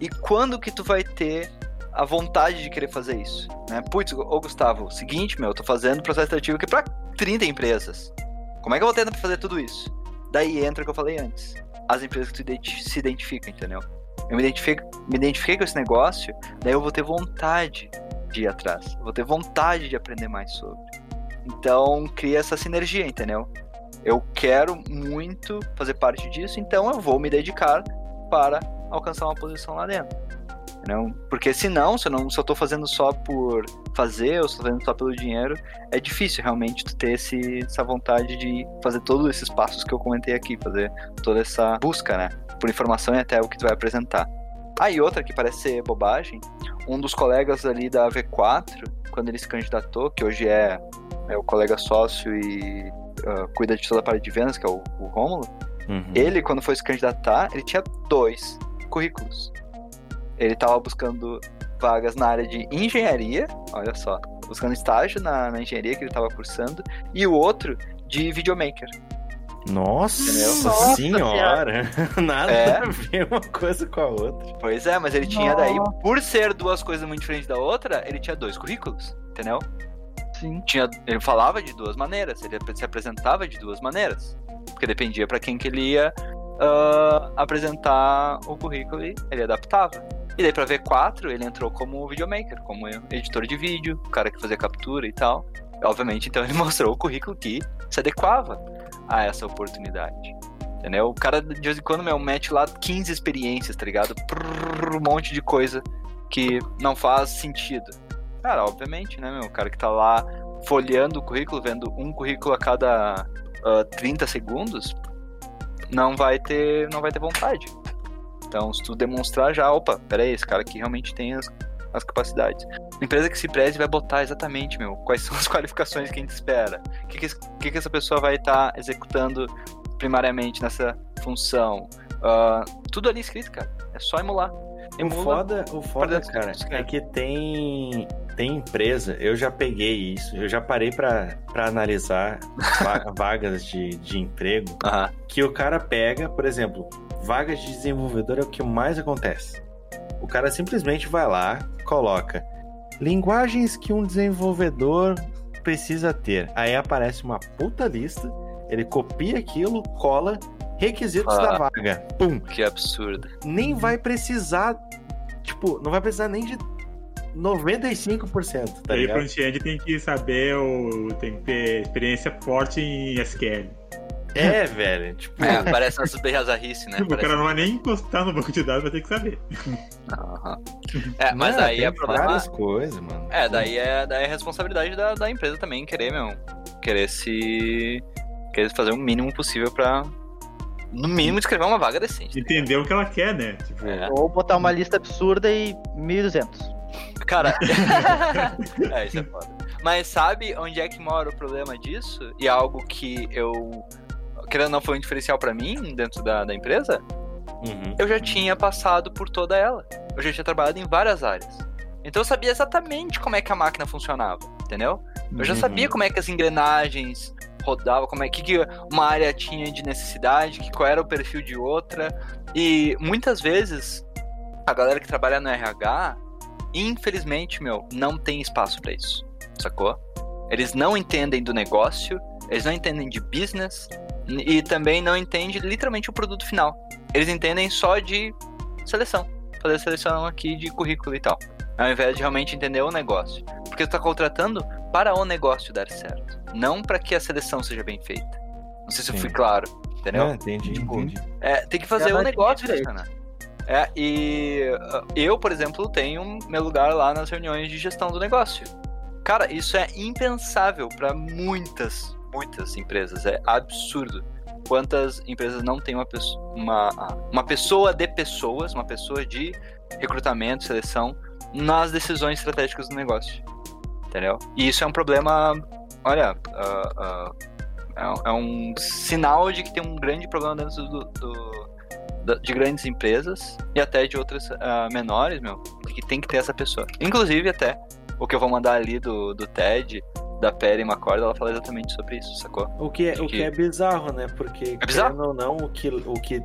E quando que tu vai ter a vontade de querer fazer isso, né? Putz, ô Gustavo, seguinte, meu, eu tô fazendo processo seletivo aqui pra 30 empresas. Como é que eu vou pra fazer tudo isso? Daí entra o que eu falei antes. As empresas que tu se identificam, entendeu? Eu me me identifiquei com esse negócio, daí eu vou ter vontade de ir atrás. Eu vou ter vontade de aprender mais sobre. Então, cria essa sinergia, entendeu? Eu quero muito fazer parte disso, então eu vou me dedicar para alcançar uma posição lá dentro. Entendeu? Porque senão, se eu, não, se eu fazendo só por fazer, ou se eu tô fazendo só pelo dinheiro, é difícil realmente tu ter esse, essa vontade de fazer todos esses passos que eu comentei aqui, fazer toda essa busca, né? Por informação e até o que tu vai apresentar. Ah, e outra que parece ser bobagem, um dos colegas ali da V4, quando ele se candidatou, que hoje é, é o colega sócio e ah, cuida de toda a parte de vendas, que é o, o Rômulo, Uhum. ele, quando foi se candidatar, ele tinha dois currículos. Ele tava buscando vagas na área de engenharia, olha só, buscando estágio na, na engenharia que ele tava cursando, e o outro de videomaker. Nossa? Nossa senhora! Nada É. a ver uma coisa com a outra. Pois é, mas ele tinha daí, por ser duas coisas muito diferentes da outra, ele tinha dois currículos, entendeu? Sim. Tinha, ele falava de duas maneiras, ele se apresentava de duas maneiras. Porque dependia pra quem que ele ia ah, apresentar o currículo e ele adaptava. E daí pra V4 ele entrou como videomaker, como editor de vídeo, o cara que fazia captura e tal. Obviamente, então ele mostrou o currículo que se adequava a essa oportunidade. Entendeu? O cara de vez em quando meu, mete lá 15 experiências, tá ligado? Prrr, um monte de coisa que não faz sentido. Cara, obviamente, né, meu? O cara que tá lá folheando o currículo, vendo um currículo a cada ah, 30 segundos, não vai ter, não vai ter vontade. Então, se tu demonstrar já, opa, peraí, esse cara aqui realmente tem as, as capacidades. A empresa que se preze vai botar exatamente, meu, quais são as qualificações que a gente espera. O que, que, que, que essa pessoa vai estar executando primariamente nessa função. Ah, tudo ali escrito, cara. É só emular. O foda, o foda cara, que é que tem, tem empresa, eu já peguei isso, eu já parei pra, pra analisar va- vagas de, de emprego, que o cara pega, por exemplo, vagas de desenvolvedor é o que mais acontece. O cara simplesmente vai lá, coloca linguagens que um desenvolvedor precisa ter. Aí aparece uma puta lista, ele copia aquilo, cola, requisitos Ah. da vaga. Pum! Que absurdo. nem vai precisar, tipo, não vai precisar nem de 95%, tá Aí ligado? front-end tem que saber, o, tem que ter experiência forte em SQL. É, velho. Tipo, É, parece essas berrazarrice, né? o Parece- cara não vai nem encostar no banco de dados, vai ter que saber. Aham. É, mas aí é problema. várias coisas, mano. É, daí é, daí é responsabilidade da, da empresa também querer, meu. Querer se. Querer fazer o mínimo possível pra. No mínimo, escrever uma vaga decente. Entender o que ela quer, né? Tipo, É. Ou botar uma lista absurda e 1.200. Cara. é, isso é foda. Mas sabe onde é que mora o problema disso? E é algo que eu. Querendo ou não, foi um diferencial pra mim dentro da, da empresa? Uhum. Eu já tinha passado por toda ela. Eu já tinha trabalhado em várias áreas. Então eu sabia exatamente como é que a máquina funcionava, entendeu? Eu já Uhum. sabia como é que as engrenagens rodavam, como é que, que uma área tinha de necessidade, que qual era o perfil de outra. E muitas vezes a galera que trabalha no RH, infelizmente, meu, não tem espaço pra isso. Sacou? Eles não entendem do negócio, eles não entendem de business e também não entendem literalmente o produto final. Eles entendem só de seleção, fazer seleção aqui de currículo e tal, ao invés de realmente entender o negócio. Porque tu tá contratando para o negócio dar certo, não para que a seleção seja bem feita. Não sei se eu Sim. fui claro, entendeu? Ah, entendi, Tipo, entendi. É, tem que fazer o negócio funcionar. É, e uh, eu, por exemplo, tenho meu lugar lá nas reuniões de gestão do negócio. Cara, isso é impensável para muitas, muitas empresas. É absurdo. Quantas empresas não têm uma pessoa, uma, uma pessoa de pessoas, uma pessoa de recrutamento, seleção, nas decisões estratégicas do negócio. Entendeu? E isso é um problema. Olha, ah, ah, é é um sinal de que tem um grande problema dentro do, do- de grandes empresas e até de outras ah, menores, meu, que tem que ter essa pessoa. Inclusive, até o que eu vou mandar ali do, do TED, da Perry McCord, ela fala exatamente sobre isso, sacou? O que, é, o Que- que é bizarro, né? Porque, É bizarro? querendo ou não, o que, o que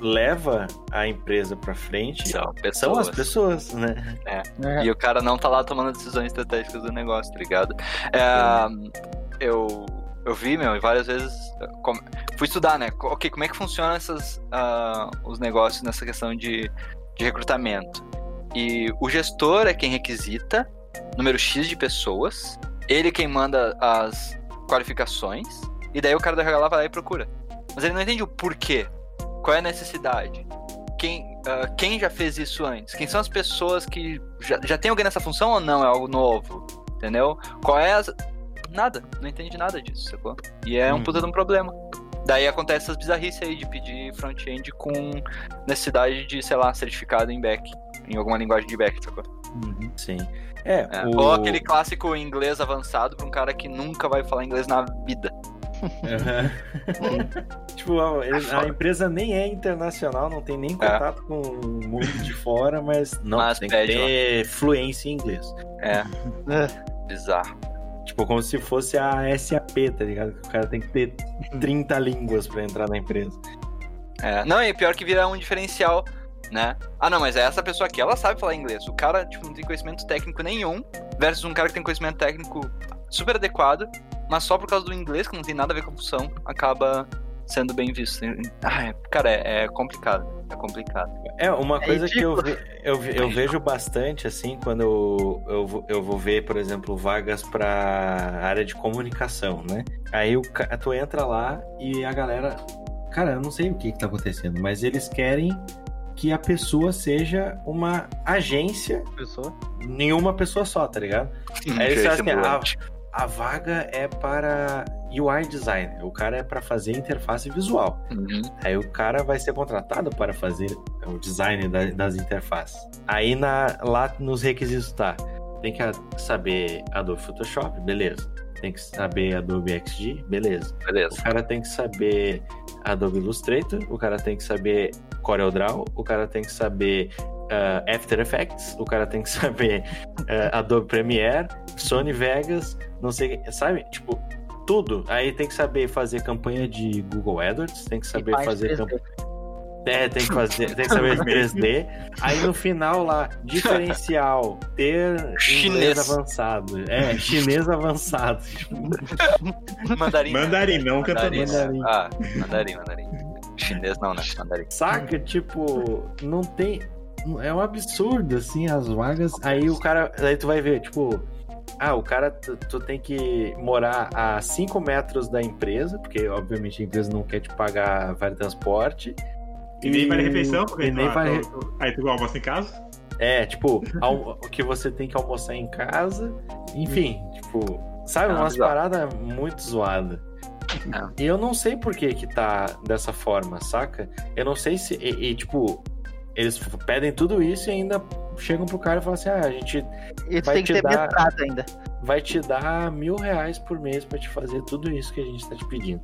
leva a empresa pra frente São são as pessoas. pessoas, né? E o cara não tá lá tomando decisões estratégicas do negócio, tá ligado? É, eu, eu vi, meu, e várias vezes. como- fui estudar, né? Ok, como é que funcionam essas, ah, os negócios nessa questão de, de recrutamento? E o gestor é quem requisita número X de pessoas, ele quem manda as qualificações, e daí o cara da RH vai lá e procura. Mas ele não entende o porquê. Qual é a necessidade? Quem, ah, quem já fez isso antes? Quem são as pessoas que já, já tem alguém nessa função ou não? É algo novo? Entendeu? Qual é as. Nada, não entende nada disso, sacou? E é um Uhum. puta de um problema. Daí acontece essas bizarrices aí de pedir front-end com necessidade de, sei lá, certificado em back, em alguma linguagem de back, sacou? Sim. É, É. o... Ou aquele clássico inglês avançado pra um cara que nunca vai falar inglês na vida. Aham. tipo, a, a empresa nem é internacional, não tem nem contato com o mundo de fora, mas não, Mas tem que ter fluência em inglês. É, É. bizarro. Tipo, como se fosse a SAP, tá ligado? Que O cara tem que ter 30 línguas pra entrar na empresa. É, não, e pior que vira um diferencial, né? Ah, não, mas essa pessoa aqui, ela sabe falar inglês. O cara, tipo, não tem conhecimento técnico nenhum, versus um cara que tem conhecimento técnico super adequado, mas só por causa do inglês, que não tem nada a ver com a função, acaba sendo bem visto. Ah, é- cara, é, é complicado. É complicado. É, uma É coisa que eu, ve- eu, eu vejo bastante, assim, quando eu, eu, vou- eu vou ver, por exemplo, vagas pra área de comunicação, né? Aí o, tu entra lá e a galera. Cara, eu não sei o que, que tá acontecendo, mas eles querem que a pessoa seja uma agência, Pessoa. nenhuma pessoa só, tá ligado? Aí eles falam assim, ah, ambulante. A vaga é para UI designer, o cara é para fazer interface visual. Uhum. Aí o cara vai ser contratado para fazer o design da- das interfaces. Aí na, lá nos requisitos tá. Tem que saber Adobe Photoshop, beleza. Tem que saber Adobe XD, beleza. O Beleza. cara tem que saber Adobe Illustrator, o cara tem que saber CorelDRAW, o cara tem que saber ah, After Effects, o cara tem que saber ah, Adobe Premiere, Sony Vegas, não sei, sabe? Tipo, tudo. Aí tem que saber fazer campanha de Google AdWords, tem que saber fazer 3D. campanha. É, tem que fazer, tem que saber 3D. Aí no final lá, diferencial, ter Chinês. avançado. É, chinês avançado. Mandarim. Mandarim, não Mandarim. cantonês. né? Ah, mandarim, mandarim. Chinês não, né? Mandarim. Saca? Tipo, não tem. É um absurdo, assim, as vagas. Aí o cara. Aí tu vai ver, tipo, ah, o cara, tu, tu tem que morar a 5 metros da empresa, porque obviamente a empresa não quer te pagar vale transporte. E, nem vale refeição, porque e nem tu- vale- tu- aí tu almoça em casa. É, tipo, o que você tem que almoçar em casa. Enfim, tipo, sabe, Ah, umas paradas muito zoadas. É. E eu não sei por que que tá dessa forma, saca? Eu não sei se. E, e, tipo, eles pedem tudo isso e ainda chegam pro cara e falam assim: ah, a gente E tu Vai tem que te ter dar- mestrado ainda. vai te dar mil reais por mês pra te fazer tudo isso que a gente tá te pedindo.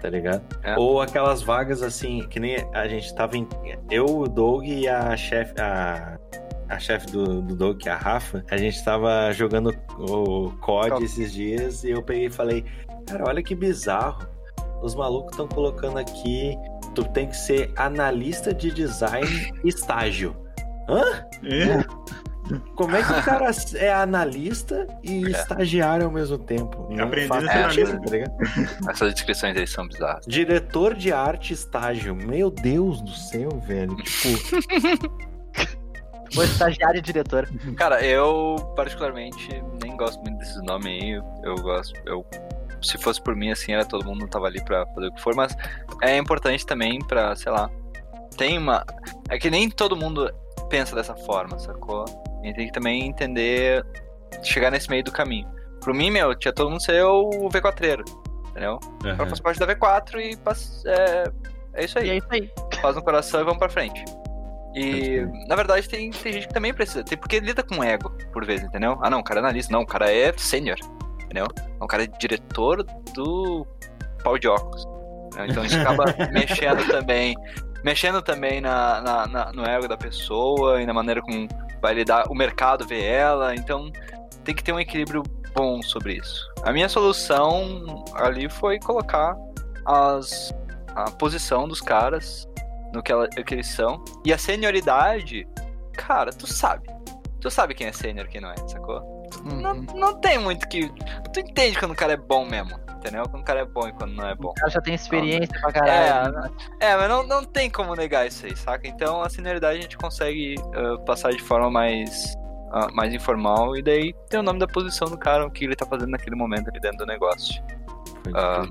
Tá ligado? É. Ou aquelas vagas assim, que nem a gente tava em. Eu, o Doug e a chefe. A, a chefe do, do Doug, que é a Rafa, a gente tava jogando o COD COD. esses dias e eu peguei e falei: Cara, olha que bizarro. Os malucos estão colocando aqui. Tu tem que ser analista de design estágio. Hã? É. Como é que o cara é analista e É. estagiário ao mesmo tempo? Aprendendo a ser tá? Essas descrições aí são bizarras. Diretor de arte estágio. Meu Deus do céu, velho. Tipo, O estagiário e diretor. Cara, eu particularmente nem gosto muito desses nomes aí. Eu, eu gosto. Eu, se fosse por mim, assim, era todo mundo tava ali pra fazer o que for, mas é importante também pra, sei lá. Tem uma. É que nem todo mundo pensa dessa forma, sacou? A gente tem que também entender. Chegar nesse meio do caminho. Pro mim, meu, tinha todo mundo ser o V4, entendeu? Eu faço parte da V4 e passo- é, é isso aí E é isso aí. faz no coração e vamos pra frente. E, na verdade, tem, tem gente que também precisa. Tem porque lida com ego, por vezes, entendeu? Ah, não, o cara é analista. Não, o cara é sênior, entendeu? O cara é diretor do pau de óculos. né? Então gente acaba mexendo também. Mexendo também na, na- na- no ego da pessoa e na maneira como vai lidar, o mercado vê ela. Então tem que ter um equilíbrio bom sobre isso. A minha solução ali foi colocar as, a posição dos caras no que, ela, que eles são. E a senioridade, cara, tu sabe. Tu sabe quem é sênior e quem não é, sacou? Não, Uhum. não tem muito que. Tu entende quando o cara é bom mesmo, entendeu? Quando o cara é bom e quando não é bom. O cara já tem experiência pra caralho. É, é mas não, não tem como negar isso aí, saca? Então a senioridade a gente consegue ah, passar de forma mais, ah, mais informal e daí tem o nome da posição do cara, o que ele tá fazendo naquele momento ali dentro do negócio. Ah,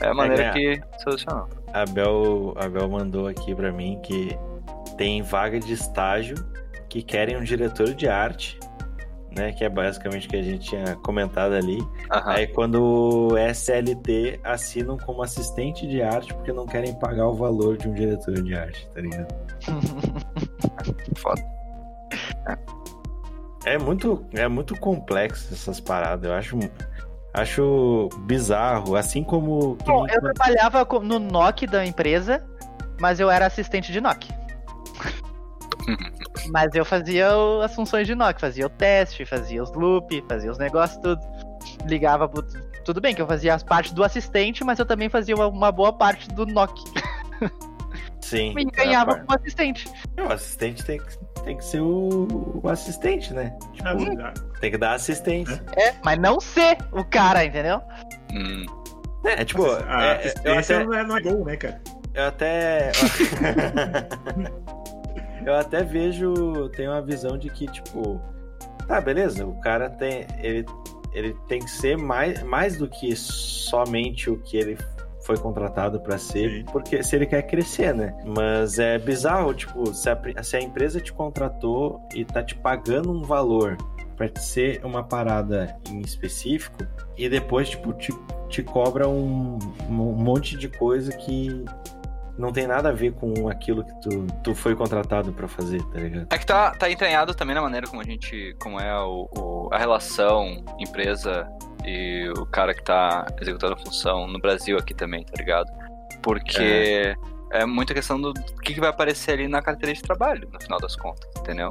é a maneira É, que solucionou. A Bel, a Bel mandou aqui pra mim que tem vaga de estágio que querem um diretor de arte, né? Que é basicamente o que a gente tinha comentado ali. Aham. Aí quando o SLT assinam como assistente de arte porque não querem pagar o valor de um diretor de arte, tá ligado? Foda. É muito, é muito complexo essas paradas. Eu acho, acho bizarro. Assim como. Bom, eu trabalhava no NOC da empresa, mas eu era assistente de NOC. Mas eu fazia o- as funções de NOC, fazia o teste, fazia os loop, fazia os negócios tudo. Ligava pro... Tudo bem que eu fazia as partes do assistente, mas eu também fazia uma, uma boa parte do NOC. Sim. E ganhava é a parte- como assistente. O assistente tem que, tem que ser o, o assistente, né? Tipo, Ah, tem que dar assistência. É, mas não ser o cara, entendeu? Hum, É, tipo, a é, eu, assistência até, não, é, não é gol, né, cara? eu até. eu até vejo. Tenho uma visão de que, tipo. Tá, beleza, o cara tem. Ele, ele tem que ser mais, mais do que somente o que ele foi contratado pra ser, Sim. porque se ele quer crescer, né? Mas é bizarro, tipo, se a, se a empresa te contratou e tá te pagando um valor pra te ser uma parada em específico e depois, tipo, te, te cobra um, um monte de coisa que não tem nada a ver com aquilo que tu, tu foi contratado pra fazer, tá ligado? É que tá, tá entranhado também na maneira como a gente. como é o, o- a relação empresa e o cara que tá executando a função no Brasil aqui também, tá ligado? Porque é, muita questão do que, que vai aparecer ali na carteira de trabalho, no final das contas, entendeu?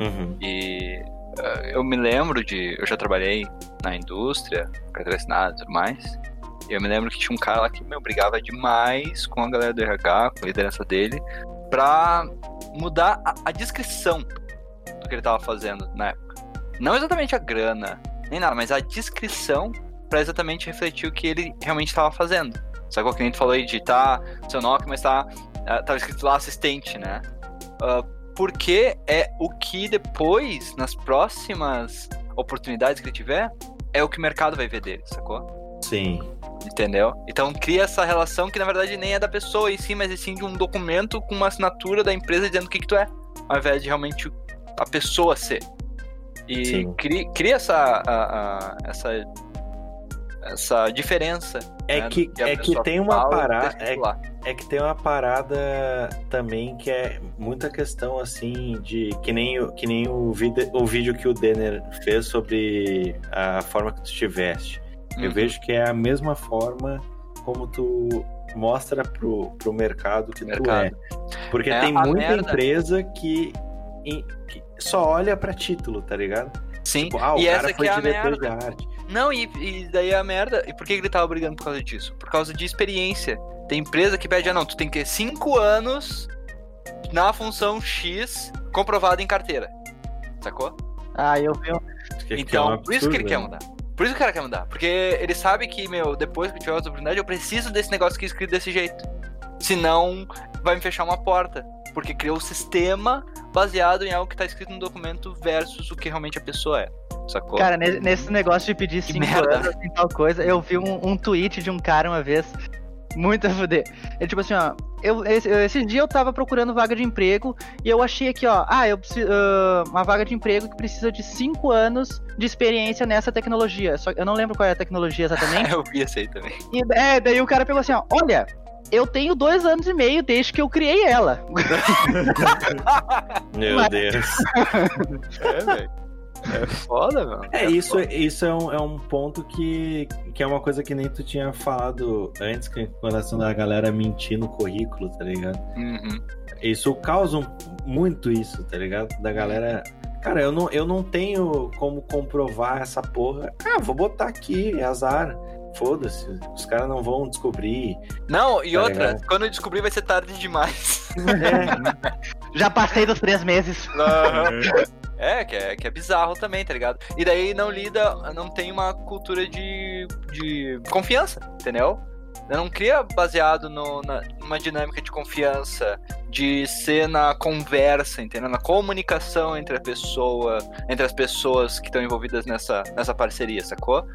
Uhum. E eh, eu me lembro de. Eu já trabalhei na indústria, carteira assinada e tudo mais. Eu me lembro que tinha um cara lá que me brigava demais com a galera do RH, com a liderança dele, pra mudar a, a descrição do que ele tava fazendo na época. Não exatamente a grana, nem nada, mas a descrição pra exatamente refletir o que ele realmente estava fazendo. Qual que a gente falou aí de tá seu NOC, mas tá. Tava escrito lá assistente, né? Ah, porque é o que depois, nas próximas oportunidades que ele tiver, é o que o mercado vai ver dele, sacou? Sim. Entendeu? Então cria essa relação que na verdade nem é da pessoa em si, mas sim de um documento com uma assinatura da empresa dizendo o que, que tu é, ao invés de realmente a pessoa ser. E Sim. cria, cria essa, a- a- essa, essa diferença. É né, que- a é que tem uma e parada- lá. É que tem uma parada também que é muita questão assim de que nem, o- que nem o, vídeo, o vídeo que o Denner fez sobre a forma que tu tiveste. Eu Uhum. vejo que é a mesma forma como tu mostra pro, pro mercado que Mercado. tu é. Porque É, tem muita merda- empresa que, em- que só olha pra título, tá ligado? Sim, Tipo, ah, o e cara essa foi é a diretor merda. de arte. Não, e, e daí a merda. E por que ele tava brigando por causa disso? Por causa de experiência. Tem empresa que pede, ah, não, tu tem que ter 5 anos na função X comprovado em carteira. Sacou? Ah, eu vi. Que- que é Então, um por isso que ele quer né? mudar. Por isso que o cara quer mudar. Porque ele sabe que, meu, depois que eu tiver outra oportunidade, eu preciso desse negócio aqui escrito desse jeito. Senão, vai me fechar uma porta. Porque criou o sistema baseado em algo que tá escrito no documento versus o que realmente a pessoa é. Sacou? Cara, ne- nesse negócio de pedir Que cinco merda. anos em tal coisa, eu vi um, um tweet de um cara uma vez, muito a fuder. Ele, tipo assim, ó, eu, esse, esse dia eu tava procurando vaga de emprego e eu achei aqui, ó, ah, eu preciso. uma vaga de emprego que precisa de cinco anos de experiência nessa tecnologia. Só eu não lembro qual é a tecnologia exatamente. eu vi esse aí também. E, é, daí o cara pegou assim, ó, olha. Eu tenho dois anos e meio desde que eu criei ela. Meu Mas- Deus. É, velho. É foda, mano. É, isso, isso é, um, é um ponto que, que é uma coisa que nem tu tinha falado antes, que, com relação da galera mentir no currículo, tá ligado? Uhum. Isso causa um- muito isso, tá ligado? Da galera. Cara, eu não, eu não tenho como comprovar essa porra. Ah, vou botar aqui, é azar. Foda-se, os caras não vão descobrir. Não, e Tá outra, ligado? quando eu descobrir vai ser tarde demais. É, Já passei dos três meses. É, que é, que é bizarro também, tá ligado? E daí não lida, não tem uma cultura de, de confiança, entendeu? Não cria baseado no, na, numa dinâmica de confiança, de ser na conversa, entendeu? Na comunicação entre a pessoa, entre as pessoas que estão envolvidas nessa, nessa parceria, sacou?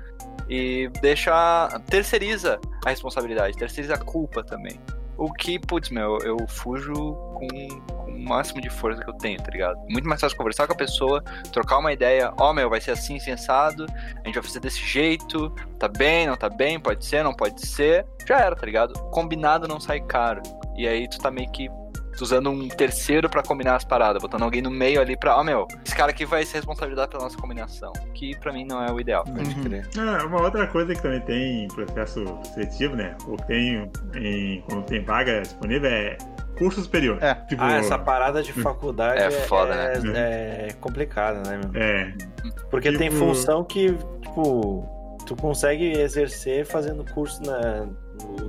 E deixa. terceiriza a responsabilidade, terceiriza a culpa também. O que, putz, meu, eu fujo com, com o máximo de força que eu tenho, tá ligado? Muito mais fácil conversar com a pessoa, trocar uma ideia, ó, meu, vai ser assim, sensado, a gente vai fazer desse jeito, tá bem, não tá bem, pode ser, não pode ser. Já era, tá ligado? Combinado não sai caro. E aí tu tá meio que usando um terceiro pra combinar as paradas, botando alguém no meio ali pra, ó, meu, esse cara aqui vai se responsabilizar pela nossa combinação. Que pra mim não é o ideal. pode Uhum. crer. Ah, uma outra coisa que também tem em processo seletivo, né? Ou tem em, quando tem vaga disponível é curso superior. É. Tipo, Ah, essa parada de faculdade É foda, é, né? é complicada, né, meu? É, Porque tem Tipo- função que, tipo, tu consegue exercer fazendo curso na,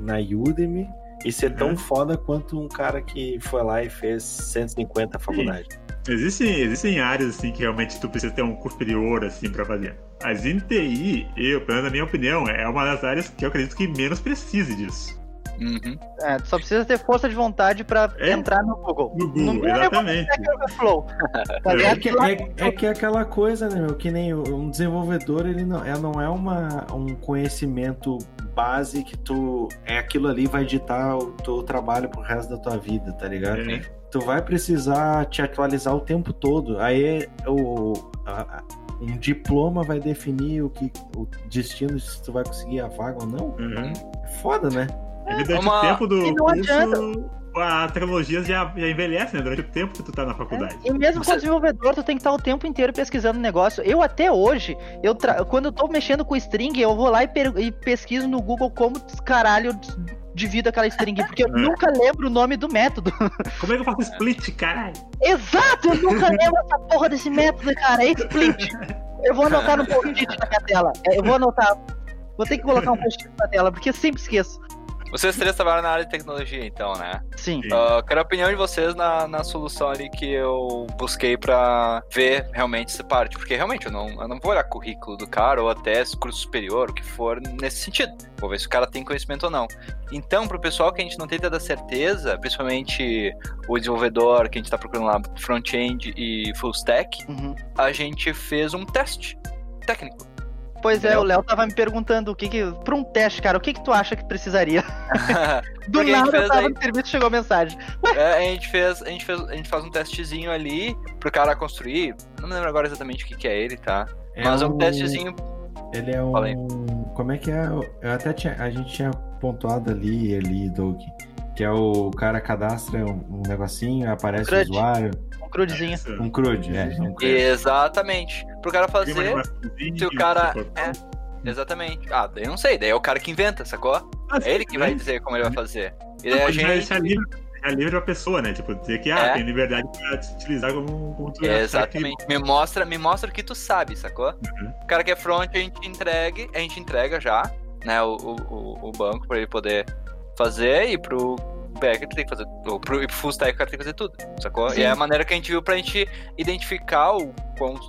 na Udemy e ser tão Uhum. foda quanto um cara que foi lá e fez 150 faculdade. Existem, existem áreas assim que realmente tu precisa ter um curso superior assim para fazer. Mas em TI, eu, pelo menos na minha opinião, é uma das áreas que eu acredito que menos precise disso. Uhum. É, tu só precisa ter força de vontade pra É? entrar no Google. No Google, Google exatamente. é Flow. Tá É É ligado? que, é, é que é aquela coisa, né, meu? Que nem um desenvolvedor, ele não é, não é uma, um conhecimento base que tu. É aquilo ali vai ditar o teu trabalho pro resto da tua vida, tá ligado? É. tu vai precisar te atualizar o tempo todo. Aí o, a- a- um diploma vai definir o que o destino se tu vai conseguir a vaga ou não. Uhum. É foda, né? E durante Uma- o tempo do não adianta. curso, a tecnologia já, já envelhece, né? Durante o tempo que tu tá na faculdade. E mesmo Você- como desenvolvedor, tu tem que estar o tempo inteiro pesquisando o negócio. Eu até hoje, eu tra- quando eu tô mexendo com string, eu vou lá e, per- e pesquiso no Google como caralho divido aquela string, porque eu É. nunca lembro o nome do método. Como é que eu faço split, caralho? Exato, eu nunca lembro essa porra desse método, cara. É split. Eu vou anotar no post-it na minha tela. É, Eu vou anotar. Vou ter que colocar um post-it na tela, porque eu sempre esqueço. Vocês três trabalham na área de tecnologia, então, né? Sim. Ah, quero a opinião de vocês na, na solução ali que eu busquei pra ver realmente essa parte. Porque realmente eu não, eu não vou olhar currículo do cara ou até curso superior, o que for nesse sentido. Vou ver se o cara tem conhecimento ou não. Então, pro pessoal que a gente não tem tanta certeza, principalmente o desenvolvedor que a gente tá procurando lá, front-end e full stack, Uhum. a gente fez um teste técnico. Pois é, o Léo tava me perguntando o que que. Pra um teste, cara, o que que tu acha que precisaria? Do nada eu tava aí- no serviço chegou a mensagem. É, a gente fez, a gente fez, a gente faz um testezinho ali pro cara construir. Não me lembro agora exatamente o que, que é ele, tá? Mas é um testezinho. Ele é um. Fala aí. Como é que é? Eu até tinha. A gente tinha pontuado ali, ali, Doug. Que é o cara cadastra um, um negocinho, aparece o usuário. Um crudezinho. Isso. Um CRUD, é. Um CRUD. Exatamente. Pro cara fazer. Se o cara. tipo, É, exatamente. Ah, daí eu não sei, daí é o cara que inventa, sacou? ah, É ele que vai né? dizer como ele vai fazer. E Não, daí a gente. livre, deixar livre a pessoa, né? Tipo, dizer que ah, É. tem liberdade pra te utilizar como, que- Exatamente. Me mostra, me mostra o que tu sabe, sacou? Uhum. O cara que é front, a gente entregue, a gente entrega já, né, o, o, o- o banco pra ele poder fazer e pro back tu tem que fazer, ou pro, e pro full stack o cara tem que fazer tudo, sacou? Sim. E é a maneira que a gente viu pra gente identificar o,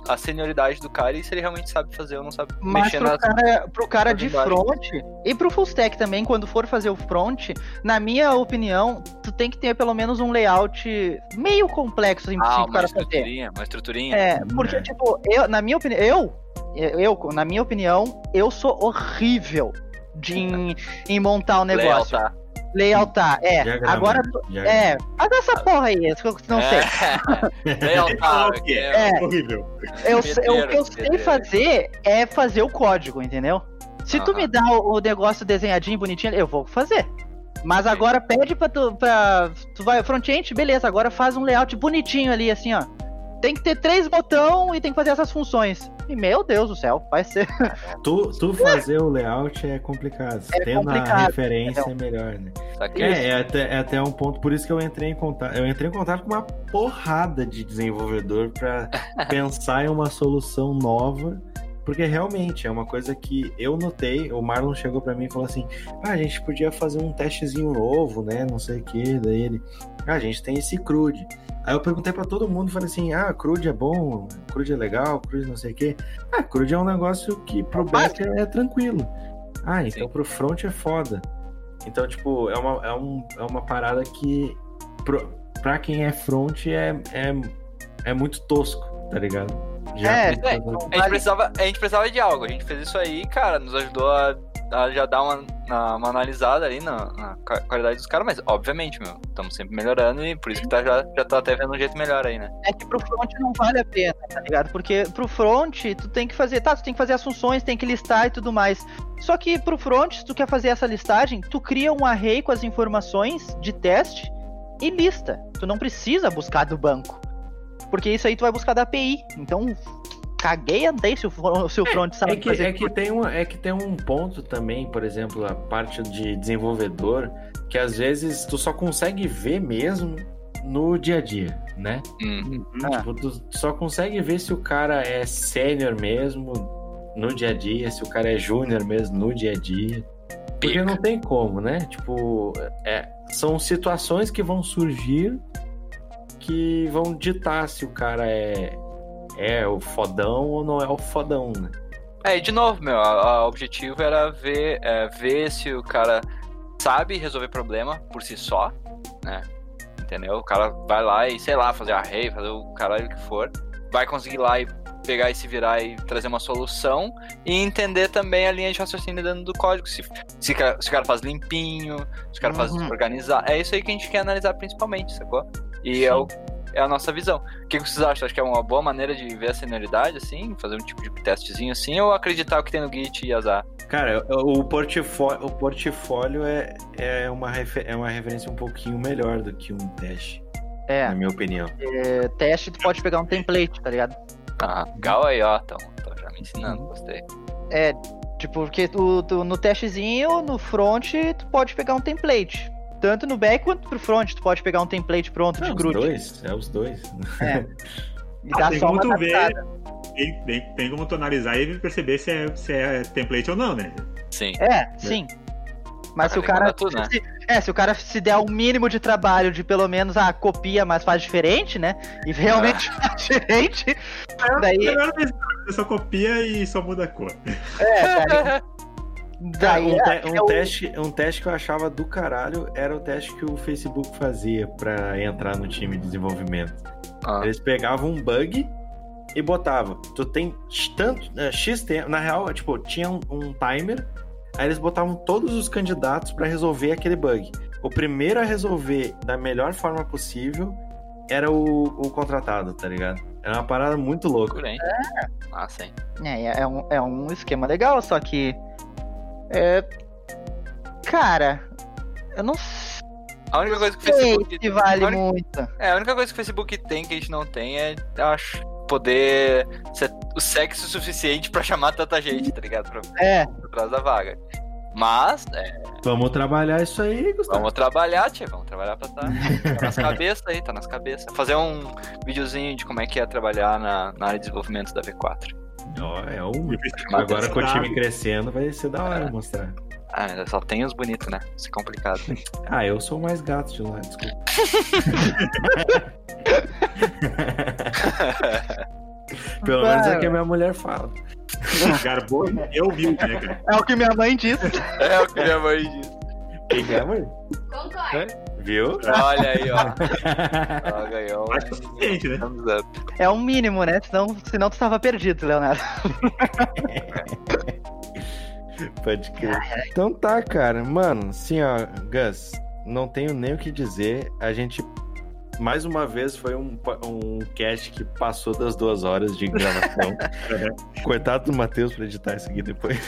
a senioridade do cara e se ele realmente sabe fazer ou não sabe Mas mexer pro nas... cara, pro cara de front e pro full stack também, quando for fazer o front, na minha opinião, tu tem que ter pelo menos um layout meio complexo assim, Ah, cara fazer. estruturinha, uma estruturinha. É, porque, É. tipo, eu, na minha opinião, eu, eu, na minha opinião, eu sou horrível de, em, em montar o negócio. Leal, tá? Layoutar, é. Diagrama, Agora, tu- Diagrama. é, faz essa porra aí, isso que eu não sei. É. Leal, tá, o quê? é. É. horrível. Eu, sei- o que eu sei fazer é fazer o código, entendeu? Se tu Aham. me dá o, o negócio desenhadinho, bonitinho, eu vou fazer. Mas agora pede pra tu. Pra, tu vai front-end, beleza, agora faz um layout bonitinho ali, assim, ó. Tem que ter três botão e tem que fazer essas funções. E meu Deus do céu, vai ser. Tu, tu fazer o layout é complicado. É Tendo a complicado, referência é melhor, né? É, é até, é até um ponto, por isso que eu entrei em contato. Eu entrei em contato com uma porrada de desenvolvedor pra pensar em uma solução nova. Porque realmente é uma coisa que eu notei. O Marlon chegou pra mim e falou assim: Ah, a gente podia fazer um testezinho novo, né? Não sei o que. Daí ele, ah, a gente tem esse CRUD. Aí eu perguntei pra todo mundo, falei assim: Ah, CRUD é bom, CRUD é legal, CRUD não sei o que. Ah, CRUD é um negócio que pro back é tranquilo. Ah, então Sim. pro front é foda. Então, tipo, é uma, é um, é uma parada que pro, pra quem é front é, é, é muito tosco, tá ligado? É, precisa- A gente, precisava, a gente precisava de algo. A gente fez isso aí, cara, nos ajudou a, a já dar uma, uma analisada ali na, na qua- qualidade dos caras, mas obviamente, meu, estamos sempre melhorando e por isso que tá, já, já tá até vendo um jeito melhor aí, né? É que pro front não vale a pena, tá ligado? Porque pro front, tu tem que fazer. Tá, tu tem que fazer as funções, tem que listar e tudo mais. Só que pro front, se tu quer fazer essa listagem, tu cria um array com as informações de teste e lista. Tu não precisa buscar do banco. Porque isso aí tu vai buscar da API. Então, caguei andei se o, fro- se o front sabe É que, fazer. é, que tem um, é que tem um ponto também, por exemplo, a parte de desenvolvedor, que às vezes tu só consegue ver mesmo no dia a dia, né? Hum. Ah. Tipo, tu só consegue ver se o cara é sênior mesmo no dia a dia, se o cara é júnior mesmo no dia a dia. Porque não tem como, né? Tipo, é, são situações que vão surgir que vão ditar se o cara é, é o fodão ou não é o fodão, né? É, e de novo, meu, o objetivo era ver, é, ver se o cara sabe resolver problema por si só, né? Entendeu? O cara vai lá e, sei lá, fazer array, fazer o caralho que for, vai conseguir lá e pegar e se virar e trazer uma solução e entender também a linha de raciocínio dentro do código. Se, se, o cara- se o cara faz limpinho, se o cara faz Uhum. organizar. É isso aí que a gente quer analisar principalmente, sacou? E é, o- é a nossa visão. O que vocês acham? Acho que é uma boa maneira de ver a senioridade, assim? Fazer um tipo de testezinho assim? Ou acreditar o que tem no Git e azar? Cara, o portfólio, o portfólio é, é, uma refer- é uma referência um pouquinho melhor do que um teste, É, na minha opinião. é, teste, tu pode pegar um template, tá ligado? Ah, legal aí, ó. Então, tô já me ensinando, gostei. É, tipo, porque tu, tu- no testezinho, no front, tu pode pegar um template. Tanto no back quanto pro front, tu pode pegar um template pronto É de os CRUD. dois, é os dois. E Ah, dá tem só como uma tu ver, tem, tem, tem como tu analisar e perceber se é, se é template ou não, né? Sim. É, sim. Mas Ah, se o cara. né? se- é, se o cara se der o mínimo de trabalho de pelo menos a copia, mas faz diferente, né? E realmente Ah. faz diferente. Daí. Melhor vez você só copia e só muda a cor. É, daí. Daí um, é, te- um é o- teste, um teste que eu achava do caralho era o teste que o Facebook fazia pra entrar no time de desenvolvimento. Ah, Eles pegavam um bug e botava. Tu tem tanto é, X tempo. Na real, tipo, tinha um, um timer. Aí eles botavam todos os candidatos pra resolver aquele bug. O primeiro a resolver da melhor forma possível era o, o contratado, tá ligado? Era uma parada muito louca. Bem. Ah, sim. É, é um, é um esquema legal, só que. É. Cara, eu não A única coisa que o sei Facebook. se vale a única- muito. É, a única coisa que o Facebook tem que a gente não tem é, eu acho, poder ser o sexo suficiente pra chamar tanta gente, tá ligado? Pra, É, atrás da vaga. Mas, é, Vamos trabalhar isso aí, Gustavo. vamos trabalhar, tia, vamos trabalhar pra tá, tá nas cabeças aí, tá nas cabeças. Fazer um videozinho de como é que é trabalhar na, na área de desenvolvimento da V4. Ó, é um... O Agora com o time crescendo vai ser da hora mostrar. Ah, só tem os bonitos, né? Isso é complicado. Ah, eu sou o mais gato de lá, desculpa. Pelo menos é o que a minha mulher fala. Garbou e humilde, né, cara? é o que minha mãe disse. é o que minha mãe disse. Quem é, amor? Concordo. Viu? Olha aí, ó. Ela ganhou Acho que é né? um. É o mínimo, né? Senão, senão tu tava perdido, Leonardo. Pode crer. Então tá, cara. Mano, assim, ó, Gus, não tenho nem o que dizer. A gente, mais uma vez, foi um, um cast que passou das duas horas de gravação. Coitado do Matheus pra editar isso aqui depois.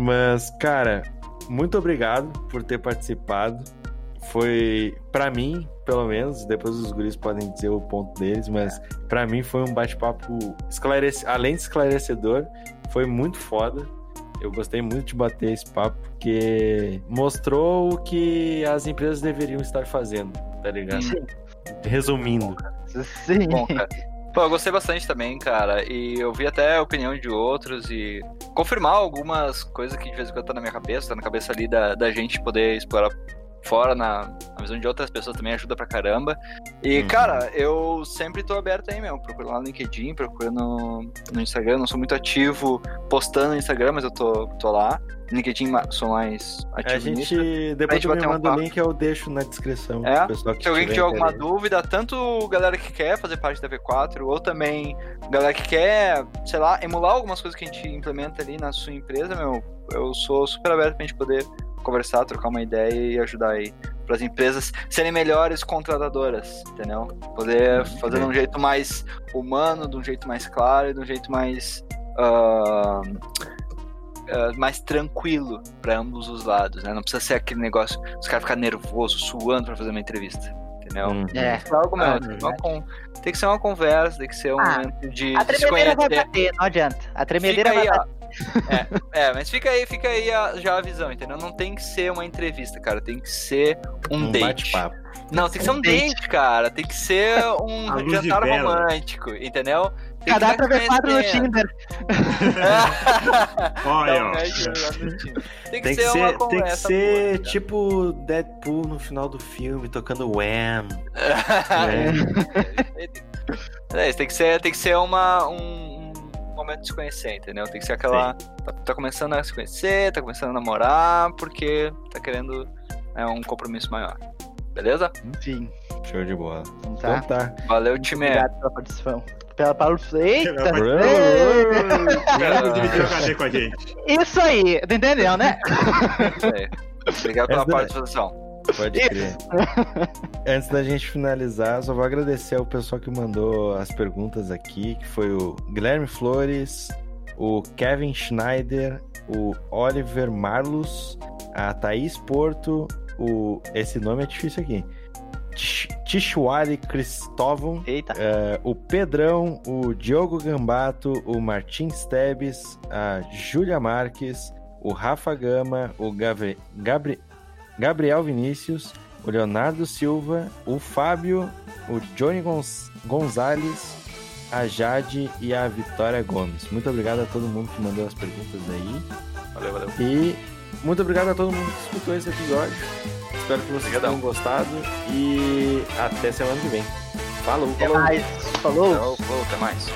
Mas, cara, muito obrigado por ter participado. Foi, pra mim, pelo menos, depois os guris podem dizer o ponto deles, mas pra mim foi um bate-papo esclarece... além de esclarecedor, foi muito foda. Eu gostei muito de bater esse papo, porque mostrou o que as empresas deveriam estar fazendo, tá ligado? Resumindo. Sim. Bom, cara. Pô, eu gostei bastante também, cara. E eu vi até a opinião de outros e confirmar algumas coisas que de vez em quando tá na minha cabeça, tá na cabeça ali da, da gente poder explorar fora na, na visão de outras pessoas também ajuda pra caramba. E, Uhum. cara, eu sempre tô aberto aí mesmo. Procuro lá no LinkedIn, procuro no, no Instagram. Não sou muito ativo postando no Instagram, mas eu tô, tô lá. LinkedIn sou mais ativo A gente, nisso. depois me bater um o link, eu deixo na descrição. É, que Se alguém tiver tiver alguma interesse. dúvida, tanto galera que quer fazer parte da V4, ou também galera que quer, sei lá, emular algumas coisas que a gente implementa ali na sua empresa, meu, eu sou super aberto pra gente poder conversar, trocar uma ideia e ajudar aí para as empresas serem melhores contratadoras, entendeu? Poder fazer de um jeito mais humano, de um jeito mais claro e de um jeito mais ah, ah, mais tranquilo para ambos os lados, né? Não precisa ser aquele negócio, os caras ficarem nervosos, suando para fazer uma entrevista, entendeu? Hum. É. Tem que ser algo, Ah, tem, que ser uma con- tem que ser uma conversa, tem que ser um Ah, momento de, A de se tremedeira vai bater, não adianta. A tremedeira aí, vai ó. bater. É, mas fica aí, fica aí a- já a visão, entendeu? Não tem que ser uma entrevista, cara. Tem que ser um, Um date. bate-papo. Não, tem que ser um Um date. date, cara. Tem que ser um jantar romântico, entendeu? Tem que Cadastro V4 no. Tinder. Olha, um ó. Tem que Tem que ser uma ser, tem que ser boa, cara. tipo Deadpool no final do filme, tocando Wham. É, isso tem que ser, tem que ser uma, um, um momento de se conhecer, entendeu? Tem que ser aquela. Tá, tá começando a se conhecer, tá começando a namorar, porque tá querendo é, um compromisso maior. Beleza? Enfim, Show de bola. então tá. Então tá. Valeu, time. Obrigado pela participação. Pela, pela... Eita! Obrigado por dividir o com a gente. Isso aí, tu entendeu, né? Isso aí. Obrigado pela Essa- participação. Pode crer. Antes da gente finalizar, só vou agradecer ao pessoal que mandou as perguntas aqui, que foi o Guilherme Flores, o Kevin Schneider, o Oliver Marlos, a Thaís Porto, o esse nome é difícil aqui. Tish- Tishwari Cristóvão, é, o Pedrão, o Diogo Gambato, o Martim Stebes, a Júlia Marques, o Rafa Gama, o Gabri- Gabri- Gabriel Vinícius, o Leonardo Silva, o Fábio, o Johnny Gonz- Gonzalez, a Jade e a Vitória Gomes. Muito obrigado a todo mundo que mandou as perguntas aí. Valeu, valeu. E muito obrigado a todo mundo que escutou esse episódio. Espero que vocês Obrigadão. tenham gostado. E até semana que vem. Falou, Até falou. mais. Falou. Falou, falou, até mais.